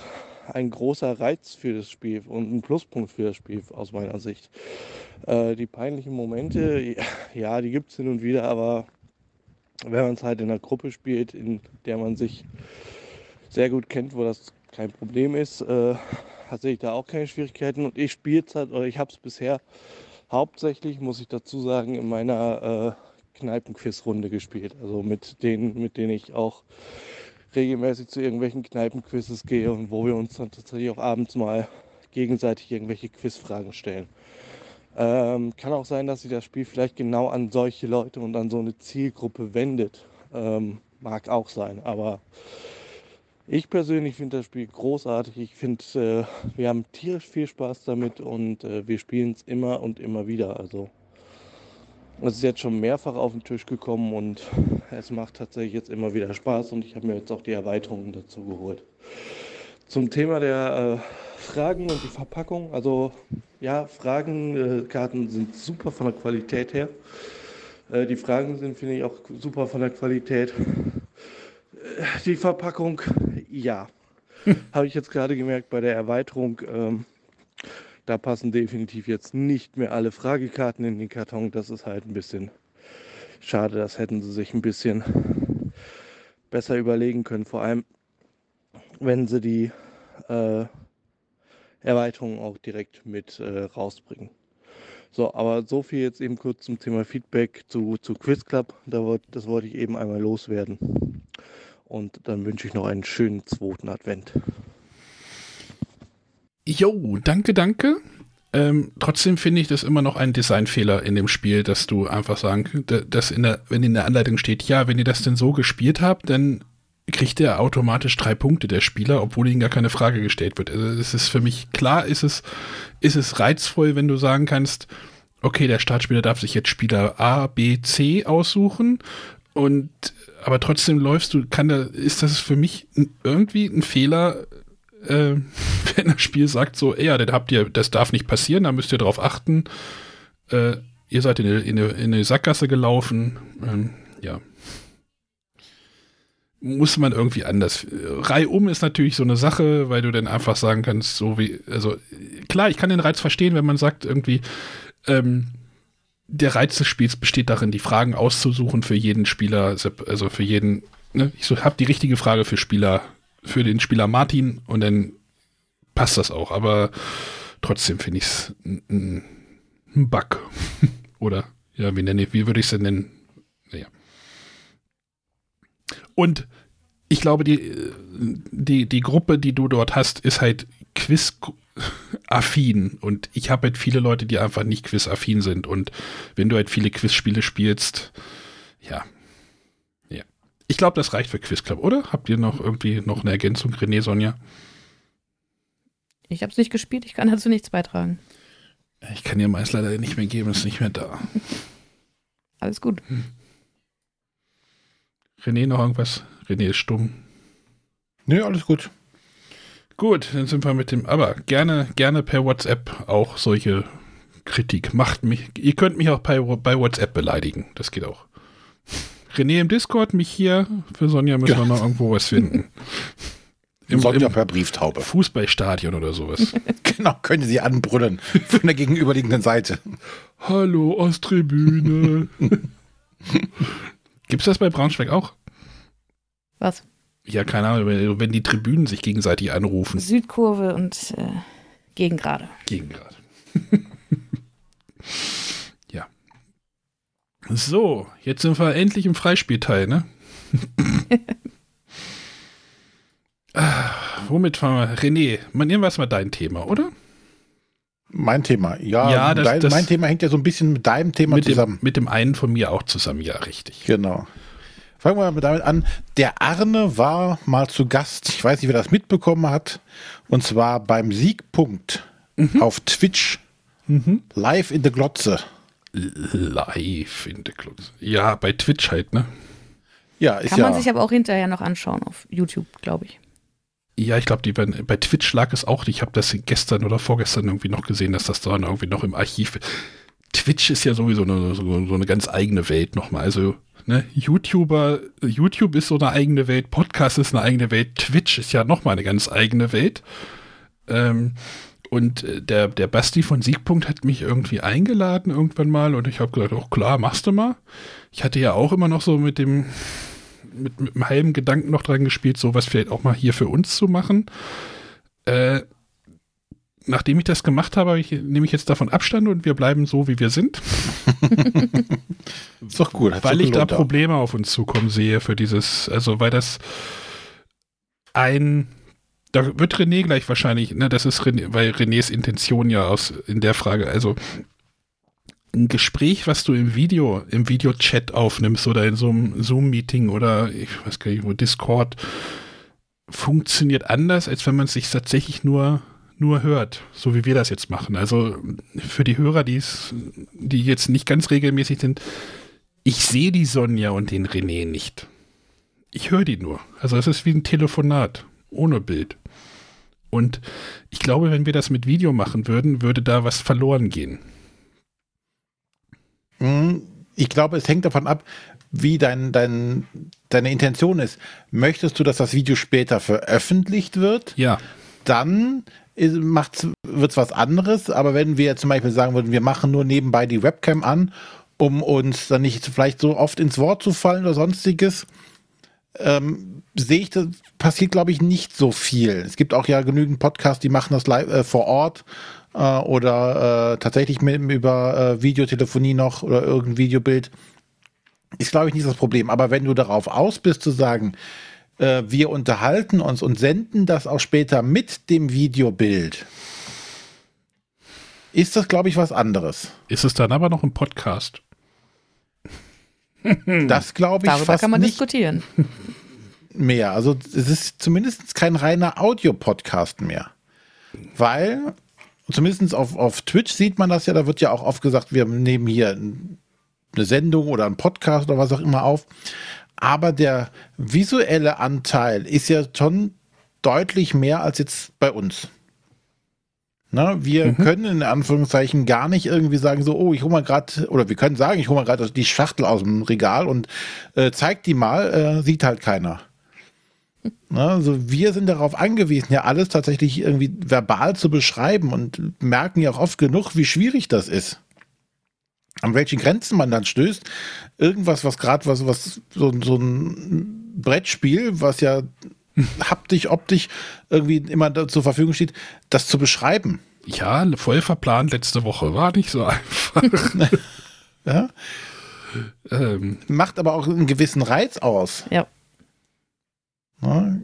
Speaker 4: ein großer Reiz für das Spiel und ein Pluspunkt für das Spiel aus meiner Sicht. Äh, die peinlichen Momente, ja, die gibt es hin und wieder, aber wenn man es halt in einer Gruppe spielt, in der man sich sehr gut kennt, wo das kein Problem ist, äh, sehe ich da auch keine Schwierigkeiten. Und ich spiele es halt, oder ich habe es bisher hauptsächlich, muss ich dazu sagen, in meiner äh, Kneipenquiz-Runde gespielt. Also mit denen, mit denen ich auch regelmäßig zu irgendwelchen Kneipenquizzes gehe und wo wir uns dann tatsächlich auch abends mal gegenseitig irgendwelche Quizfragen stellen. Ähm, kann auch sein, dass sich das Spiel vielleicht genau an solche Leute und an so eine Zielgruppe wendet. Ähm, mag auch sein, aber ich persönlich finde das Spiel großartig. Ich finde, äh, wir haben tierisch viel Spaß damit und äh, wir spielen es immer und immer wieder. Also es ist jetzt schon mehrfach auf den Tisch gekommen und es macht tatsächlich jetzt immer wieder Spaß und ich habe mir jetzt auch die Erweiterungen dazu geholt. Zum Thema der äh, Fragen und die Verpackung. Also ja, Fragenkarten sind super von der Qualität her. Äh, die Fragen sind, finde ich, auch super von der Qualität. Die Verpackung, ja. Habe ich jetzt gerade gemerkt bei der Erweiterung. Ähm, da passen definitiv jetzt nicht mehr alle Fragekarten in den Karton. Das ist halt ein bisschen schade. Das hätten sie sich ein bisschen besser überlegen können. Vor allem, wenn sie die äh, Erweiterung auch direkt mit äh, rausbringen. So, aber so viel jetzt eben kurz zum Thema Feedback zu, zu Quiz Club. Da wollt, das wollte ich eben einmal loswerden. Und dann wünsche ich noch einen schönen zweiten Advent.
Speaker 2: Jo, danke, danke. Ähm, trotzdem finde ich das immer noch ein Designfehler in dem Spiel, dass du einfach sagen, dass in der, wenn in der Anleitung steht, ja, wenn ihr das denn so gespielt habt, dann kriegt er automatisch drei Punkte, der Spieler, obwohl ihnen gar keine Frage gestellt wird. Also es ist für mich klar, ist es, ist es reizvoll, wenn du sagen kannst, okay, der Startspieler darf sich jetzt Spieler A, B, C aussuchen und aber trotzdem läufst du, kann da, ist das für mich irgendwie ein Fehler, äh, wenn das Spiel sagt so, ja, dann habt ihr, das darf nicht passieren, da müsst ihr drauf achten. Äh, ihr seid in eine, in eine, in eine Sackgasse gelaufen. Ähm, ja. Muss man irgendwie anders. Reihum ist natürlich so eine Sache, weil du dann einfach sagen kannst, so wie, also klar, ich kann den Reiz verstehen, wenn man sagt, irgendwie, ähm, der Reiz des Spiels besteht darin, die Fragen auszusuchen für jeden Spieler, also für jeden, ne? ich so, habe die richtige Frage für Spieler, für den Spieler Martin und dann passt das auch, aber trotzdem finde ich es ein, Bug. Oder, ja, wie, nenne, wie würde ich es denn nennen? Und ich glaube, die, die, die Gruppe, die du dort hast, ist halt Quiz affin und ich habe halt viele Leute, die einfach nicht quiz-affin sind und wenn du halt viele Quizspiele spielst, ja. Ja. Ich glaube, das reicht für Quiz Club, oder? Habt ihr noch irgendwie noch eine Ergänzung, René, Sonja?
Speaker 1: Ich habe es nicht gespielt, ich kann dazu nichts beitragen.
Speaker 2: Ich kann dir meist leider nicht mehr geben, ist nicht mehr da.
Speaker 1: Alles gut. Hm.
Speaker 2: René, noch irgendwas? René ist stumm.
Speaker 3: Nee, alles gut.
Speaker 2: Gut, dann sind wir mit dem, aber gerne, gerne per WhatsApp auch solche Kritik. Macht mich, ihr könnt mich auch bei, bei WhatsApp beleidigen. Das geht auch. René im Discord, mich hier. Für Sonja müssen ja. wir noch irgendwo was finden.
Speaker 3: Im, Sonja per Brieftaube.
Speaker 2: Fußballstadion oder sowas.
Speaker 3: genau, können Sie anbrüllen von der gegenüberliegenden Seite.
Speaker 2: Hallo, Osttribüne. Gibt es das bei Braunschweig auch?
Speaker 1: Was?
Speaker 2: Ja, keine Ahnung, wenn die Tribünen sich gegenseitig anrufen.
Speaker 1: Südkurve und äh, Gegengrade.
Speaker 2: Gegengrade. ja. So, jetzt sind wir endlich im Freispielteil, ne? ah, womit fahren wir? René, man irgendwas mal dein Thema, oder?
Speaker 3: Mein Thema, ja.
Speaker 2: ja das,
Speaker 3: dein,
Speaker 2: das
Speaker 3: mein Thema hängt ja so ein bisschen mit deinem Thema
Speaker 2: mit
Speaker 3: zusammen.
Speaker 2: Dem, mit dem einen von mir auch zusammen, ja, richtig.
Speaker 3: Genau. Fangen wir mal damit an. Der Arne war mal zu Gast. Ich weiß nicht, wer das mitbekommen hat. Und zwar beim Siegpunkt mhm. auf Twitch. Mhm. Live in der Glotze.
Speaker 2: Live in der Glotze. Ja, bei Twitch halt, ne?
Speaker 3: Ja, ist
Speaker 1: Kann
Speaker 3: ja.
Speaker 1: man sich aber auch hinterher noch anschauen auf YouTube, glaube ich.
Speaker 2: Ja, ich glaube, bei Twitch lag es auch. Ich habe das gestern oder vorgestern irgendwie noch gesehen, dass das da irgendwie noch im Archiv. Twitch ist ja sowieso eine, so, so eine ganz eigene Welt nochmal. Also Ne? YouTuber, YouTube ist so eine eigene Welt, Podcast ist eine eigene Welt, Twitch ist ja nochmal eine ganz eigene Welt. Ähm, und äh, der, der Basti von Siegpunkt hat mich irgendwie eingeladen irgendwann mal und ich habe gesagt, oh klar, machst du mal. Ich hatte ja auch immer noch so mit dem, mit, mit einem halben Gedanken noch dran gespielt, sowas vielleicht auch mal hier für uns zu machen. Äh, nachdem ich das gemacht habe, ich, nehme ich jetzt davon Abstand und wir bleiben so, wie wir sind.
Speaker 3: ist doch gut.
Speaker 2: Weil ich da Probleme auf uns zukommen sehe für dieses, also weil das ein, da wird René gleich wahrscheinlich, ne, das ist René, weil Renés Intention ja aus in der Frage, also ein Gespräch, was du im Video, im Videochat aufnimmst oder in so einem Zoom-Meeting oder ich weiß gar nicht wo, Discord, funktioniert anders, als wenn man sich tatsächlich nur nur hört, so wie wir das jetzt machen. Also für die Hörer, die's, die jetzt nicht ganz regelmäßig sind, ich sehe die Sonja und den René nicht. Ich höre die nur. Also es ist wie ein Telefonat, ohne Bild. Und ich glaube, wenn wir das mit Video machen würden, würde da was verloren gehen.
Speaker 3: Hm, ich glaube, es hängt davon ab, wie dein, dein, deine Intention ist. Möchtest du, dass das Video später veröffentlicht wird?
Speaker 2: Ja.
Speaker 3: Dann wird es was anderes, aber wenn wir zum Beispiel sagen würden, wir machen nur nebenbei die Webcam an, um uns dann nicht vielleicht so oft ins Wort zu fallen oder sonstiges, ähm, sehe ich, das passiert, glaube ich, nicht so viel. Es gibt auch ja genügend Podcasts, die machen das live, äh, vor Ort äh, oder äh, tatsächlich mit, über äh, Videotelefonie noch oder irgendein Videobild. Ist, glaube ich, nicht das Problem. Aber wenn du darauf aus bist zu sagen, äh, wir unterhalten uns und senden das auch später mit dem Videobild, ist das, glaube ich, was anderes.
Speaker 2: Ist es dann aber noch ein Podcast?
Speaker 3: Das glaube ich
Speaker 1: Darüber
Speaker 3: fast
Speaker 1: kann man
Speaker 3: nicht
Speaker 1: diskutieren.
Speaker 3: mehr. Also es ist zumindest kein reiner Audio-Podcast mehr. Weil, zumindest auf, auf Twitch sieht man das ja, da wird ja auch oft gesagt, wir nehmen hier eine Sendung oder einen Podcast oder was auch immer auf aber der visuelle Anteil ist ja schon deutlich mehr als jetzt bei uns. Na, wir mhm. können in Anführungszeichen gar nicht irgendwie sagen, so, oh, ich hole mal gerade, oder wir können sagen, ich hole mal gerade die Schachtel aus dem Regal und äh, zeig die mal, äh, sieht halt keiner. Na, also wir sind darauf angewiesen, ja alles tatsächlich irgendwie verbal zu beschreiben und merken ja auch oft genug, wie schwierig das ist an welchen Grenzen man dann stößt. Irgendwas, was gerade was, was so, so ein Brettspiel, was ja haptisch, optisch irgendwie immer da zur Verfügung steht, das zu beschreiben.
Speaker 2: Ja, voll verplant letzte Woche. War nicht so einfach.
Speaker 3: ja. Ähm. Macht aber auch einen gewissen Reiz aus.
Speaker 1: Ja.
Speaker 3: Ja.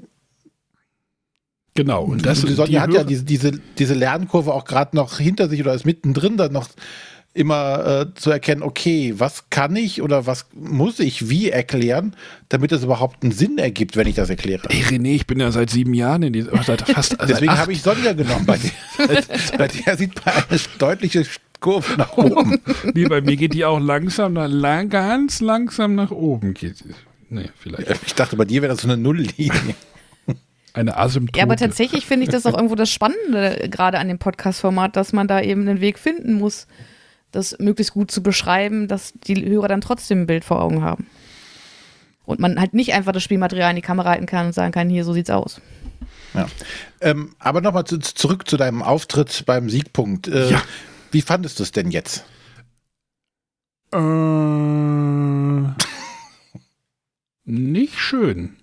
Speaker 2: Genau.
Speaker 3: Und das, die Sonja hat ja diese, diese, diese Lernkurve auch gerade noch hinter sich oder ist mittendrin dann noch immer äh, zu erkennen, okay, was kann ich oder was muss ich wie erklären, damit es überhaupt einen Sinn ergibt, wenn ich das erkläre.
Speaker 2: Ey René, ich bin ja seit sieben Jahren in dieser, seit fast
Speaker 3: Deswegen habe ich Sonja genommen. Bei der, bei der sieht man eine deutliche Kurve nach oben.
Speaker 2: nee, bei mir geht die auch langsam, lang, ganz langsam nach oben. Geht. Nee, vielleicht.
Speaker 3: Ich dachte, bei dir wäre das so eine Nulllinie.
Speaker 2: Eine Asymptote.
Speaker 1: Ja, aber tatsächlich finde ich das auch irgendwo das Spannende gerade an dem Podcast-Format, dass man da eben einen Weg finden muss, das möglichst gut zu beschreiben, dass die Hörer dann trotzdem ein Bild vor Augen haben. Und man halt nicht einfach das Spielmaterial in die Kamera halten kann und sagen kann, hier, so sieht's aus.
Speaker 3: Ja. Ähm, aber nochmal zu, zurück zu deinem Auftritt beim Siegpunkt. Äh, ja. Wie fandest du es denn jetzt?
Speaker 2: Äh, nicht schön.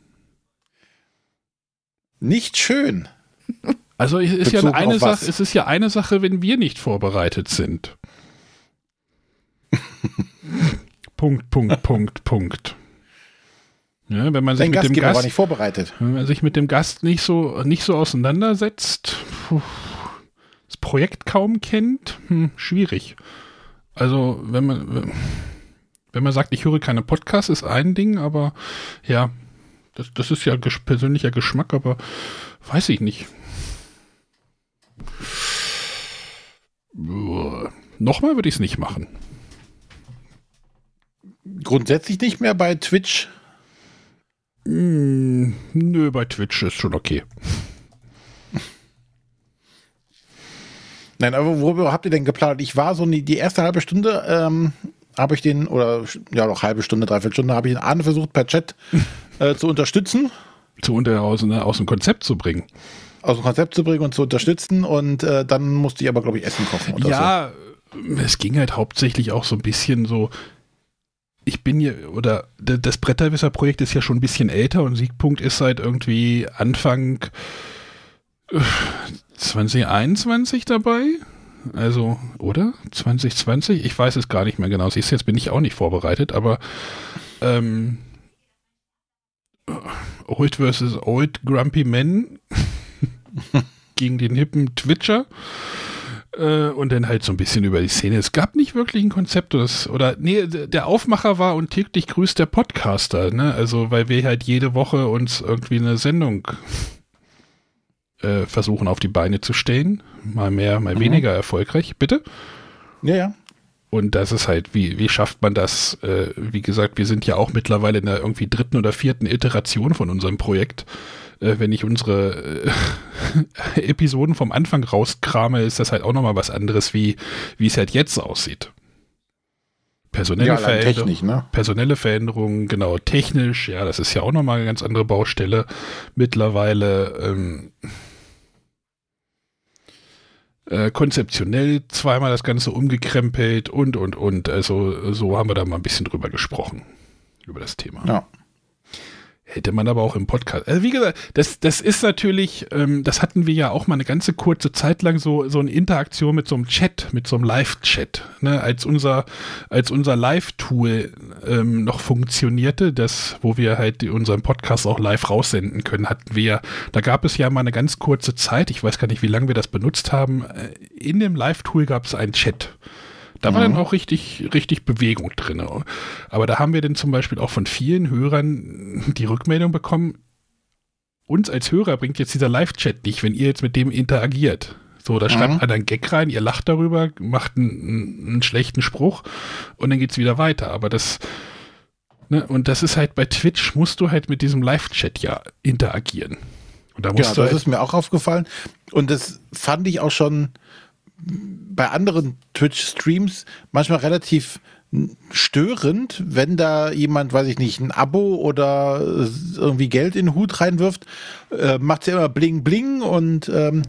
Speaker 3: Nicht schön.
Speaker 2: Also es ist, ja eine Sache, es ist ja eine Sache, wenn wir nicht vorbereitet sind. Punkt, Punkt, Punkt, Punkt. Ja, wenn man sich mit dem Gast,
Speaker 3: nicht vorbereitet.
Speaker 2: Wenn man sich mit dem Gast nicht so, nicht so auseinandersetzt, das Projekt kaum kennt, hm, schwierig. Also, wenn man, wenn man sagt, ich höre keine Podcasts, ist ein Ding, aber ja, das, das ist ja persönlicher Geschmack, aber weiß ich nicht. Nochmal würde ich es nicht machen
Speaker 3: grundsätzlich nicht mehr bei Twitch?
Speaker 2: Mm, nö, bei Twitch ist schon okay.
Speaker 3: Nein, aber worüber habt ihr denn geplant? Ich war so die, die erste halbe Stunde, ähm, habe ich den, oder ja, noch halbe Stunde, dreiviertel Stunde, habe ich den Arne versucht, per Chat äh, zu unterstützen.
Speaker 2: Zu unter, aus, ne, aus dem Konzept zu bringen.
Speaker 3: Aus dem Konzept zu bringen und zu unterstützen und äh, dann musste ich aber, glaube ich, Essen kochen oder
Speaker 2: ja, so. Ja, es ging halt hauptsächlich auch so ein bisschen so, ich bin hier, oder das Bretterwisser-Projekt ist ja schon ein bisschen älter und Siegpunkt ist seit irgendwie Anfang 2021 äh, dabei. Also, oder? 2020? Ich weiß es gar nicht mehr genau. Siehst du, jetzt bin ich auch nicht vorbereitet, aber ähm, Old versus Old Grumpy Men gegen den hippen Twitcher äh, und dann halt so ein bisschen über die Szene. Es gab nicht wirklich ein Konzept oder, oder nee, der Aufmacher war und täglich grüßt der Podcaster, ne? Also, weil wir halt jede Woche uns irgendwie eine Sendung äh, versuchen auf die Beine zu stellen. Mal mehr, mal mhm. weniger erfolgreich. Bitte?
Speaker 3: Ja, ja.
Speaker 2: Und das ist halt, wie, wie schafft man das? Äh, wie gesagt, wir sind ja auch mittlerweile in der irgendwie dritten oder vierten Iteration von unserem Projekt. Äh, wenn ich unsere äh, Episoden vom Anfang rauskrame, ist das halt auch nochmal was anderes, wie, wie es halt jetzt aussieht. Personelle, ja, Veränderung, ne? personelle Veränderungen, genau, technisch, ja, das ist ja auch nochmal eine ganz andere Baustelle. Mittlerweile ähm, äh, konzeptionell zweimal das Ganze umgekrempelt und, und, und. Also so haben wir da mal ein bisschen drüber gesprochen, über das Thema.
Speaker 3: Ja.
Speaker 2: Hätte man aber auch im Podcast. Also wie gesagt, das, das ist natürlich, ähm, das hatten wir ja auch mal eine ganze kurze Zeit lang so, so eine Interaktion mit so einem Chat, mit so einem Live-Chat, ne, als unser, als unser Live-Tool ähm, noch funktionierte, das, wo wir halt unseren Podcast auch live raussenden können, hatten wir, da gab es ja mal eine ganz kurze Zeit, ich weiß gar nicht, wie lange wir das benutzt haben, äh, in dem Live-Tool gab es einen Chat. Da war mhm. dann auch richtig, richtig Bewegung drin. Aber da haben wir dann zum Beispiel auch von vielen Hörern die Rückmeldung bekommen, uns als Hörer bringt jetzt dieser Live-Chat nicht, wenn ihr jetzt mit dem interagiert. So, da mhm. schreibt einer einen Gag rein, ihr lacht darüber, macht einen, einen schlechten Spruch und dann geht es wieder weiter. Aber das, ne, und das ist halt bei Twitch, musst du halt mit diesem Live-Chat ja interagieren.
Speaker 3: Und da musst ja, das halt ist mir auch aufgefallen. Und das fand ich auch schon bei anderen Twitch-Streams manchmal relativ störend, wenn da jemand, weiß ich nicht, ein Abo oder irgendwie Geld in den Hut reinwirft, äh, macht es ja immer bling bling und ähm,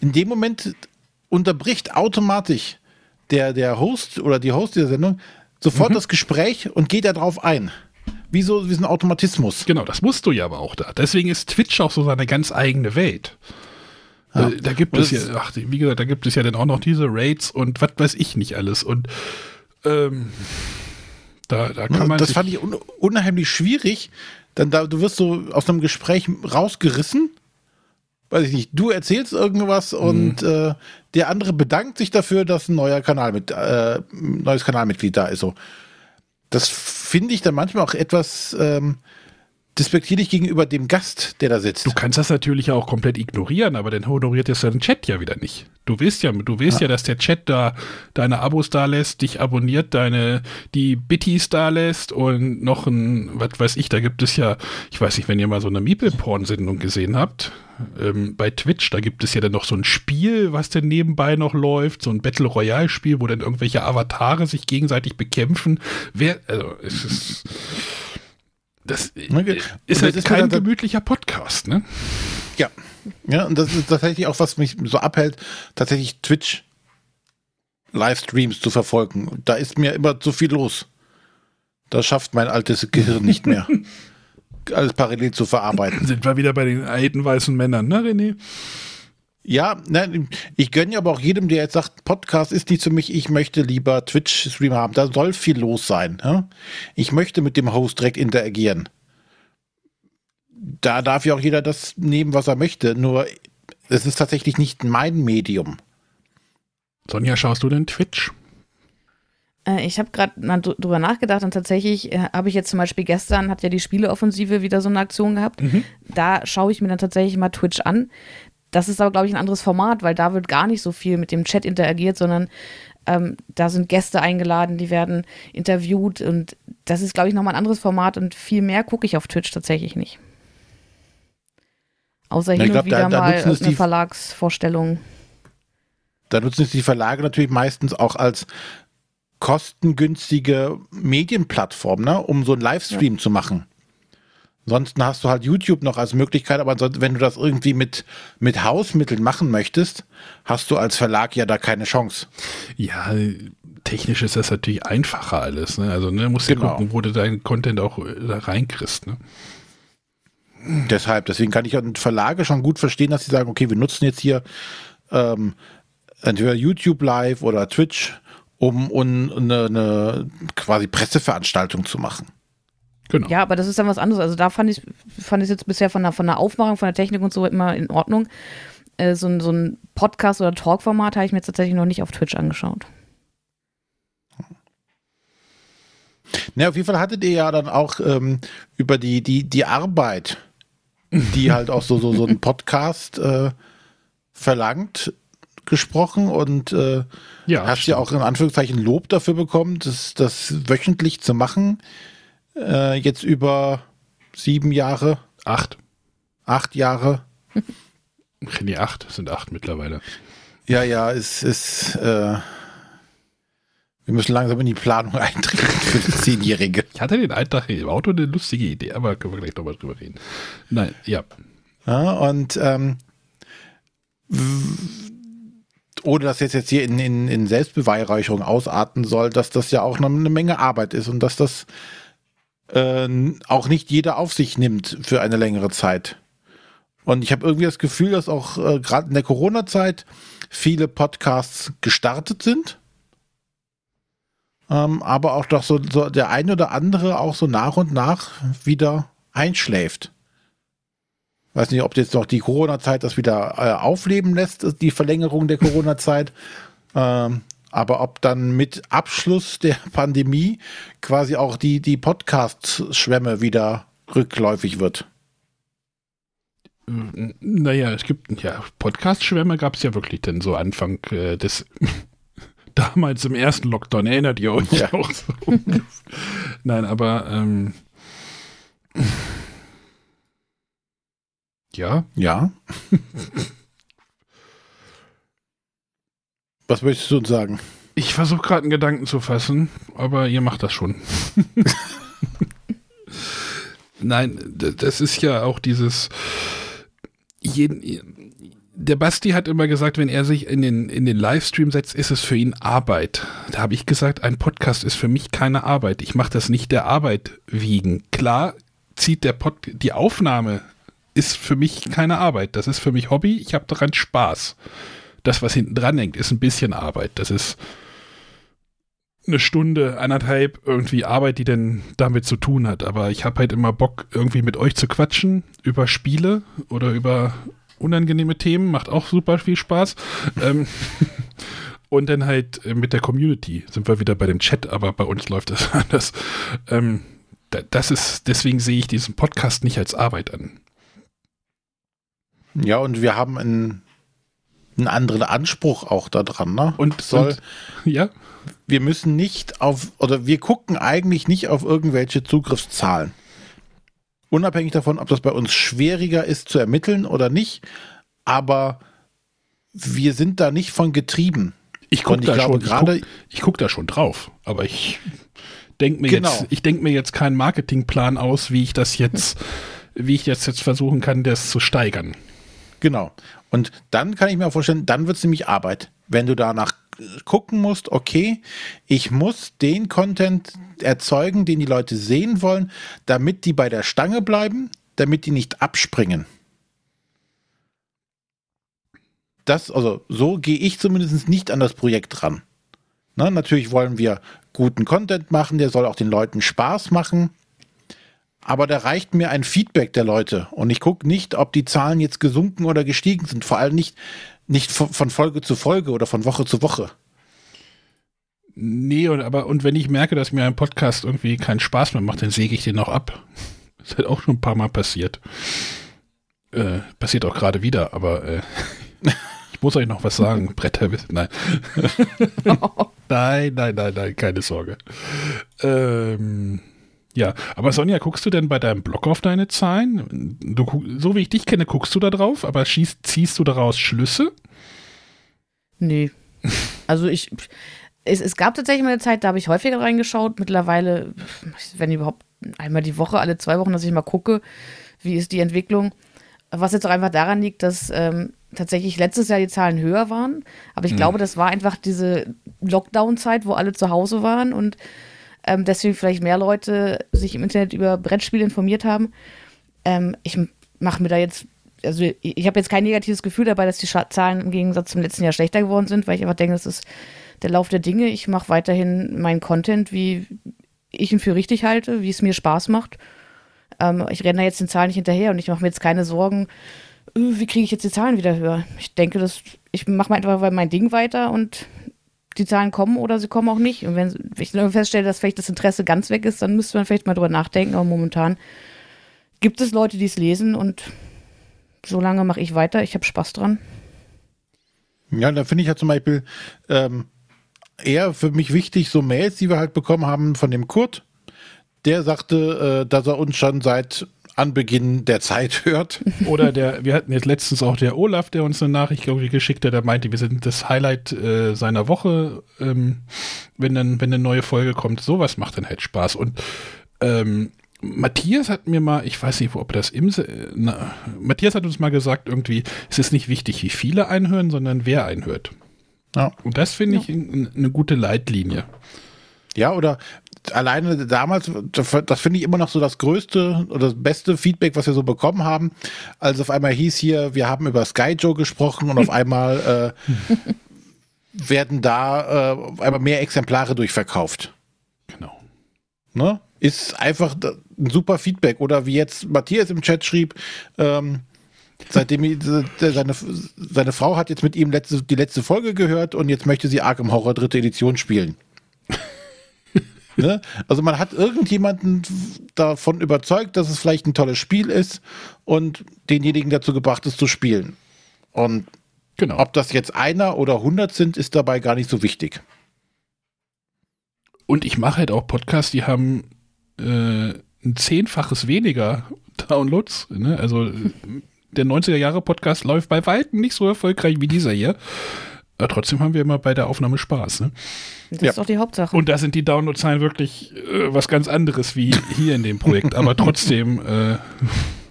Speaker 3: in dem Moment unterbricht automatisch der, der Host oder die Host dieser Sendung sofort mhm. das Gespräch und geht darauf ein. Wie so, wie so ein Automatismus.
Speaker 2: Genau, das musst du ja aber auch da. Deswegen ist Twitch auch so seine ganz eigene Welt. Ja. Äh, da gibt es ja, ach, wie gesagt, da gibt es ja dann auch noch diese Raids und was weiß ich nicht alles. Und ähm, da, da kann man.
Speaker 3: Das fand ich un unheimlich schwierig. Dann da, du wirst so aus einem Gespräch rausgerissen. Weiß ich nicht, du erzählst irgendwas mhm. und äh, der andere bedankt sich dafür, dass ein neuer Kanal mit, äh, neues Kanalmitglied da ist. So. Das finde ich dann manchmal auch etwas ähm, despektierlich gegenüber dem Gast, der da sitzt.
Speaker 2: Du kannst das natürlich auch komplett ignorieren, aber dann honoriert es dein Chat ja wieder nicht. Du willst ja, du willst ja. ja, dass der Chat da deine Abos da lässt, dich abonniert, deine, die Bitties da lässt und noch ein, was weiß ich, da gibt es ja, ich weiß nicht, wenn ihr mal so eine Meeple-Porn-Sendung gesehen habt, ähm, bei Twitch, da gibt es ja dann noch so ein Spiel, was dann nebenbei noch läuft, so ein Battle Royale-Spiel, wo dann irgendwelche Avatare sich gegenseitig bekämpfen. Wer, also, es ist, das okay. ist halt ist kein gemütlicher Podcast, ne?
Speaker 3: Ja. Ja, und das ist tatsächlich auch, was mich so abhält, tatsächlich Twitch Livestreams zu verfolgen. Da ist mir immer zu viel los. Das schafft mein altes Gehirn nicht mehr. Alles parallel zu verarbeiten.
Speaker 2: Sind wir wieder bei den alten weißen Männern, ne, René?
Speaker 3: Ja, nein, ich gönne aber auch jedem, der jetzt sagt, Podcast ist nicht für mich, ich möchte lieber Twitch-Stream haben. Da soll viel los sein. Ja? Ich möchte mit dem Host direkt interagieren. Da darf ja auch jeder das nehmen, was er möchte. Nur es ist tatsächlich nicht mein Medium.
Speaker 2: Sonja, schaust du denn Twitch?
Speaker 1: Äh, ich habe gerade mal drüber nachgedacht und tatsächlich äh, habe ich jetzt zum Beispiel gestern, hat ja die Spieleoffensive wieder so eine Aktion gehabt. Mhm. Da schaue ich mir dann tatsächlich mal Twitch an. Das ist aber, glaube ich, ein anderes Format, weil da wird gar nicht so viel mit dem Chat interagiert, sondern ähm, da sind Gäste eingeladen, die werden interviewt und das ist, glaube ich, nochmal ein anderes Format und viel mehr gucke ich auf Twitch tatsächlich nicht. Außer hin glaub, und wieder da, da mal eine die, Verlagsvorstellung.
Speaker 3: Da nutzen es die Verlage natürlich meistens auch als kostengünstige Medienplattform, ne, um so einen Livestream ja. zu machen. Ansonsten hast du halt YouTube noch als Möglichkeit, aber wenn du das irgendwie mit, mit Hausmitteln machen möchtest, hast du als Verlag ja da keine Chance.
Speaker 2: Ja, technisch ist das natürlich einfacher alles. Ne? Also ne, musst du
Speaker 3: Genau.
Speaker 2: gucken, wo du deinen Content auch äh, da reinkriegst. Ne?
Speaker 3: Deshalb, deswegen kann ich Verlage schon gut verstehen, dass sie sagen, okay, wir nutzen jetzt hier ähm, entweder YouTube Live oder Twitch, um, um eine, eine quasi Presseveranstaltung zu machen.
Speaker 2: Genau.
Speaker 1: Ja, aber das ist dann was anderes. Also da fand ich fand ich jetzt bisher von der, von der Aufmachung, von der Technik und so immer in Ordnung. Äh, so, ein- so ein Podcast- oder Talk-Format habe ich mir jetzt tatsächlich noch nicht auf Twitch angeschaut.
Speaker 3: Ne, auf jeden Fall hattet ihr ja dann auch ähm, über die, die, die Arbeit, die halt auch so, so, so ein Podcast äh, verlangt, gesprochen und äh,
Speaker 2: Ja,
Speaker 3: hast ja
Speaker 2: stimmt.
Speaker 3: auch in Anführungszeichen Lob dafür bekommen, das, das wöchentlich zu machen. Äh, jetzt über sieben Jahre,
Speaker 2: acht.
Speaker 3: acht Jahre.
Speaker 2: Nee, acht sind acht mittlerweile.
Speaker 3: Ja, ja, es ist. Äh, wir müssen langsam in die Planung eintreten für die Zehnjährige.
Speaker 2: Ich hatte den einen Tag im Auto eine lustige Idee, aber können wir gleich nochmal drüber reden. Nein, ja.
Speaker 3: Ja, und ähm, ohne dass jetzt, jetzt hier in, in, in Selbstbeweihräucherung ausarten soll, dass das ja auch noch eine Menge Arbeit ist und dass das äh, auch nicht jeder auf sich nimmt für eine längere Zeit. Und ich habe irgendwie das Gefühl, dass auch äh, gerade in der Corona-Zeit viele Podcasts gestartet sind. Ähm, aber auch doch so, so der eine oder andere auch so nach und nach wieder einschläft. Weiß nicht, ob jetzt noch die Corona-Zeit das wieder äh, aufleben lässt, die Verlängerung der Corona-Zeit. Ähm, aber ob dann mit Abschluss der Pandemie quasi auch die, die Podcast-Schwemme wieder rückläufig wird.
Speaker 2: N- Naja, es gibt, ja, Podcast-Schwämme gab es ja wirklich denn so Anfang äh, des, damals im ersten Lockdown, erinnert ihr euch
Speaker 3: Ja.
Speaker 2: auch so? Nein, aber, ähm, ja,
Speaker 3: Ja. Was möchtest du uns sagen?
Speaker 2: ich versuche gerade einen Gedanken zu fassen, aber ihr macht das schon. Nein, das ist ja auch dieses, jeden, der Basti hat immer gesagt, wenn er sich in den, in den Livestream setzt, ist es für ihn Arbeit. Da habe ich gesagt, ein Podcast ist für mich keine Arbeit. Ich mache das nicht der Arbeit wiegen. Klar zieht der Pod, die Aufnahme ist für mich keine Arbeit. Das ist für mich Hobby. Ich habe daran Spaß. Das, was hinten dran hängt, ist ein bisschen Arbeit. Das ist eine Stunde, anderthalb irgendwie Arbeit, die denn damit zu tun hat. Aber ich habe halt immer Bock, irgendwie mit euch zu quatschen über Spiele oder über unangenehme Themen. Macht auch super viel Spaß. ähm, und dann halt äh, mit der Community sind wir wieder bei dem Chat, aber bei uns läuft das anders. Ähm, da, das ist, deswegen sehe ich diesen Podcast nicht als Arbeit an.
Speaker 3: Ja, und wir haben einen, einen anderen Anspruch auch daran, ne?
Speaker 2: Und
Speaker 3: soll,
Speaker 2: und, ja,
Speaker 3: wir müssen nicht auf, oder wir gucken eigentlich nicht auf irgendwelche Zugriffszahlen. Unabhängig davon, ob das bei uns schwieriger ist zu ermitteln oder nicht, aber wir sind da nicht von getrieben.
Speaker 2: ich gucke
Speaker 3: ich
Speaker 2: da,
Speaker 3: glaube
Speaker 2: schon- ich
Speaker 3: gerade-
Speaker 2: guck, ich guck da schon drauf, aber ich denke mir,
Speaker 3: Genau.
Speaker 2: jetzt, ich denk mir jetzt keinen Marketingplan aus, wie ich das jetzt, wie ich jetzt, jetzt versuchen kann, das zu steigern.
Speaker 3: Genau. Und dann kann ich mir auch vorstellen, dann wird es nämlich Arbeit. Wenn du danach gucken musst, okay, ich muss den Content erzeugen, den die Leute sehen wollen, damit die bei der Stange bleiben, damit die nicht abspringen. Das, also so gehe ich zumindest nicht an das Projekt ran. Na, natürlich wollen wir guten Content machen, der soll auch den Leuten Spaß machen. Aber da reicht mir ein Feedback der Leute. Und ich gucke nicht, ob die Zahlen jetzt gesunken oder gestiegen sind. Vor allem nicht, nicht von Folge zu Folge oder von Woche zu Woche.
Speaker 2: Nee, und, aber, und wenn ich merke, dass mir ein Podcast irgendwie keinen Spaß mehr macht, dann säge ich den auch ab. Das hat auch schon ein paar Mal passiert. Äh, passiert auch gerade wieder, aber äh, ich muss euch noch was sagen. Bretter, nein. nein, nein, nein, nein, keine Sorge. Ähm, ja, aber Sonja, guckst du denn bei deinem Blog auf deine Zahlen? Du, so wie ich dich kenne, guckst du da drauf, aber schießt, ziehst du daraus Schlüsse?
Speaker 1: Nee. Also ich, es, es gab tatsächlich mal eine Zeit, da habe ich häufiger reingeschaut. Mittlerweile, wenn überhaupt einmal die Woche, alle zwei Wochen, dass ich mal gucke, wie ist die Entwicklung. Was jetzt auch einfach daran liegt, dass ähm, tatsächlich letztes Jahr die Zahlen höher waren. Aber ich mhm. glaube, das war einfach diese Lockdown-Zeit, wo alle zu Hause waren und ähm, deswegen vielleicht mehr Leute sich im Internet über Brettspiele informiert haben. Ähm, ich mache mir da jetzt, also ich, habe jetzt kein negatives Gefühl dabei, dass die Zahlen im Gegensatz zum letzten Jahr schlechter geworden sind, weil ich einfach denke, das ist der Lauf der Dinge. Ich mache weiterhin meinen Content, wie ich ihn für richtig halte, wie es mir Spaß macht. Ähm, ich renne da jetzt den Zahlen nicht hinterher und ich mache mir jetzt keine Sorgen, äh, wie kriege ich jetzt die Zahlen wieder höher. Ich denke, dass ich mache einfach mein Ding weiter und die Zahlen kommen oder sie kommen auch nicht. Und wenn ich feststelle, dass vielleicht das Interesse ganz weg ist, dann müsste man vielleicht mal drüber nachdenken. Aber momentan gibt es Leute, die es lesen und so lange mache ich weiter. Ich habe Spaß dran.
Speaker 3: Ja, da finde ich ja zum Beispiel ähm, eher für mich wichtig, so Mails, die wir halt bekommen haben von dem Kurt. Der sagte, äh, dass er uns schon seit Anbeginn der Zeit hört.
Speaker 2: Oder der, wir hatten jetzt letztens auch der Olaf, der uns eine Nachricht irgendwie geschickt hat, der meinte, wir sind das Highlight äh, seiner Woche, ähm, wenn dann, wenn eine neue Folge kommt. Sowas macht dann halt Spaß. Und ähm, Matthias hat mir mal, ich weiß nicht, ob das im, na, Matthias hat uns mal gesagt, irgendwie, es ist nicht wichtig, wie viele einhören, sondern wer einhört. Ja. Und das finde ich eine gute Leitlinie.
Speaker 3: Ja, oder alleine damals, das finde ich immer noch so das größte oder das beste Feedback, was wir so bekommen haben, als auf einmal hieß hier, wir haben über Sky Joe gesprochen und auf einmal äh, werden da äh, auf einmal mehr Exemplare durchverkauft.
Speaker 2: Genau.
Speaker 3: Ne? Ist einfach ein super Feedback. Oder wie jetzt Matthias im Chat schrieb, ähm, seitdem seine, seine Frau hat jetzt mit ihm letzte, die letzte Folge gehört und jetzt möchte sie Arkham Horror dritte Edition spielen. Ne? Also man hat irgendjemanden davon überzeugt, dass es vielleicht ein tolles Spiel ist und denjenigen dazu gebracht ist zu spielen. Und genau. ob das jetzt einer oder hundert sind, ist dabei gar nicht so wichtig.
Speaker 2: Und ich mache halt auch Podcasts, die haben äh, ein Zehnfaches weniger Downloads. Ne? Also der 90er Jahre Podcast läuft bei Weitem nicht so erfolgreich wie dieser hier. Aber trotzdem haben wir immer bei der Aufnahme Spaß. Ne?
Speaker 1: Das ja. ist doch die Hauptsache.
Speaker 2: Und da sind die Downloadzahlen wirklich äh, was ganz anderes wie hier in dem Projekt. Aber trotzdem äh,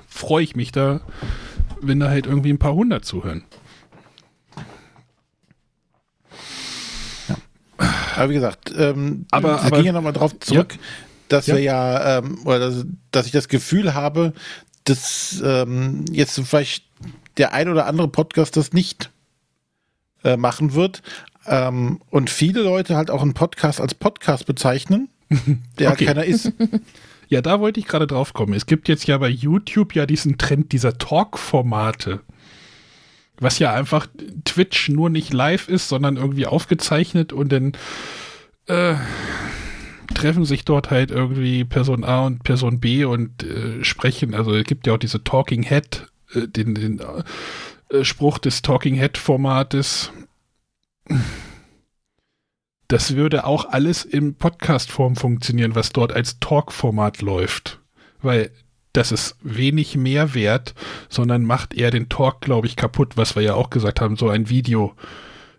Speaker 2: freue ich mich da, wenn da halt irgendwie ein paar hundert zuhören.
Speaker 3: Ja. Aber wie gesagt, ähm, aber, aber ging ja nochmal drauf zurück, ja. dass ja. wir ja, ähm, oder dass, dass, ich das Gefühl habe, dass ähm, jetzt vielleicht der ein oder andere Podcast das nicht äh, machen wird. Ähm, und viele Leute halt auch einen Podcast als Podcast bezeichnen, der halt okay. keiner ist.
Speaker 2: Ja, da wollte ich gerade drauf kommen. Es gibt jetzt ja bei YouTube ja diesen Trend dieser Talk-Formate. Was ja einfach Twitch nur nicht live ist, sondern irgendwie aufgezeichnet und dann äh, treffen sich dort halt irgendwie Person A und Person B und äh, sprechen. Also es gibt ja auch diese Talking Head, äh, den, den äh, Spruch des Talking Head Formates das würde auch alles in Podcast-Form funktionieren, was dort als Talk-Format läuft. Weil das ist wenig Mehrwert, sondern macht eher den Talk, glaube ich, kaputt, was wir ja auch gesagt haben, so ein Video.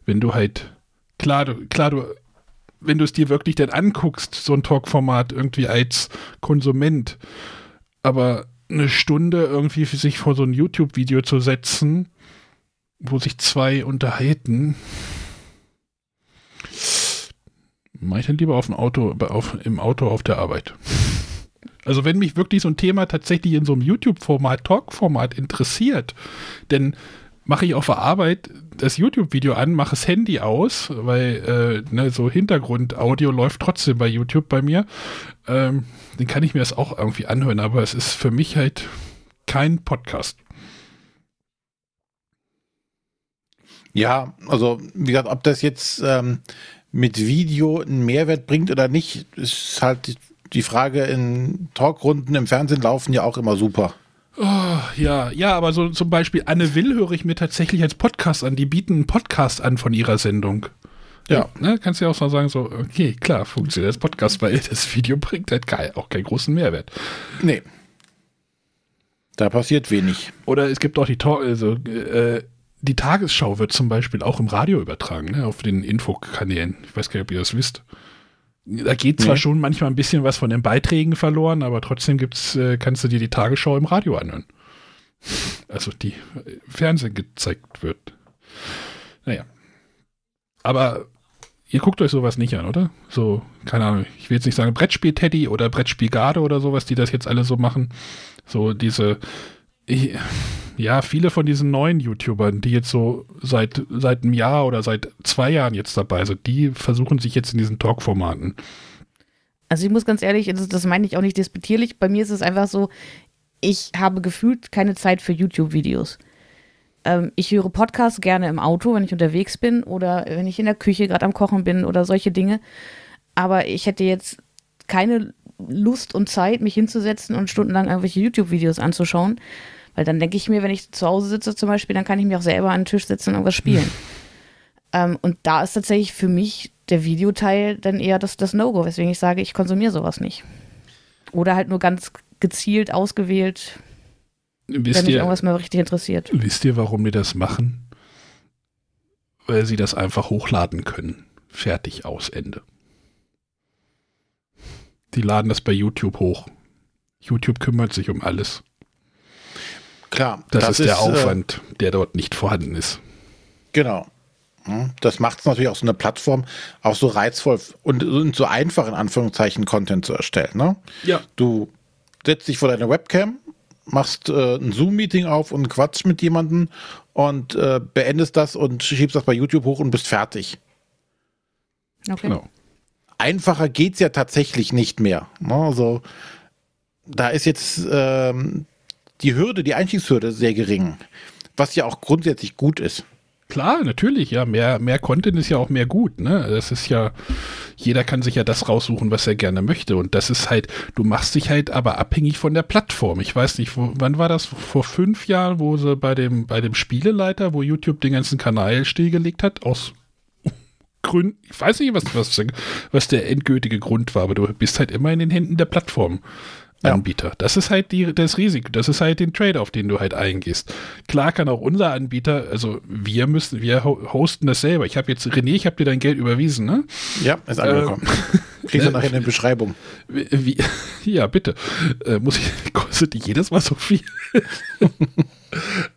Speaker 2: Wenn du halt, klar, du, klar, du, wenn du es dir wirklich dann anguckst, so ein Talk-Format irgendwie als Konsument, aber eine Stunde irgendwie für sich vor so ein YouTube-Video zu setzen, wo sich zwei unterhalten, mache ich dann lieber auf dem Auto, auf, im Auto auf der Arbeit. Also wenn mich wirklich so ein Thema tatsächlich in so einem YouTube-Format, Talk-Format interessiert, dann mache ich auf der Arbeit das YouTube-Video an, mache das Handy aus, weil äh, ne, so Hintergrund-Audio läuft trotzdem bei YouTube bei mir. Ähm, dann kann ich mir das auch irgendwie anhören, aber es ist für mich halt kein Podcast.
Speaker 3: Ja, also wie gesagt, ob das jetzt ähm, mit Video einen Mehrwert bringt oder nicht, ist halt die Frage. In Talkrunden im Fernsehen laufen ja auch immer super.
Speaker 2: Oh, ja, ja, aber so zum Beispiel Anne Will höre ich mir tatsächlich als Podcast an. Die bieten einen Podcast an von ihrer Sendung. Ja, ne, kannst du ja auch mal sagen, so, okay, klar, funktioniert das Podcast, weil das Video bringt halt kein, auch keinen großen Mehrwert.
Speaker 3: Nee. Da passiert wenig.
Speaker 2: Oder es gibt auch die Talk, also, äh, die Tagesschau wird zum Beispiel auch im Radio übertragen, ne, auf den Infokanälen. Ich weiß gar nicht, ob ihr das wisst. Da geht zwar nee. schon manchmal ein bisschen was von den Beiträgen verloren, aber trotzdem gibt's, äh, kannst du dir die Tagesschau im Radio anhören. Also die Fernsehen gezeigt wird. Naja. Aber ihr guckt euch sowas nicht an, oder? So, keine Ahnung, ich will jetzt nicht sagen Brettspiel-Teddy oder Brettspiel-Garde oder sowas, die das jetzt alle so machen. So diese, ja, viele von diesen neuen YouTubern, die jetzt so seit, seit einem Jahr oder seit zwei Jahren jetzt dabei sind, die versuchen sich jetzt in diesen Talk-Formaten.
Speaker 1: Also ich muss ganz ehrlich, das, das meine ich auch nicht despektierlich, bei mir ist es einfach so, ich habe gefühlt keine Zeit für YouTube-Videos. Ähm, ich höre Podcasts gerne im Auto, wenn ich unterwegs bin oder wenn ich in der Küche gerade am Kochen bin oder solche Dinge. Aber ich hätte jetzt keine Lust und Zeit, mich hinzusetzen und stundenlang irgendwelche YouTube-Videos anzuschauen. Weil dann denke ich mir, wenn ich zu Hause sitze zum Beispiel, dann kann ich mir auch selber an den Tisch sitzen und irgendwas spielen. ähm, und da ist tatsächlich für mich der Videoteil dann eher das, das No-Go, weswegen ich sage, ich konsumiere sowas nicht. Oder halt nur ganz gezielt ausgewählt,
Speaker 2: Wisst
Speaker 1: wenn mich
Speaker 2: ihr,
Speaker 1: irgendwas mal richtig interessiert.
Speaker 2: wisst ihr, warum die das machen? Weil sie das einfach hochladen können. Fertig, aus, Ende. Die laden das bei YouTube hoch. YouTube kümmert sich um alles.
Speaker 3: Klar,
Speaker 2: Das, ist der
Speaker 3: äh,
Speaker 2: Aufwand, der dort nicht vorhanden ist.
Speaker 3: Genau. Hm, Das macht es natürlich auch so eine Plattform auch so reizvoll und, und so einfach in Anführungszeichen Content zu erstellen. Ne?
Speaker 2: Ja.
Speaker 3: Du setzt dich vor deine Webcam, machst äh, ein Zoom-Meeting auf und quatsch mit jemandem und äh, beendest das und schiebst das bei YouTube hoch und bist fertig.
Speaker 1: Okay.
Speaker 2: Genau.
Speaker 3: Einfacher geht's ja tatsächlich nicht mehr. Ne? Also da ist jetzt ähm, die Hürde, die Einstiegshürde sehr gering, was ja auch grundsätzlich gut ist.
Speaker 2: Klar, natürlich, ja. Mehr, mehr Content ist ja auch mehr gut, ne? Das ist ja, jeder kann sich ja das raussuchen, was er gerne möchte. Und das ist halt, du machst dich halt aber abhängig von der Plattform. Ich weiß nicht, wo, wann war das? Vor fünf Jahren, wo sie bei dem, bei dem Spieleleiter, wo YouTube den ganzen Kanal stillgelegt hat, aus Gründen, ich weiß nicht, was, was, was der endgültige Grund war, aber du bist halt immer in den Händen der Plattform. Anbieter. Das ist halt die, das Risiko, das ist halt den Trade-off, den du halt eingehst. Klar kann auch unser Anbieter, also wir müssen, wir ho- hosten das selber. Ich habe jetzt, René, ich habe dir dein Geld überwiesen, ne?
Speaker 3: Ja, ist angekommen. Kriegst du nachher in der Beschreibung.
Speaker 2: Wie, wie, ja, bitte. Äh, muss ich, kostet die jedes Mal so viel?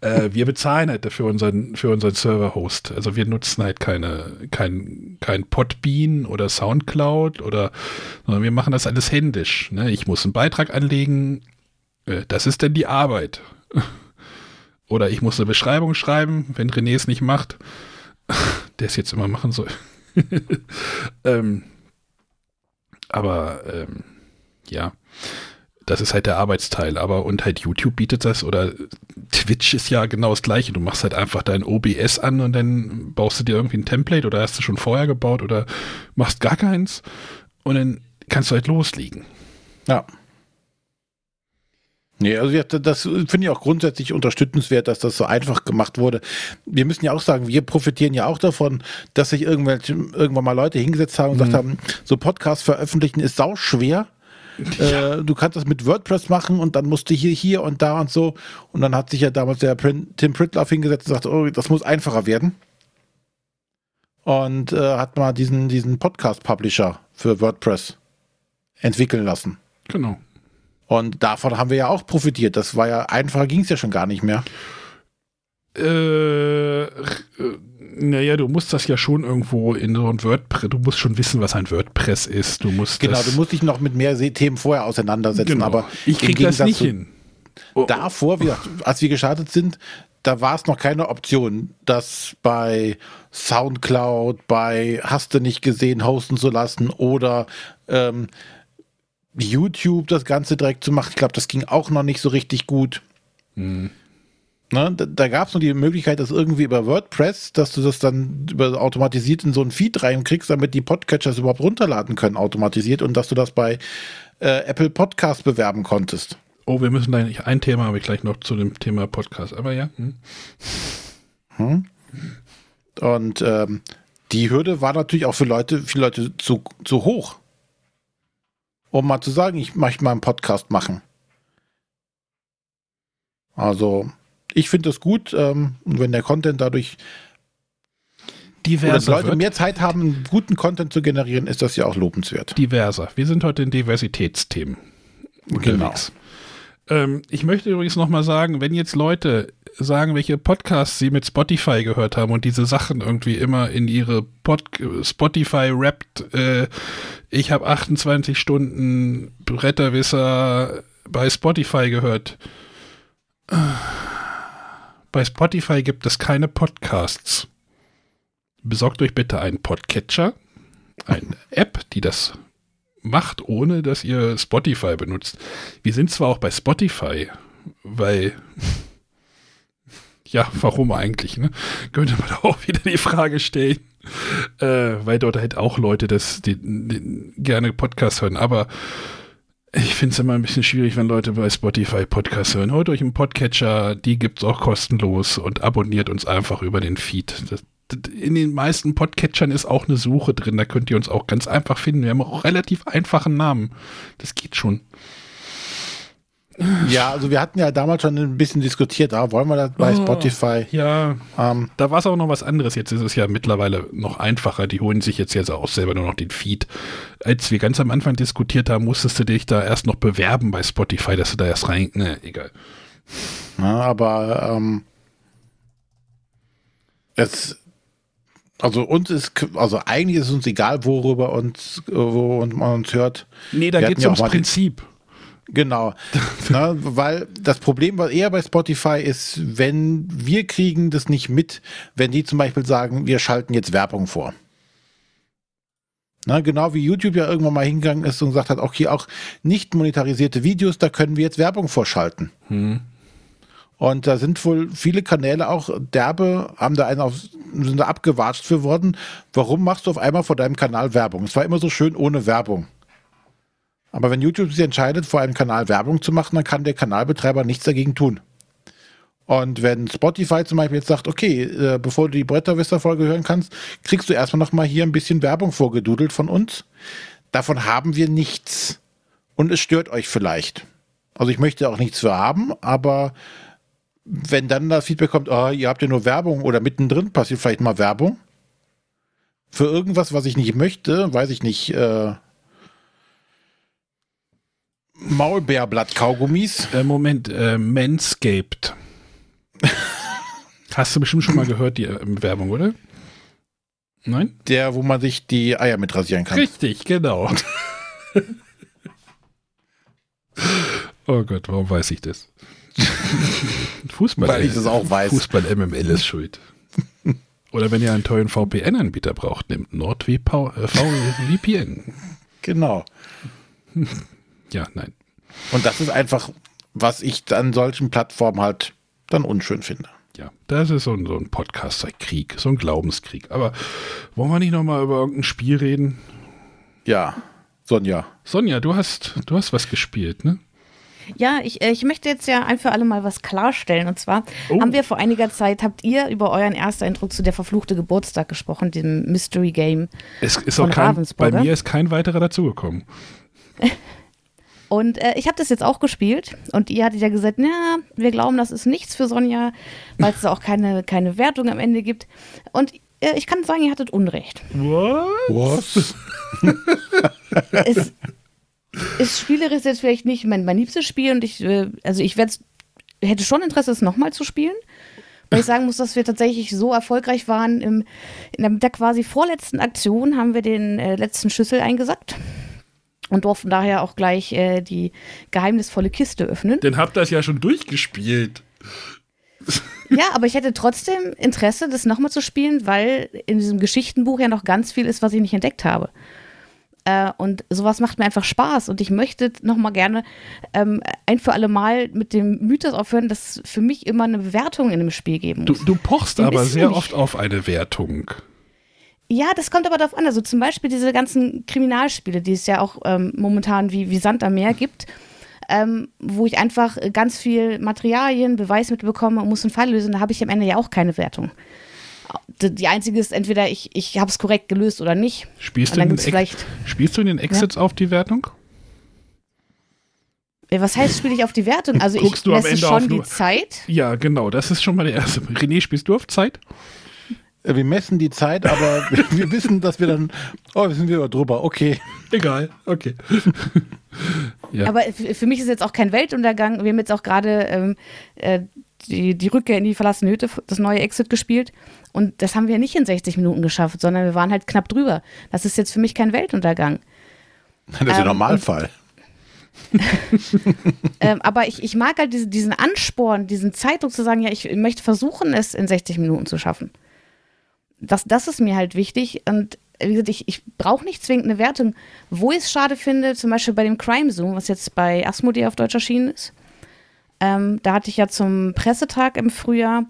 Speaker 2: Äh, wir bezahlen halt dafür unseren, für unseren Server-Host. Also wir nutzen halt keine, kein, kein Podbean oder Soundcloud oder, sondern wir machen das alles händisch. Ne? Ich muss einen Beitrag anlegen. Äh, das ist dann die Arbeit. oder ich muss eine Beschreibung schreiben, wenn René es nicht macht. Der es jetzt immer machen soll. ähm, aber ähm, ja, das ist halt der Arbeitsteil. Aber und halt YouTube bietet das oder Twitch ist ja genau das gleiche. Du machst halt einfach dein OBS an und dann baust du dir irgendwie ein Template oder hast du schon vorher gebaut oder machst gar keins und dann kannst du halt loslegen.
Speaker 3: Ja. Nee, also das finde ich auch grundsätzlich unterstützenswert, dass das so einfach gemacht wurde. Wir müssen ja auch sagen, wir profitieren ja auch davon, dass sich irgendwelche, irgendwann mal Leute hingesetzt haben und gesagt haben, so Podcast veröffentlichen ist sau schwer. Äh, du kannst das mit WordPress machen und dann musst du hier, hier und da und so. Und dann hat sich ja damals der Tim Pritloff hingesetzt und gesagt, oh, das muss einfacher werden. Und äh, hat mal diesen, diesen Podcast-Publisher für WordPress entwickeln lassen.
Speaker 2: Genau.
Speaker 3: Und davon haben wir ja auch profitiert. Das war ja einfacher, ging es ja schon gar nicht mehr.
Speaker 2: Äh, äh, naja, du musst das ja schon irgendwo in so ein WordPress, du musst schon wissen, was ein WordPress ist. Du musst
Speaker 3: Genau, du musst dich noch mit mehr Themen vorher auseinandersetzen.
Speaker 2: genau.
Speaker 3: Aber
Speaker 2: ich
Speaker 3: im
Speaker 2: krieg das nicht hin. Oh,
Speaker 3: Davor, wie gesagt, als wir gestartet sind, da war es noch keine Option, das bei Soundcloud, bei Hast du nicht gesehen, hosten zu lassen oder ähm, YouTube das Ganze direkt zu machen. Ich glaube, das ging auch noch nicht so richtig gut.
Speaker 2: Hm.
Speaker 3: Ne, da da gab es nur die Möglichkeit, dass irgendwie über WordPress, dass du das dann über automatisiert in so einen Feed reinkriegst, damit die Podcatchers überhaupt runterladen können, automatisiert und dass du das bei äh, Apple Podcast bewerben konntest.
Speaker 2: Oh, wir müssen da nicht, ein Thema habe ich gleich noch zu dem Thema Podcast, aber ja. Hm.
Speaker 3: Hm? Und ähm, die Hürde war natürlich auch für Leute, viele Leute zu, zu hoch. Um mal zu sagen, ich möchte mal einen Podcast machen. Also, ich finde das gut, ähm, und wenn der Content dadurch
Speaker 2: Diverser
Speaker 3: Leute
Speaker 2: wird,
Speaker 3: mehr Zeit haben, guten Content zu generieren, ist das ja auch lobenswert.
Speaker 2: diverser. Wir sind heute in Diversitätsthemen unterwegs. Ähm, ich möchte übrigens nochmal sagen, wenn jetzt Leute sagen, welche Podcasts sie mit Spotify gehört haben und diese Sachen irgendwie immer in ihre Pod Spotify rappt, äh, ich habe 28 Stunden Bretterwisser bei Spotify gehört. Bei Spotify gibt es keine Podcasts. Besorgt euch bitte einen Podcatcher, eine App, die das macht, ohne dass ihr Spotify benutzt. Wir sind zwar auch bei Spotify, weil ja, warum eigentlich, ne? Könnte man auch wieder die Frage stellen. Äh, weil dort halt auch Leute das die, die gerne Podcast hören. Aber ich finde es immer ein bisschen schwierig, wenn Leute bei Spotify Podcast hören. Holt euch einen Podcatcher, die gibt es auch kostenlos und abonniert uns einfach über den Feed. Das, in den meisten Podcatchern ist auch eine Suche drin, da könnt ihr uns auch ganz einfach finden. Wir haben auch relativ einfachen Namen. Das geht schon.
Speaker 3: Ja, also wir hatten ja damals schon ein bisschen diskutiert, ah, wollen wir das bei oh, Spotify?
Speaker 2: Ja, ähm, da war es auch noch was anderes. Jetzt ist es ja mittlerweile noch einfacher. Die holen sich jetzt, jetzt auch selber nur noch den Feed. Als wir ganz am Anfang diskutiert haben, musstest du dich da erst noch bewerben bei Spotify, dass du da erst rein. Ne, egal.
Speaker 3: Ja, aber ähm, es also uns ist, also eigentlich ist es uns egal, worüber uns, wo man uns hört.
Speaker 2: Nee, da geht es ja ums Prinzip.
Speaker 3: Genau. Na, weil das Problem was eher bei Spotify ist, wenn wir kriegen das nicht mit, wenn die zum Beispiel sagen, wir schalten jetzt Werbung vor. Na, genau wie YouTube ja irgendwann mal hingegangen ist und gesagt hat, okay, auch nicht monetarisierte Videos, da können wir jetzt Werbung vorschalten. Hm. Und da sind wohl viele Kanäle auch derbe, haben da einen auf, sind da abgewatscht für worden. Warum machst du auf einmal vor deinem Kanal Werbung? Es war immer so schön ohne Werbung. Aber wenn YouTube sich entscheidet, vor einem Kanal Werbung zu machen, dann kann der Kanalbetreiber nichts dagegen tun. Und wenn Spotify zum Beispiel jetzt sagt, okay, äh, bevor du die Bretterwisser-Folge hören kannst, kriegst du erstmal nochmal hier ein bisschen Werbung vorgedudelt von uns. Davon haben wir nichts. Und es stört euch vielleicht. Also ich möchte auch nichts für haben, aber wenn dann das Feedback kommt, oh, ihr habt ja nur Werbung oder mittendrin passiert vielleicht mal Werbung für irgendwas, was ich nicht möchte, weiß ich nicht, äh, Maulbeerblatt-Kaugummis.
Speaker 2: Äh, Moment, äh, Manscaped. Hast du bestimmt schon mal gehört, die äh, Werbung, oder? Nein?
Speaker 3: Der, wo man sich die Eier mit rasieren kann.
Speaker 2: Richtig, genau. oh Gott, warum weiß ich das? Fußball.
Speaker 3: Weil ich das auch weiß.
Speaker 2: Fußball MML ist schuld. Oder wenn ihr einen tollen VPN-Anbieter braucht, nehmt NordVPN.
Speaker 3: Genau.
Speaker 2: Ja, nein.
Speaker 3: Und das ist einfach, was ich an solchen Plattformen halt dann unschön finde.
Speaker 2: Ja, das ist so ein, so ein Podcaster-Krieg, so ein Glaubenskrieg. Aber wollen wir nicht nochmal über irgendein Spiel reden?
Speaker 3: Ja, Sonja.
Speaker 2: Sonja, du hast, du hast was gespielt, ne?
Speaker 1: Ja, ich, äh, ich möchte jetzt ja ein für alle Mal was klarstellen. Und zwar oh. haben wir vor einiger Zeit, habt ihr über euren ersten Eindruck zu der verfluchte Geburtstag gesprochen, dem Mystery Game.
Speaker 2: Es ist auch kein, bei mir ist kein weiterer dazugekommen.
Speaker 1: Und äh, ich habe das jetzt auch gespielt und ihr hattet ja gesagt, ja, wir glauben, das ist nichts für Sonja, weil es da auch keine, keine Wertung am Ende gibt. Und äh, ich kann sagen, ihr hattet Unrecht.
Speaker 3: Was?
Speaker 1: es, es spielerisch jetzt vielleicht nicht mein, mein liebstes Spiel und ich, äh, also ich hätte schon Interesse, es nochmal zu spielen. Weil ich sagen muss, dass wir tatsächlich so erfolgreich waren. Im, in der, der quasi vorletzten Aktion haben wir den äh, letzten Schlüssel eingesackt und durften daher auch gleich äh, die geheimnisvolle Kiste öffnen.
Speaker 2: Denn habt das ja schon durchgespielt.
Speaker 1: Ja, aber ich hätte trotzdem Interesse, das nochmal zu spielen, weil in diesem Geschichtenbuch ja noch ganz viel ist, was ich nicht entdeckt habe. Äh, und sowas macht mir einfach Spaß und ich möchte nochmal gerne ähm, ein für alle Mal mit dem Mythos aufhören, dass für mich immer eine Bewertung in dem Spiel geben muss.
Speaker 2: Du, du pochst aber sehr oft auf eine Wertung.
Speaker 1: Ja, das kommt aber darauf an. Also zum Beispiel diese ganzen Kriminalspiele, die es ja auch ähm, momentan wie, wie Sand am Meer gibt, ähm, wo ich einfach ganz viel Materialien, Beweismittel bekomme und muss einen Fall lösen, da habe ich am Ende ja auch keine Wertung. Die einzige ist entweder ich, ich habe es korrekt gelöst oder nicht.
Speaker 2: Spielst, du in, spielst du in den Exits ja? auf die Wertung?
Speaker 1: Was heißt, spiele ich auf die Wertung? Also Guckst ich messe schon die Zeit.
Speaker 2: Ja, genau, das ist schon mal der erste. René, spielst du auf Zeit?
Speaker 3: Äh, wir messen die Zeit, aber wir wissen, dass wir dann, oh, wir sind wieder drüber, okay.
Speaker 2: Egal, okay.
Speaker 1: Ja. Aber für mich ist jetzt auch kein Weltuntergang. Wir haben jetzt auch gerade ähm, äh, die, die Rückkehr in die verlassene Hütte, das neue Exit gespielt. Und das haben wir nicht in 60 Minuten geschafft, sondern wir waren halt knapp drüber. Das ist jetzt für mich kein Weltuntergang.
Speaker 3: Das ist der ähm, Normalfall.
Speaker 1: ähm, aber ich, ich mag halt diese, diesen Ansporn, diesen Zeitdruck zu sagen, ja, ich möchte versuchen, es in 60 Minuten zu schaffen. Das, das ist mir halt wichtig. Und wie gesagt, ich, ich brauche nicht zwingend eine Wertung. Wo ich es schade finde, zum Beispiel bei dem Crime Zoom, was jetzt bei Asmodee auf Deutsch erschienen ist, ähm, da hatte ich ja zum Pressetag im Frühjahr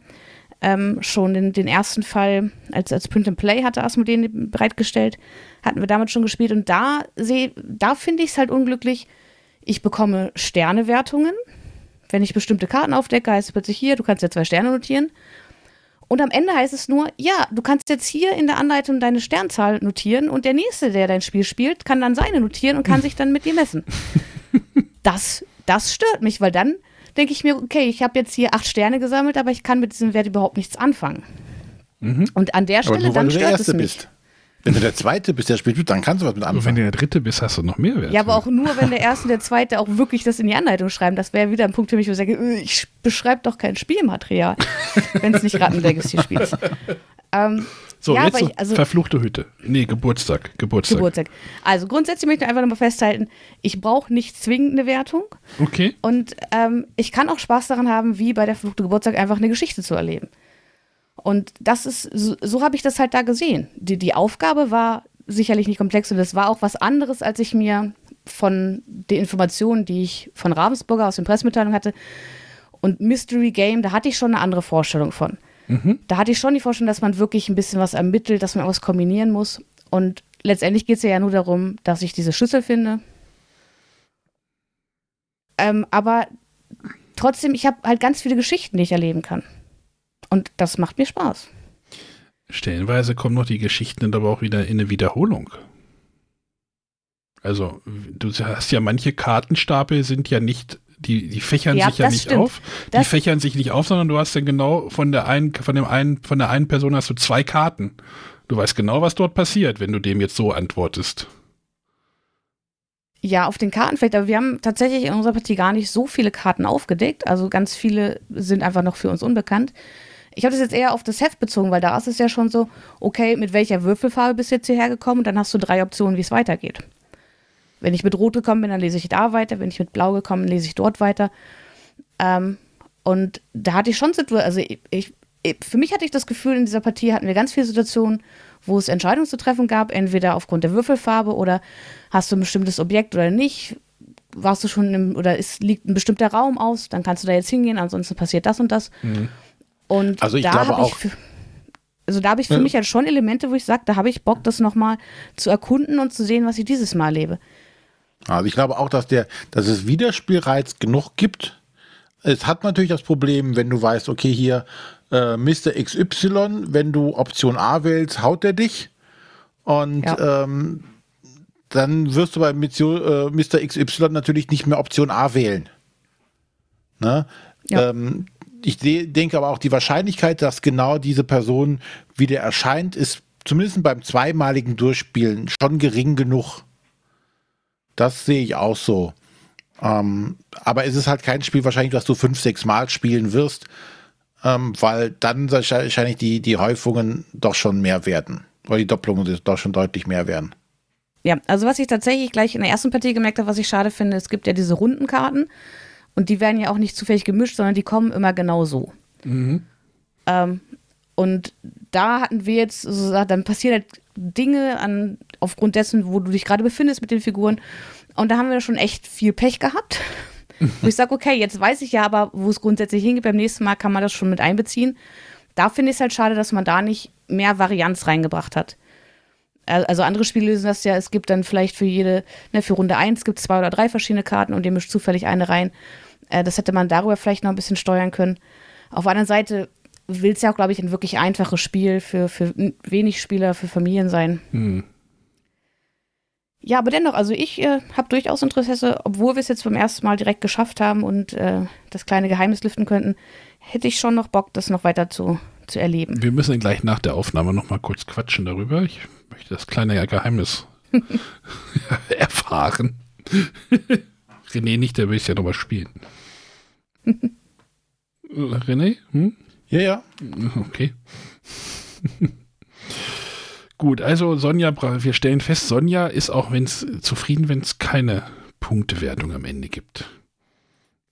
Speaker 1: ähm, schon den, den, ersten Fall als, als Print and Play hatte Asmodee bereitgestellt, hatten wir damit schon gespielt und da da finde ich es halt unglücklich. Ich bekomme Sternewertungen. Wenn ich bestimmte Karten aufdecke, heißt es plötzlich hier, du kannst ja zwei Sterne notieren. Und am Ende heißt es nur, ja, du kannst jetzt hier in der Anleitung deine Sternzahl notieren und der Nächste, der dein Spiel spielt, kann dann seine notieren und kann sich dann mit dir messen. Das, das stört mich, weil dann denke ich mir, okay, ich habe jetzt hier acht Sterne gesammelt, aber ich kann mit diesem Wert überhaupt nichts anfangen. Mhm. Und an der Stelle, nur, dann stört es mich. Bist.
Speaker 3: Wenn du der Zweite bist, der spielt, dann kannst du was mit anfangen. Aber wenn
Speaker 2: du der Dritte bist, hast du noch mehr Wert.
Speaker 1: Ja, aber auch nur, wenn der Erste und der Zweite auch wirklich das in die Anleitung schreiben. Das wäre wieder ein Punkt für mich, wo ich sage, äh, ich beschreibe doch kein Spielmaterial, wenn es nicht Ratten Legacy spielt.
Speaker 2: Ähm, so, ja, jetzt ich, also, verfluchte Hütte. Nee, Geburtstag. Geburtstag. Geburtstag.
Speaker 1: Also grundsätzlich möchte ich einfach nochmal festhalten, ich brauche nicht zwingend eine Wertung.
Speaker 2: Okay.
Speaker 1: Und ähm, ich kann auch Spaß daran haben, wie bei der verfluchte Geburtstag einfach eine Geschichte zu erleben. Und das ist, so, so habe ich das halt da gesehen. Die, die Aufgabe war sicherlich nicht komplex und es war auch was anderes, als ich mir von den Informationen, die ich von Ravensburger aus den Pressemitteilungen hatte. Und Mystery Game, da hatte ich schon eine andere Vorstellung von. Mhm. Da hatte ich schon die Vorstellung, dass man wirklich ein bisschen was ermittelt, dass man was kombinieren muss. Und letztendlich geht es ja nur darum, dass ich diese Schüssel finde. Ähm, aber trotzdem, ich habe halt ganz viele Geschichten, die ich erleben kann. Und das macht mir Spaß.
Speaker 2: Stellenweise kommen noch die Geschichten dann aber auch wieder in eine Wiederholung. Also, du hast ja manche Kartenstapel sind ja nicht, die, die fächern ja, sich ja nicht stimmt. auf. Das die fächern sich nicht auf, sondern du hast dann genau von der einen, von dem einen, von der einen Person hast du zwei Karten. Du weißt genau, was dort passiert, wenn du dem jetzt so antwortest.
Speaker 1: Ja, auf den Karten vielleicht, aber wir haben tatsächlich in unserer Partie gar nicht so viele Karten aufgedeckt. Also ganz viele sind einfach noch für uns unbekannt. Ich habe das jetzt eher auf das Heft bezogen, weil da ist es ja schon so, okay, mit welcher Würfelfarbe bist du jetzt hierher gekommen? Und dann hast du drei Optionen, wie es weitergeht. Wenn ich mit Rot gekommen bin, dann lese ich da weiter. Wenn ich mit Blau gekommen bin, lese ich dort weiter. Ähm, und da hatte ich schon Situationen, also ich, ich, für mich hatte ich das Gefühl, in dieser Partie hatten wir ganz viele Situationen, wo es Entscheidungen zu treffen gab, entweder aufgrund der Würfelfarbe oder hast du ein bestimmtes Objekt oder nicht. Warst du schon im, oder ist, liegt ein bestimmter Raum aus, dann kannst du da jetzt hingehen, ansonsten passiert das und das. Mhm. Und
Speaker 3: also ich da glaube auch.
Speaker 1: Ich, also da habe ich für ja. mich halt schon Elemente, wo ich sage, da habe ich Bock, das nochmal zu erkunden und zu sehen, was ich dieses Mal lebe.
Speaker 3: Also ich glaube auch, dass der, dass es Wiederspielreiz genug gibt. Es hat natürlich das Problem, wenn du weißt, okay, hier äh, Mr. XY, wenn du Option A wählst, haut er dich. Und ja. ähm, dann wirst du bei Mr. Äh, XY natürlich nicht mehr Option A wählen. Ne? Ja. Ähm, ich denke aber auch, die Wahrscheinlichkeit, dass genau diese Person wieder erscheint, ist zumindest beim zweimaligen Durchspielen schon gering genug. Das sehe ich auch so. Ähm, aber es ist halt kein Spiel wahrscheinlich, was du fünf, sechs Mal spielen wirst, ähm, weil dann wahrscheinlich die, die Häufungen doch schon mehr werden. Oder die Doppelungen doch schon deutlich mehr werden.
Speaker 1: Ja, also was ich tatsächlich gleich in der ersten Partie gemerkt habe, was ich schade finde, es gibt ja diese Rundenkarten. Und die werden ja auch nicht zufällig gemischt, sondern die kommen immer genau so. Mhm. Ähm, und da hatten wir jetzt so gesagt, dann passieren halt Dinge an, aufgrund dessen, wo du dich gerade befindest mit den Figuren. Und da haben wir schon echt viel Pech gehabt. wo ich sage, okay, jetzt weiß ich ja aber, wo es grundsätzlich hingeht. Beim nächsten Mal kann man das schon mit einbeziehen. Da finde ich es halt schade, dass man da nicht mehr Varianz reingebracht hat. Also andere Spiele lösen das ja, es gibt dann vielleicht für jede, ne, für Runde 1 gibt es zwei oder drei verschiedene Karten und ihr mischt zufällig eine rein. Äh, das hätte man darüber vielleicht noch ein bisschen steuern können. Auf der anderen Seite will es ja auch, glaube ich, ein wirklich einfaches Spiel für, für wenig Spieler, für Familien sein. Mhm. Ja, aber dennoch, also ich äh, habe durchaus Interesse, obwohl wir es jetzt beim ersten Mal direkt geschafft haben und äh, das kleine Geheimnis lüften könnten, hätte ich schon noch Bock, das noch weiter zu, zu erleben.
Speaker 2: Wir müssen gleich nach der Aufnahme noch mal kurz quatschen darüber. Ich möchte das kleine Geheimnis erfahren. René nicht, der will es ja nochmal spielen. René? Hm?
Speaker 3: Ja, ja.
Speaker 2: Okay. Gut, also Sonja, wir stellen fest, Sonja ist auch wenn's, zufrieden, wenn es keine Punktewertung am Ende gibt.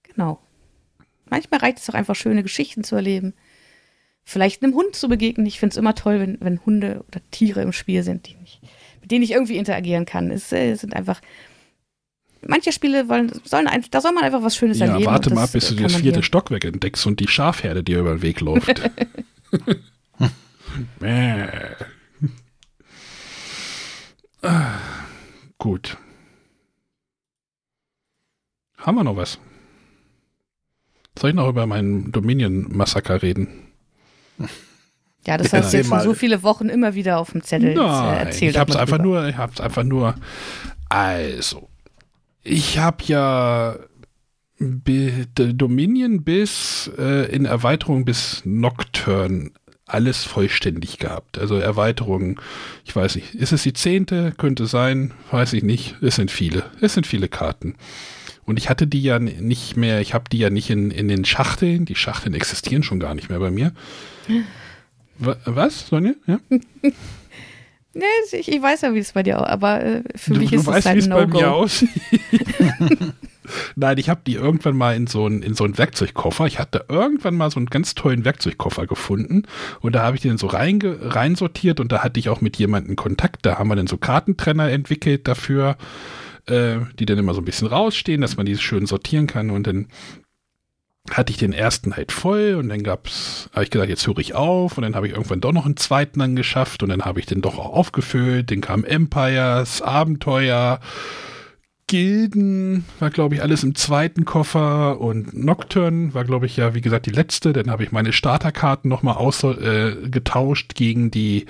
Speaker 1: Genau. Manchmal reicht es auch einfach, schöne Geschichten zu erleben. Vielleicht einem Hund zu begegnen. Ich finde es immer toll, wenn, wenn Hunde oder Tiere im Spiel sind, die mich, mit denen ich irgendwie interagieren kann. Es, äh, sind einfach. Manche Spiele wollen, sollen einfach, da soll man einfach was Schönes
Speaker 2: Ja,
Speaker 1: erleben.
Speaker 2: warte mal ab, bis du das vierte Stockwerk entdeckst und die Schafherde dir über den Weg läuft. Gut. Haben wir noch was? Soll ich noch über meinen Dominion-Massaker reden?
Speaker 1: Ja, das hast du jetzt schon so viele Wochen immer wieder auf dem Zettel äh,
Speaker 2: Nein,
Speaker 1: erzählt.
Speaker 2: ich hab's einfach nur, ich hab's einfach nur. Also, ich habe ja Dominion bis äh, in Erweiterung bis Nocturne alles vollständig gehabt. Also Erweiterungen, ich weiß nicht, ist es die zehnte? Könnte sein, weiß ich nicht. Es sind viele, es sind viele Karten. Und ich hatte die ja nicht mehr, ich habe die ja nicht in, in den Schachteln, die Schachteln existieren schon gar nicht mehr bei mir. Wa- Was, Sonja? Ja?
Speaker 1: Nee, ich, ich weiß ja, wie es bei dir auch, aber äh, für
Speaker 2: du,
Speaker 1: mich ist
Speaker 2: weißt,
Speaker 1: es
Speaker 2: wie
Speaker 1: halt
Speaker 2: es
Speaker 1: ein
Speaker 2: bei mir
Speaker 1: No-Go.
Speaker 2: aussieht. Nein, ich habe die irgendwann mal in so einen in so einen Werkzeugkoffer. Ich hatte irgendwann mal so einen ganz tollen Werkzeugkoffer gefunden und da habe ich den so reinge, reinsortiert und da hatte ich auch mit jemandem Kontakt. Da haben wir dann so Kartentrenner entwickelt dafür, äh, die dann immer so ein bisschen rausstehen, dass man die schön sortieren kann und dann hatte ich den ersten halt voll und dann gab's, habe ich gesagt, jetzt höre ich auf und dann habe ich irgendwann doch noch einen zweiten dann geschafft und dann habe ich den doch auch aufgefüllt. Dann kam Empires, Abenteuer, Gilden, war glaube ich alles im zweiten Koffer und Nocturne war glaube ich ja, wie gesagt, die letzte. Dann habe ich meine Starterkarten nochmal äh, getauscht gegen die,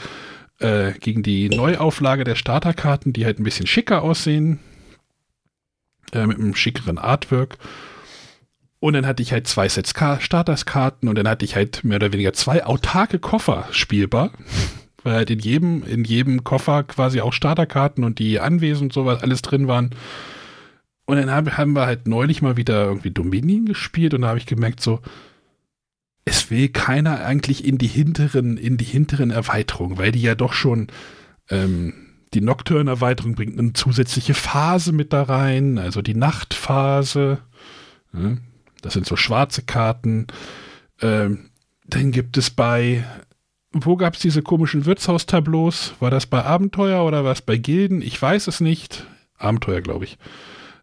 Speaker 2: äh, gegen die Neuauflage der Starterkarten, die halt ein bisschen schicker aussehen. Äh, mit einem schickeren Artwork. Und dann hatte ich halt zwei Sets Ka Starterskarten und dann hatte ich halt mehr oder weniger zwei autarke Koffer spielbar. Weil halt in jedem, in jedem Koffer quasi auch Starterkarten und die Anwesen und sowas alles drin waren. Und dann haben, wir halt neulich mal wieder irgendwie Dominion gespielt und da habe ich gemerkt, so, es will keiner eigentlich in die hinteren, in die hinteren Erweiterungen, weil die ja doch schon, ähm, die Nocturne-Erweiterung bringt eine zusätzliche Phase mit da rein, also die Nachtphase. Ja, das sind so schwarze Karten. Ähm, dann gibt es bei, wo gab es diese komischen Wirtshaustableaus? War das bei Abenteuer oder war es bei Gilden? Ich weiß es nicht. Abenteuer, glaube ich.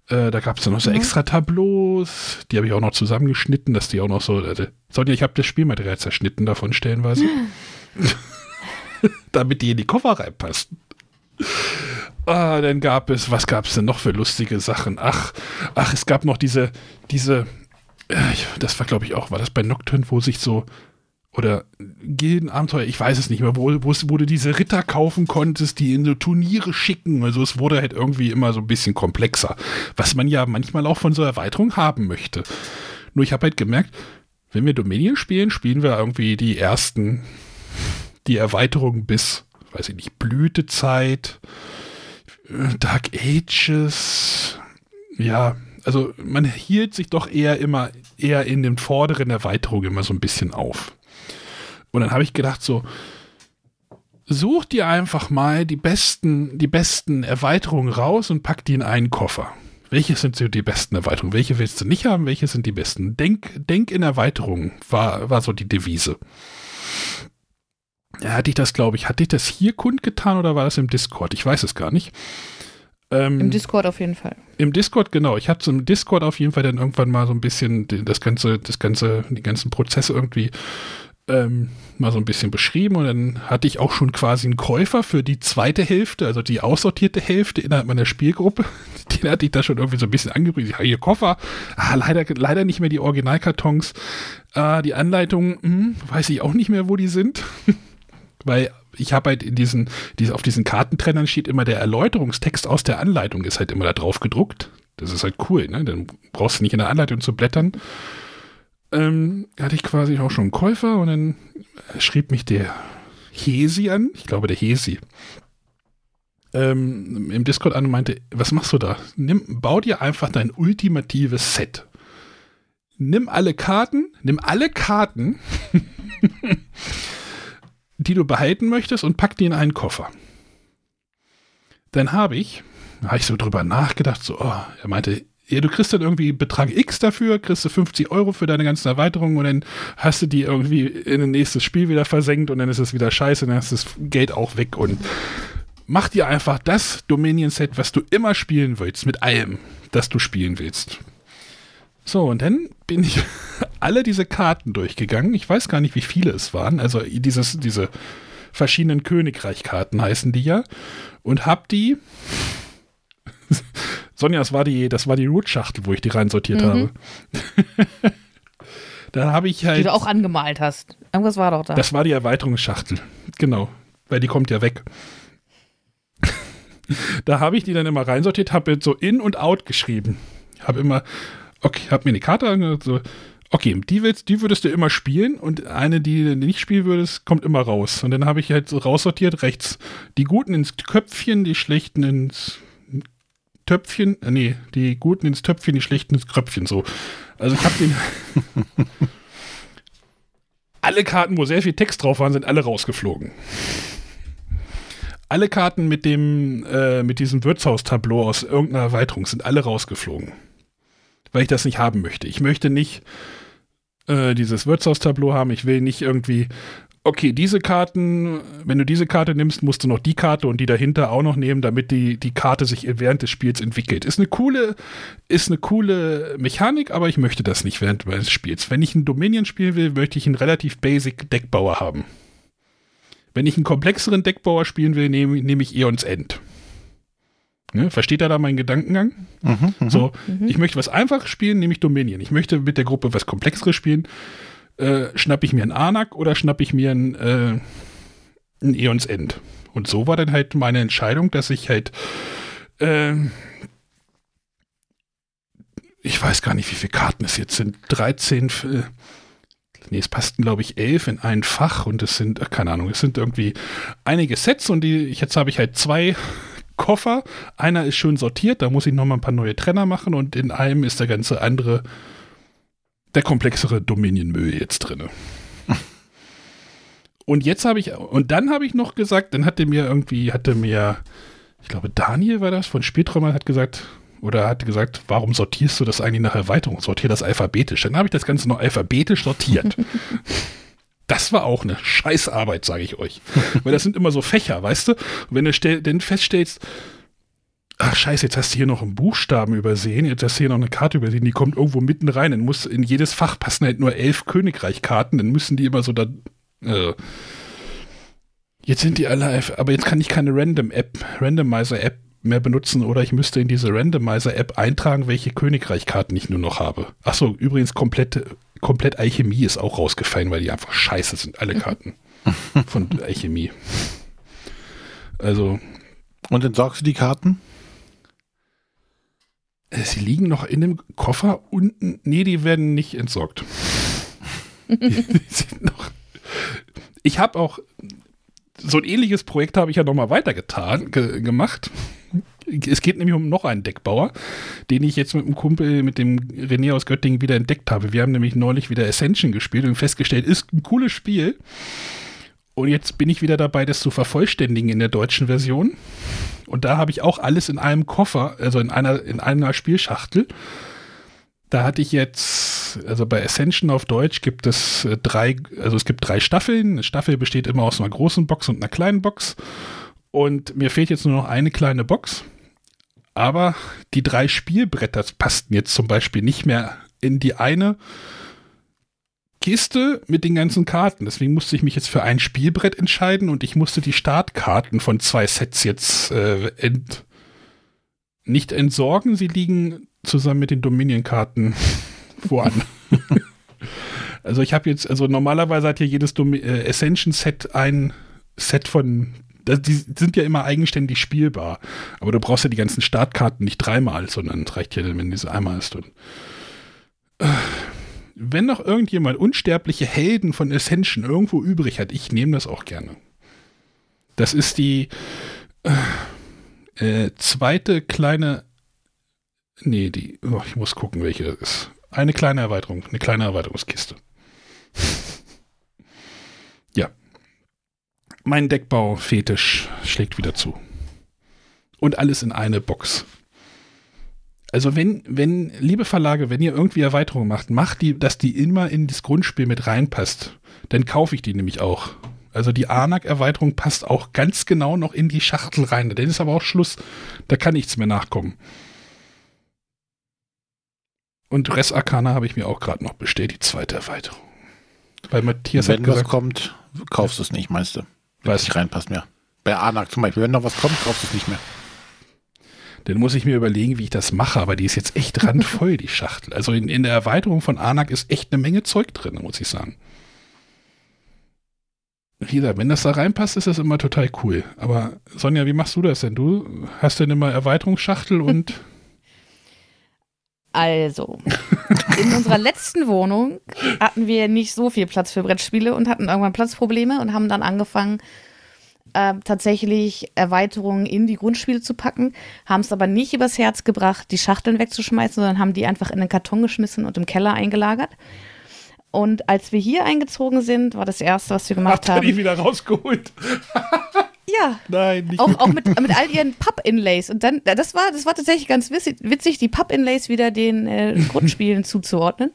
Speaker 2: Äh, da gab es dann noch so
Speaker 1: Mhm.
Speaker 2: extra Tableaus. Die habe ich auch noch zusammengeschnitten, dass die auch noch so. Äh, Sonja, ich habe das Spielmaterial zerschnitten davon stellenweise. Damit die in die Koffer reinpassen. Ah, dann gab es, was gab es denn noch für lustige Sachen? Ach, ach, es gab noch diese, diese, das war glaube ich auch, war das bei Nocturne, wo sich so, oder Gildenabenteuer, ich weiß es nicht mehr, wo, wo, wo du diese Ritter kaufen konntest, die in so Turniere schicken. Also es wurde halt irgendwie immer so ein bisschen komplexer, was man ja manchmal auch von so Erweiterung haben möchte. Nur ich habe halt gemerkt, wenn wir Dominion spielen, spielen wir irgendwie die ersten, die Erweiterung bis, weiß ich nicht, Blütezeit, äh, Dark Ages, ja, also man hielt sich doch eher immer eher in den vorderen Erweiterungen immer so ein bisschen auf. Und dann habe ich gedacht so, such dir einfach mal die besten, die besten Erweiterungen raus und pack die in einen Koffer. Welche sind so die besten Erweiterungen? Welche willst du nicht haben? Welche sind die besten? Denk, denk in Erweiterungen war, war so die Devise. Ja, hatte ich das, glaube ich, hatte ich das hier kundgetan oder war das im Discord? Ich weiß es gar nicht. Ähm,
Speaker 1: Im Discord auf jeden Fall.
Speaker 2: im Discord, genau. Ich hatte im Discord auf jeden Fall dann irgendwann mal so ein bisschen die- das ganze, das ganze, die ganzen Prozesse irgendwie ähm, mal so ein bisschen beschrieben und dann hatte ich auch schon quasi einen Käufer für die zweite Hälfte, also die aussortierte Hälfte innerhalb meiner Spielgruppe. Den hatte ich da schon irgendwie so ein bisschen angepriesen. Ich habe hier Koffer. Ah, leider, leider nicht mehr die Originalkartons. Ah, die Anleitungen, hm, weiß ich auch nicht mehr, wo die sind. Weil ich habe halt in diesen, diese, auf diesen Kartentrennern steht immer der Erläuterungstext aus der Anleitung, ist halt immer da drauf gedruckt. Das ist halt cool, ne? Dann brauchst du nicht in der Anleitung zu blättern. Ähm, hatte ich quasi auch schon einen Käufer und dann schrieb mich der Hesi an, ich glaube der Hesi. ähm, im Discord an und meinte, was machst du da? Nimm, bau dir einfach dein ultimatives Set. Nimm alle Karten, nimm alle Karten, die du behalten möchtest und pack die in einen Koffer. Dann habe ich, habe ich so drüber nachgedacht, so, oh, er meinte, ja, du kriegst dann irgendwie Betrag X dafür, kriegst du 50 Euro für deine ganzen Erweiterungen und dann hast du die irgendwie in ein nächstes Spiel wieder versenkt und dann ist es wieder scheiße und dann du das Geld auch weg und mach dir einfach das Dominion-Set, was du immer spielen willst, mit allem, das du spielen willst. So, und dann bin ich alle diese Karten durchgegangen. Ich weiß gar nicht, wie viele es waren. Also dieses, diese verschiedenen Königreich-Karten heißen die ja. Und hab die Sonja, das war die, das war die Root-Schachtel, wo ich die reinsortiert mhm. habe. Dann habe ich halt.
Speaker 1: Die du auch angemalt hast. Irgendwas war doch da.
Speaker 2: Das war die Erweiterungsschachtel. Genau. Weil die kommt ja weg. da habe ich die dann immer reinsortiert, habe so in und out geschrieben. Habe immer, okay, habe mir eine Karte angehört, so, okay, die, willst, die würdest du immer spielen und eine, die du nicht spielen würdest, kommt immer raus. Und dann habe ich halt so raussortiert, rechts die Guten ins Köpfchen, die Schlechten ins Töpfchen, äh, nee, die Guten ins Töpfchen, die Schlechten ins Kröpfchen, so. Also ich habe den. alle Karten, wo sehr viel Text drauf waren, sind alle rausgeflogen. Alle Karten mit dem, äh, mit diesem Wirtshaustableau aus irgendeiner Erweiterung sind alle rausgeflogen. Weil ich das nicht haben möchte. Ich möchte nicht äh, dieses Wirtshaustableau haben. Ich will nicht irgendwie okay, diese Karten, wenn du diese Karte nimmst, musst du noch die Karte und die dahinter auch noch nehmen, damit die, die Karte sich während des Spiels entwickelt. Ist eine coole, ist eine coole Mechanik, aber ich möchte das nicht während des Spiels. Wenn ich ein Dominion spielen will, möchte ich einen relativ basic Deckbauer haben. Wenn ich einen komplexeren Deckbauer spielen will, nehme, nehme ich Eons End. Ne, versteht er da meinen Gedankengang? Mhm, mhm. so, mhm. ich möchte was einfaches spielen, nehme ich Dominion. Ich möchte mit der Gruppe was Komplexeres spielen, äh, schnapp ich mir einen Anak oder schnapp ich mir einen, äh, einen Eons End. Und so war dann halt meine Entscheidung, dass ich halt äh, ich weiß gar nicht, wie viele Karten es jetzt sind. 13, äh, nee, es passten, glaube ich, 11 in ein Fach und es sind, keine Ahnung, es sind irgendwie einige Sets und die, jetzt habe ich halt zwei Koffer. Einer ist schön sortiert, da muss ich nochmal ein paar neue Trenner machen und in einem ist der ganze andere der komplexere Dominion-Müll jetzt drin. Und jetzt habe ich, und dann habe ich noch gesagt, dann hatte mir irgendwie, hatte mir, ich glaube, Daniel war das, von Späträumer hat gesagt, oder hat gesagt, warum sortierst du das eigentlich nach Erweiterung? Sortier das alphabetisch. Dann habe ich das Ganze noch alphabetisch sortiert. das war auch eine Scheißarbeit, sage ich euch. Weil das sind immer so Fächer, weißt du? Und wenn du denn feststellst, ach scheiße, jetzt hast du hier noch einen Buchstaben übersehen, jetzt hast du hier noch eine Karte übersehen, die kommt irgendwo mitten rein, dann muss in jedes Fach passen halt nur elf Königreich-Karten, dann müssen die immer so da, äh, jetzt sind die alle, aber jetzt kann ich keine Random-App, Randomizer-App mehr benutzen oder ich müsste in diese Randomizer-App eintragen, welche Königreich-Karten ich nur noch habe. Achso, übrigens komplett, komplett Alchemie ist auch rausgefallen, weil die einfach scheiße sind, alle Karten von Alchemie. Also.
Speaker 3: Und entsorgst du die Karten?
Speaker 2: Äh, sie liegen noch in dem Koffer unten. Nee, die werden nicht entsorgt. die, sind noch. Ich habe auch so ein ähnliches Projekt habe ich ja noch mal weitergetan, ge gemacht. Es geht nämlich um noch einen Deckbauer, den ich jetzt mit einem Kumpel, mit dem René aus Göttingen wieder entdeckt habe. Wir haben nämlich neulich wieder Ascension gespielt und festgestellt, ist ein cooles Spiel. Und jetzt bin ich wieder dabei, das zu vervollständigen in der deutschen Version. Und da habe ich auch alles in einem Koffer, also in einer, in einer Spielschachtel. Da hatte ich jetzt, also bei Ascension auf Deutsch gibt es äh, drei, also es gibt drei Staffeln. Eine Staffel besteht immer aus einer großen Box und einer kleinen Box. Und mir fehlt jetzt nur noch eine kleine Box. Aber die drei Spielbretter passten jetzt zum Beispiel nicht mehr in die eine Kiste mit den ganzen Karten. Deswegen musste ich mich jetzt für ein Spielbrett entscheiden und ich musste die Startkarten von zwei Sets jetzt äh, ent nicht entsorgen. Sie liegen zusammen mit den Dominion-Karten voran. also ich habe jetzt, also normalerweise hat hier jedes Dom äh, Ascension-Set ein Set von die sind ja immer eigenständig spielbar. Aber du brauchst ja die ganzen Startkarten nicht dreimal, sondern es reicht ja, wenn diese einmal ist. Und, äh, wenn noch irgendjemand unsterbliche Helden von Ascension irgendwo übrig hat, ich nehme das auch gerne. Das ist die. Äh, Äh, zweite kleine. Nee, die. Oh, ich muss gucken, welche das ist. Eine kleine Erweiterung, eine kleine Erweiterungskiste. ja. Mein Deckbau-Fetisch schlägt wieder zu. Und alles in eine Box. Also wenn, wenn, liebe Verlage, wenn ihr irgendwie Erweiterungen macht, macht die, dass die immer in das Grundspiel mit reinpasst. Dann kaufe ich die nämlich auch. Also die Anak-Erweiterung passt auch ganz genau noch in die Schachtel rein. Dann ist aber auch Schluss. Da kann nichts mehr nachkommen. Und Res Arcana habe ich mir auch gerade noch bestellt, die zweite Erweiterung. Weil Matthias
Speaker 3: Wenn
Speaker 2: hat gesagt,
Speaker 3: was kommt, kaufst du es nicht, meinst du?
Speaker 2: Weiß
Speaker 3: nicht reinpasst mehr. Bei Anak zum Beispiel, wenn noch was kommt, kaufst du es nicht mehr.
Speaker 2: dann muss ich mir überlegen, wie ich das mache, aber die ist jetzt echt randvoll, die Schachtel. Also in, in der Erweiterung von Anak ist echt eine Menge Zeug drin, muss ich sagen. Wie gesagt, wenn das da reinpasst, ist das immer total cool. Aber Sonja, wie machst du das denn? Du hast denn immer Erweiterungsschachtel und
Speaker 1: Also, in unserer letzten Wohnung hatten wir nicht so viel Platz für Brettspiele und hatten irgendwann Platzprobleme und haben dann angefangen, äh, tatsächlich Erweiterungen in die Grundspiele zu packen, haben es aber nicht übers Herz gebracht, die Schachteln wegzuschmeißen, sondern haben die einfach in den Karton geschmissen und im Keller eingelagert. Und als wir hier eingezogen sind, war das erste, was wir gemacht
Speaker 2: habt ihr die
Speaker 1: haben.
Speaker 2: wieder rausgeholt?
Speaker 1: Ja,
Speaker 2: Nein, nicht.
Speaker 1: auch, auch mit, mit all ihren Papp-Inlays. Und dann, das war, das war tatsächlich ganz witzig, die Papp-Inlays wieder den äh, Grundspielen zuzuordnen.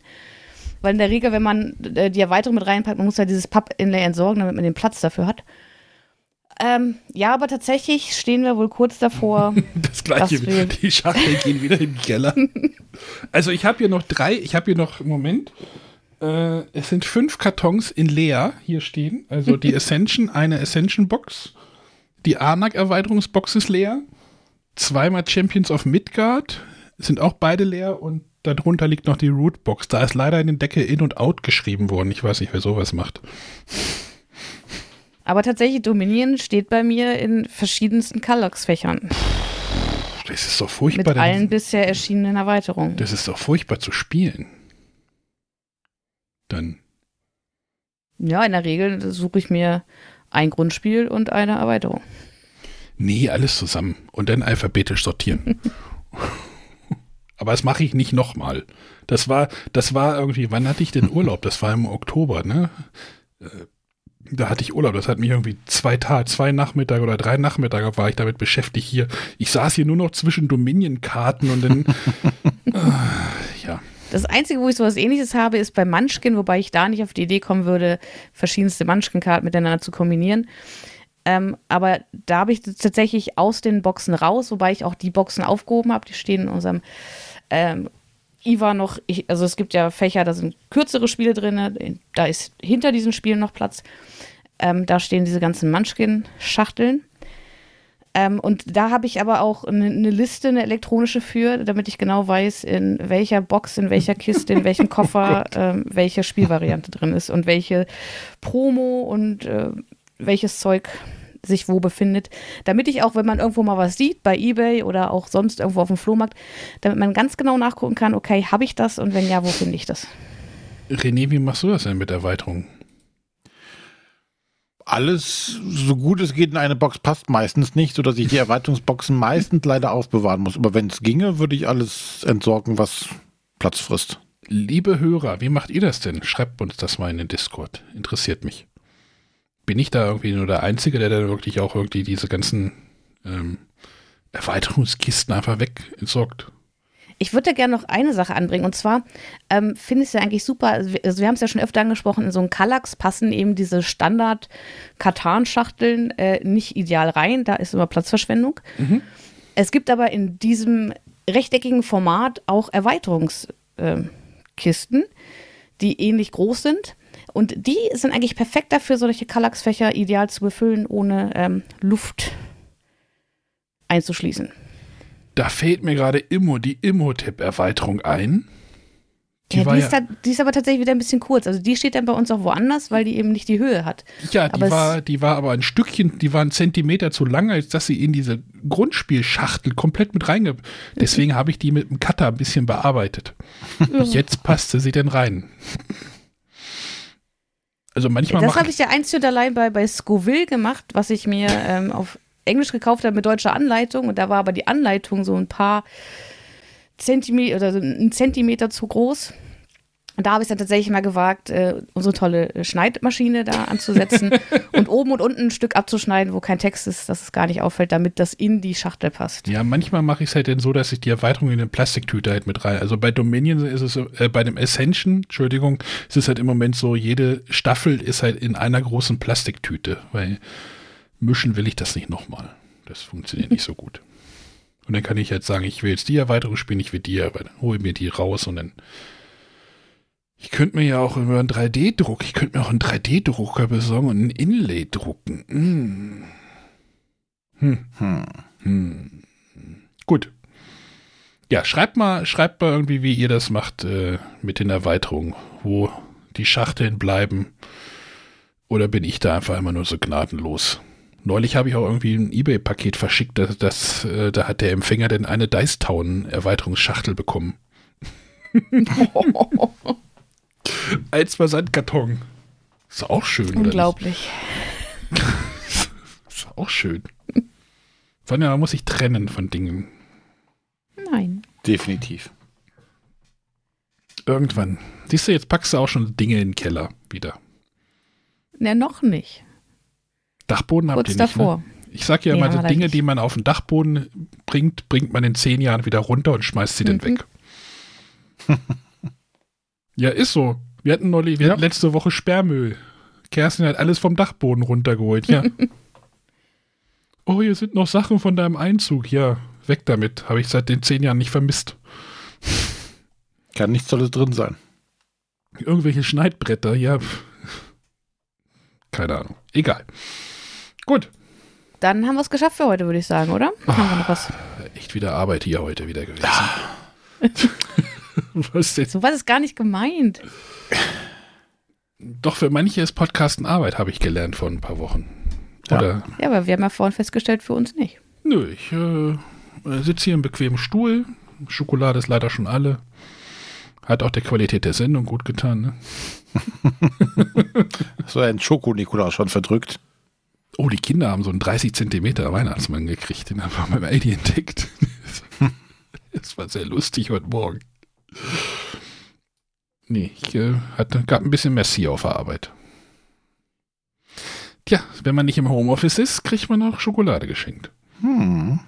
Speaker 1: Weil in der Regel, wenn man äh, die Erweiterung mit reinpackt, man muss ja dieses Papp-Inlay entsorgen, damit man den Platz dafür hat. Ähm, ja, aber tatsächlich stehen wir wohl kurz davor.
Speaker 2: Das gleiche, die Schachteln gehen wieder in den Keller. Also ich habe hier noch drei, ich habe hier noch, Moment, äh, es sind fünf Kartons in leer hier stehen. Also die Ascension, eine Ascension-Box, die Anak-Erweiterungsbox ist leer, zweimal Champions of Midgard sind auch beide leer und darunter liegt noch die Root-Box. Da ist leider in den Deckel In und Out geschrieben worden. Ich weiß nicht, wer sowas macht.
Speaker 1: aber tatsächlich Dominion steht bei mir in verschiedensten Kallax-Fächern.
Speaker 2: Das ist doch
Speaker 1: Mit
Speaker 2: furchtbar. denn-
Speaker 1: allen bisher erschienenen Erweiterungen.
Speaker 2: Das ist doch furchtbar zu spielen. Dann.
Speaker 1: Ja, in der Regel suche ich mir ein Grundspiel und eine Erweiterung.
Speaker 2: Nee, alles zusammen und dann alphabetisch sortieren. Aber das mache ich nicht nochmal. Das war, das war irgendwie, wann hatte ich denn Urlaub? Das war im Oktober, ne? Äh, Da hatte ich Urlaub, das hat mich irgendwie zwei Tage, zwei Nachmittage oder drei Nachmittage war ich damit beschäftigt hier. Ich saß hier nur noch zwischen Dominion-Karten und dann, äh.
Speaker 1: Das Einzige, wo ich sowas ähnliches habe, ist bei Munchkin, wobei ich da nicht auf die Idee kommen würde, verschiedenste Munchkin-Karten miteinander zu kombinieren. Ähm, aber da habe ich tatsächlich aus den Boxen raus, wobei ich auch die Boxen aufgehoben habe. Die stehen in unserem ähm, IWA noch, ich, also es gibt ja Fächer, da sind kürzere Spiele drin, da ist hinter diesen Spielen noch Platz. Ähm, da stehen diese ganzen Munchkin-Schachteln. Ähm, und da habe ich aber auch eine, eine Liste, eine elektronische für, damit ich genau weiß, in welcher Box, in welcher Kiste, in welchem Koffer ähm, welche Spielvariante drin ist und welche Promo und äh, welches Zeug sich wo befindet, damit ich auch, wenn man irgendwo mal was sieht, bei Ebay oder auch sonst irgendwo auf dem Flohmarkt, damit man ganz genau nachgucken kann, okay, habe ich das und wenn ja, wo finde ich das?
Speaker 2: René, wie machst du das denn mit Erweiterungen?
Speaker 3: Alles, so gut es geht in eine Box, passt meistens nicht, sodass ich die Erweiterungsboxen meistens leider aufbewahren muss. Aber wenn es ginge, würde ich alles entsorgen, was Platz frisst.
Speaker 2: Liebe Hörer, wie macht ihr das denn? Schreibt uns das mal in den Discord. Interessiert mich. Bin ich da irgendwie nur der Einzige, der dann wirklich auch irgendwie diese ganzen ähm, Erweiterungskisten einfach weg entsorgt?
Speaker 1: Ich würde da gerne noch eine Sache anbringen. Und zwar ähm, finde ich es ja eigentlich super. Also wir, also wir haben es ja schon öfter angesprochen, in so einen Kallax passen eben diese Standard-Katan-Schachteln äh, nicht ideal rein. Da ist immer Platzverschwendung. Es gibt aber in diesem rechteckigen Format auch Erweiterungskisten, die ähnlich groß sind. Und die sind eigentlich perfekt dafür, solche Kallax-Fächer ideal zu befüllen, ohne ähm, Luft einzuschließen.
Speaker 2: Da fällt mir gerade Immo, die Imhotep-Erweiterung ein. Die
Speaker 1: ja, die,
Speaker 2: ja,
Speaker 1: ist da, die ist aber tatsächlich wieder ein bisschen kurz. Also die steht dann bei uns auch woanders, weil die eben nicht die Höhe hat.
Speaker 2: ja, die
Speaker 1: aber
Speaker 2: war, die war aber ein Stückchen, die war ein Zentimeter zu lang, als dass sie in diese Grundspielschachtel komplett mit reinge... Deswegen habe ich die mit dem Cutter ein bisschen bearbeitet. Jetzt passte sie denn rein. Also manchmal
Speaker 1: Das habe ich ja einzig und allein bei, bei Scoville gemacht, was ich mir ähm, auf Englisch gekauft habe mit deutscher Anleitung und da war aber die Anleitung so ein paar Zentimeter oder so ein Zentimeter zu groß. Und da habe ich es dann tatsächlich mal gewagt, äh, unsere tolle äh, Schneidmaschine da anzusetzen und oben und unten ein Stück abzuschneiden, wo kein Text ist, dass es gar nicht auffällt, damit das in die Schachtel passt.
Speaker 2: Ja, manchmal mache ich es halt dann so, dass ich die Erweiterung in eine Plastiktüte halt mit rein. Also bei Dominion ist es, äh, bei dem Ascension, Entschuldigung, ist es halt im Moment so, jede Staffel ist halt in einer großen Plastiktüte, weil mischen will ich das nicht nochmal. Das funktioniert nicht so gut. Und dann kann ich jetzt sagen, ich will jetzt die Erweiterung spielen, ich will die Erweiterung, hole mir die raus und dann ich könnte mir ja auch über einen 3D-Druck, ich könnte mir auch einen 3D-Drucker besorgen und einen Inlay drucken. Hm. Hm. Hm. Gut. Ja, schreibt mal, schreibt mal irgendwie, wie ihr das macht äh, mit den Erweiterungen, wo die Schachteln bleiben. Oder bin ich da einfach immer nur so gnadenlos? Neulich habe ich auch irgendwie ein Ebay-Paket verschickt, das, das, äh, da hat der Empfänger denn eine Dice Town Erweiterungsschachtel bekommen. Als Versandkarton. Ist auch schön,
Speaker 1: Unglaublich.
Speaker 2: ist auch schön. Sonja, man muss sich trennen von Dingen.
Speaker 1: Nein.
Speaker 3: Definitiv.
Speaker 2: Irgendwann. Siehst du, jetzt packst du auch schon Dinge in den Keller wieder.
Speaker 1: Ne, noch nicht.
Speaker 2: Dachboden habt
Speaker 1: Kurz
Speaker 2: ihr nicht,
Speaker 1: davor.
Speaker 2: Ne? Ich sag ja
Speaker 1: Nee,
Speaker 2: immer, die Dinge,
Speaker 1: nicht.
Speaker 2: die man auf den Dachboden bringt, bringt man in zehn Jahren wieder runter und schmeißt sie dann
Speaker 1: Mhm.
Speaker 2: weg. ja, ist so. Wir hatten neulich, wir
Speaker 3: Ja.
Speaker 2: hatten letzte Woche Sperrmüll. Kerstin hat alles vom Dachboden runtergeholt, ja. oh, hier sind noch Sachen von deinem Einzug. Ja, weg damit. Habe ich seit den zehn Jahren nicht vermisst.
Speaker 3: Kann nichts Tolles drin sein.
Speaker 2: Irgendwelche Schneidbretter, ja. Keine Ahnung. Egal. Gut.
Speaker 1: Dann haben wir es geschafft für heute, würde ich sagen, oder? Haben wir noch was?
Speaker 2: Echt wieder Arbeit hier heute wieder gewesen. Was denn?
Speaker 1: So was ist gar nicht gemeint.
Speaker 2: Doch für manche ist Podcasten Arbeit, habe ich gelernt vor ein paar Wochen.
Speaker 3: Ja.
Speaker 2: Oder?
Speaker 1: Ja, aber wir haben ja vorhin festgestellt, für uns nicht.
Speaker 2: Nö, ich äh, sitze hier im bequemen Stuhl. Schokolade ist leider schon alle. Hat auch der Qualität der Sendung gut getan. Ne?
Speaker 3: So ein Schoko-Nikolaus schon verdrückt.
Speaker 2: Oh, die Kinder haben so einen 30 Zentimeter Weihnachtsmann gekriegt. Den haben wir beim Aldi entdeckt. Das war sehr lustig heute Morgen. Nee, ich äh, hatte, gab ein bisschen Messi auf der Arbeit. Tja, wenn man nicht im Homeoffice ist, kriegt man auch Schokolade geschenkt.
Speaker 3: Hm.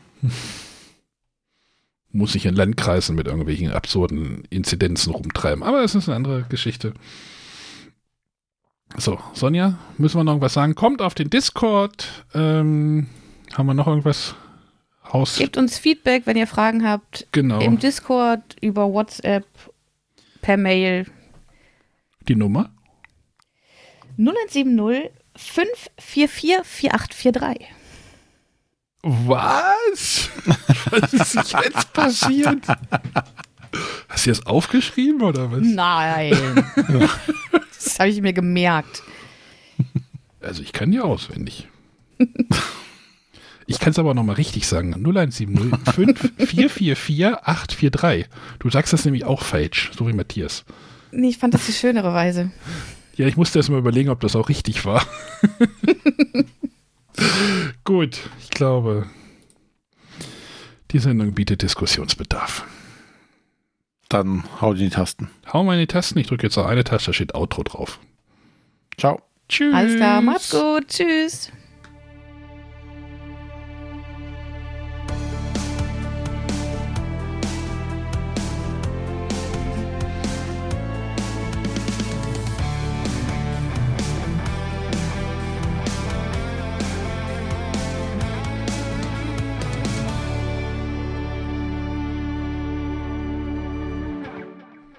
Speaker 2: Muss sich in Landkreisen mit irgendwelchen absurden Inzidenzen rumtreiben. Aber das ist eine andere Geschichte. So, Sonja, müssen wir noch irgendwas sagen? Kommt auf den Discord. Ähm, haben wir noch irgendwas? Haus.
Speaker 1: Gebt uns Feedback, wenn ihr Fragen habt.
Speaker 2: Genau.
Speaker 1: Im Discord, über WhatsApp, per Mail.
Speaker 2: Die Nummer?
Speaker 1: 0170 544 4843.
Speaker 2: Was? Was ist jetzt passiert? Hast du das aufgeschrieben oder was?
Speaker 1: Nein. das habe ich mir gemerkt.
Speaker 2: Also ich kann die auswendig. Ich kann es aber nochmal richtig sagen. 0170 5444 843. Du sagst das nämlich auch falsch, so wie Matthias.
Speaker 1: Nee, ich fand das die schönere Weise.
Speaker 2: Ja, ich musste erst mal überlegen, ob das auch richtig war. Gut, ich glaube, die Sendung bietet Diskussionsbedarf.
Speaker 3: Dann hau die in die Tasten.
Speaker 2: Hau mal in die Tasten, ich drücke jetzt noch eine Taste, da steht Outro drauf.
Speaker 3: Ciao.
Speaker 2: Tschüss.
Speaker 1: Alles klar, macht's gut. Tschüss.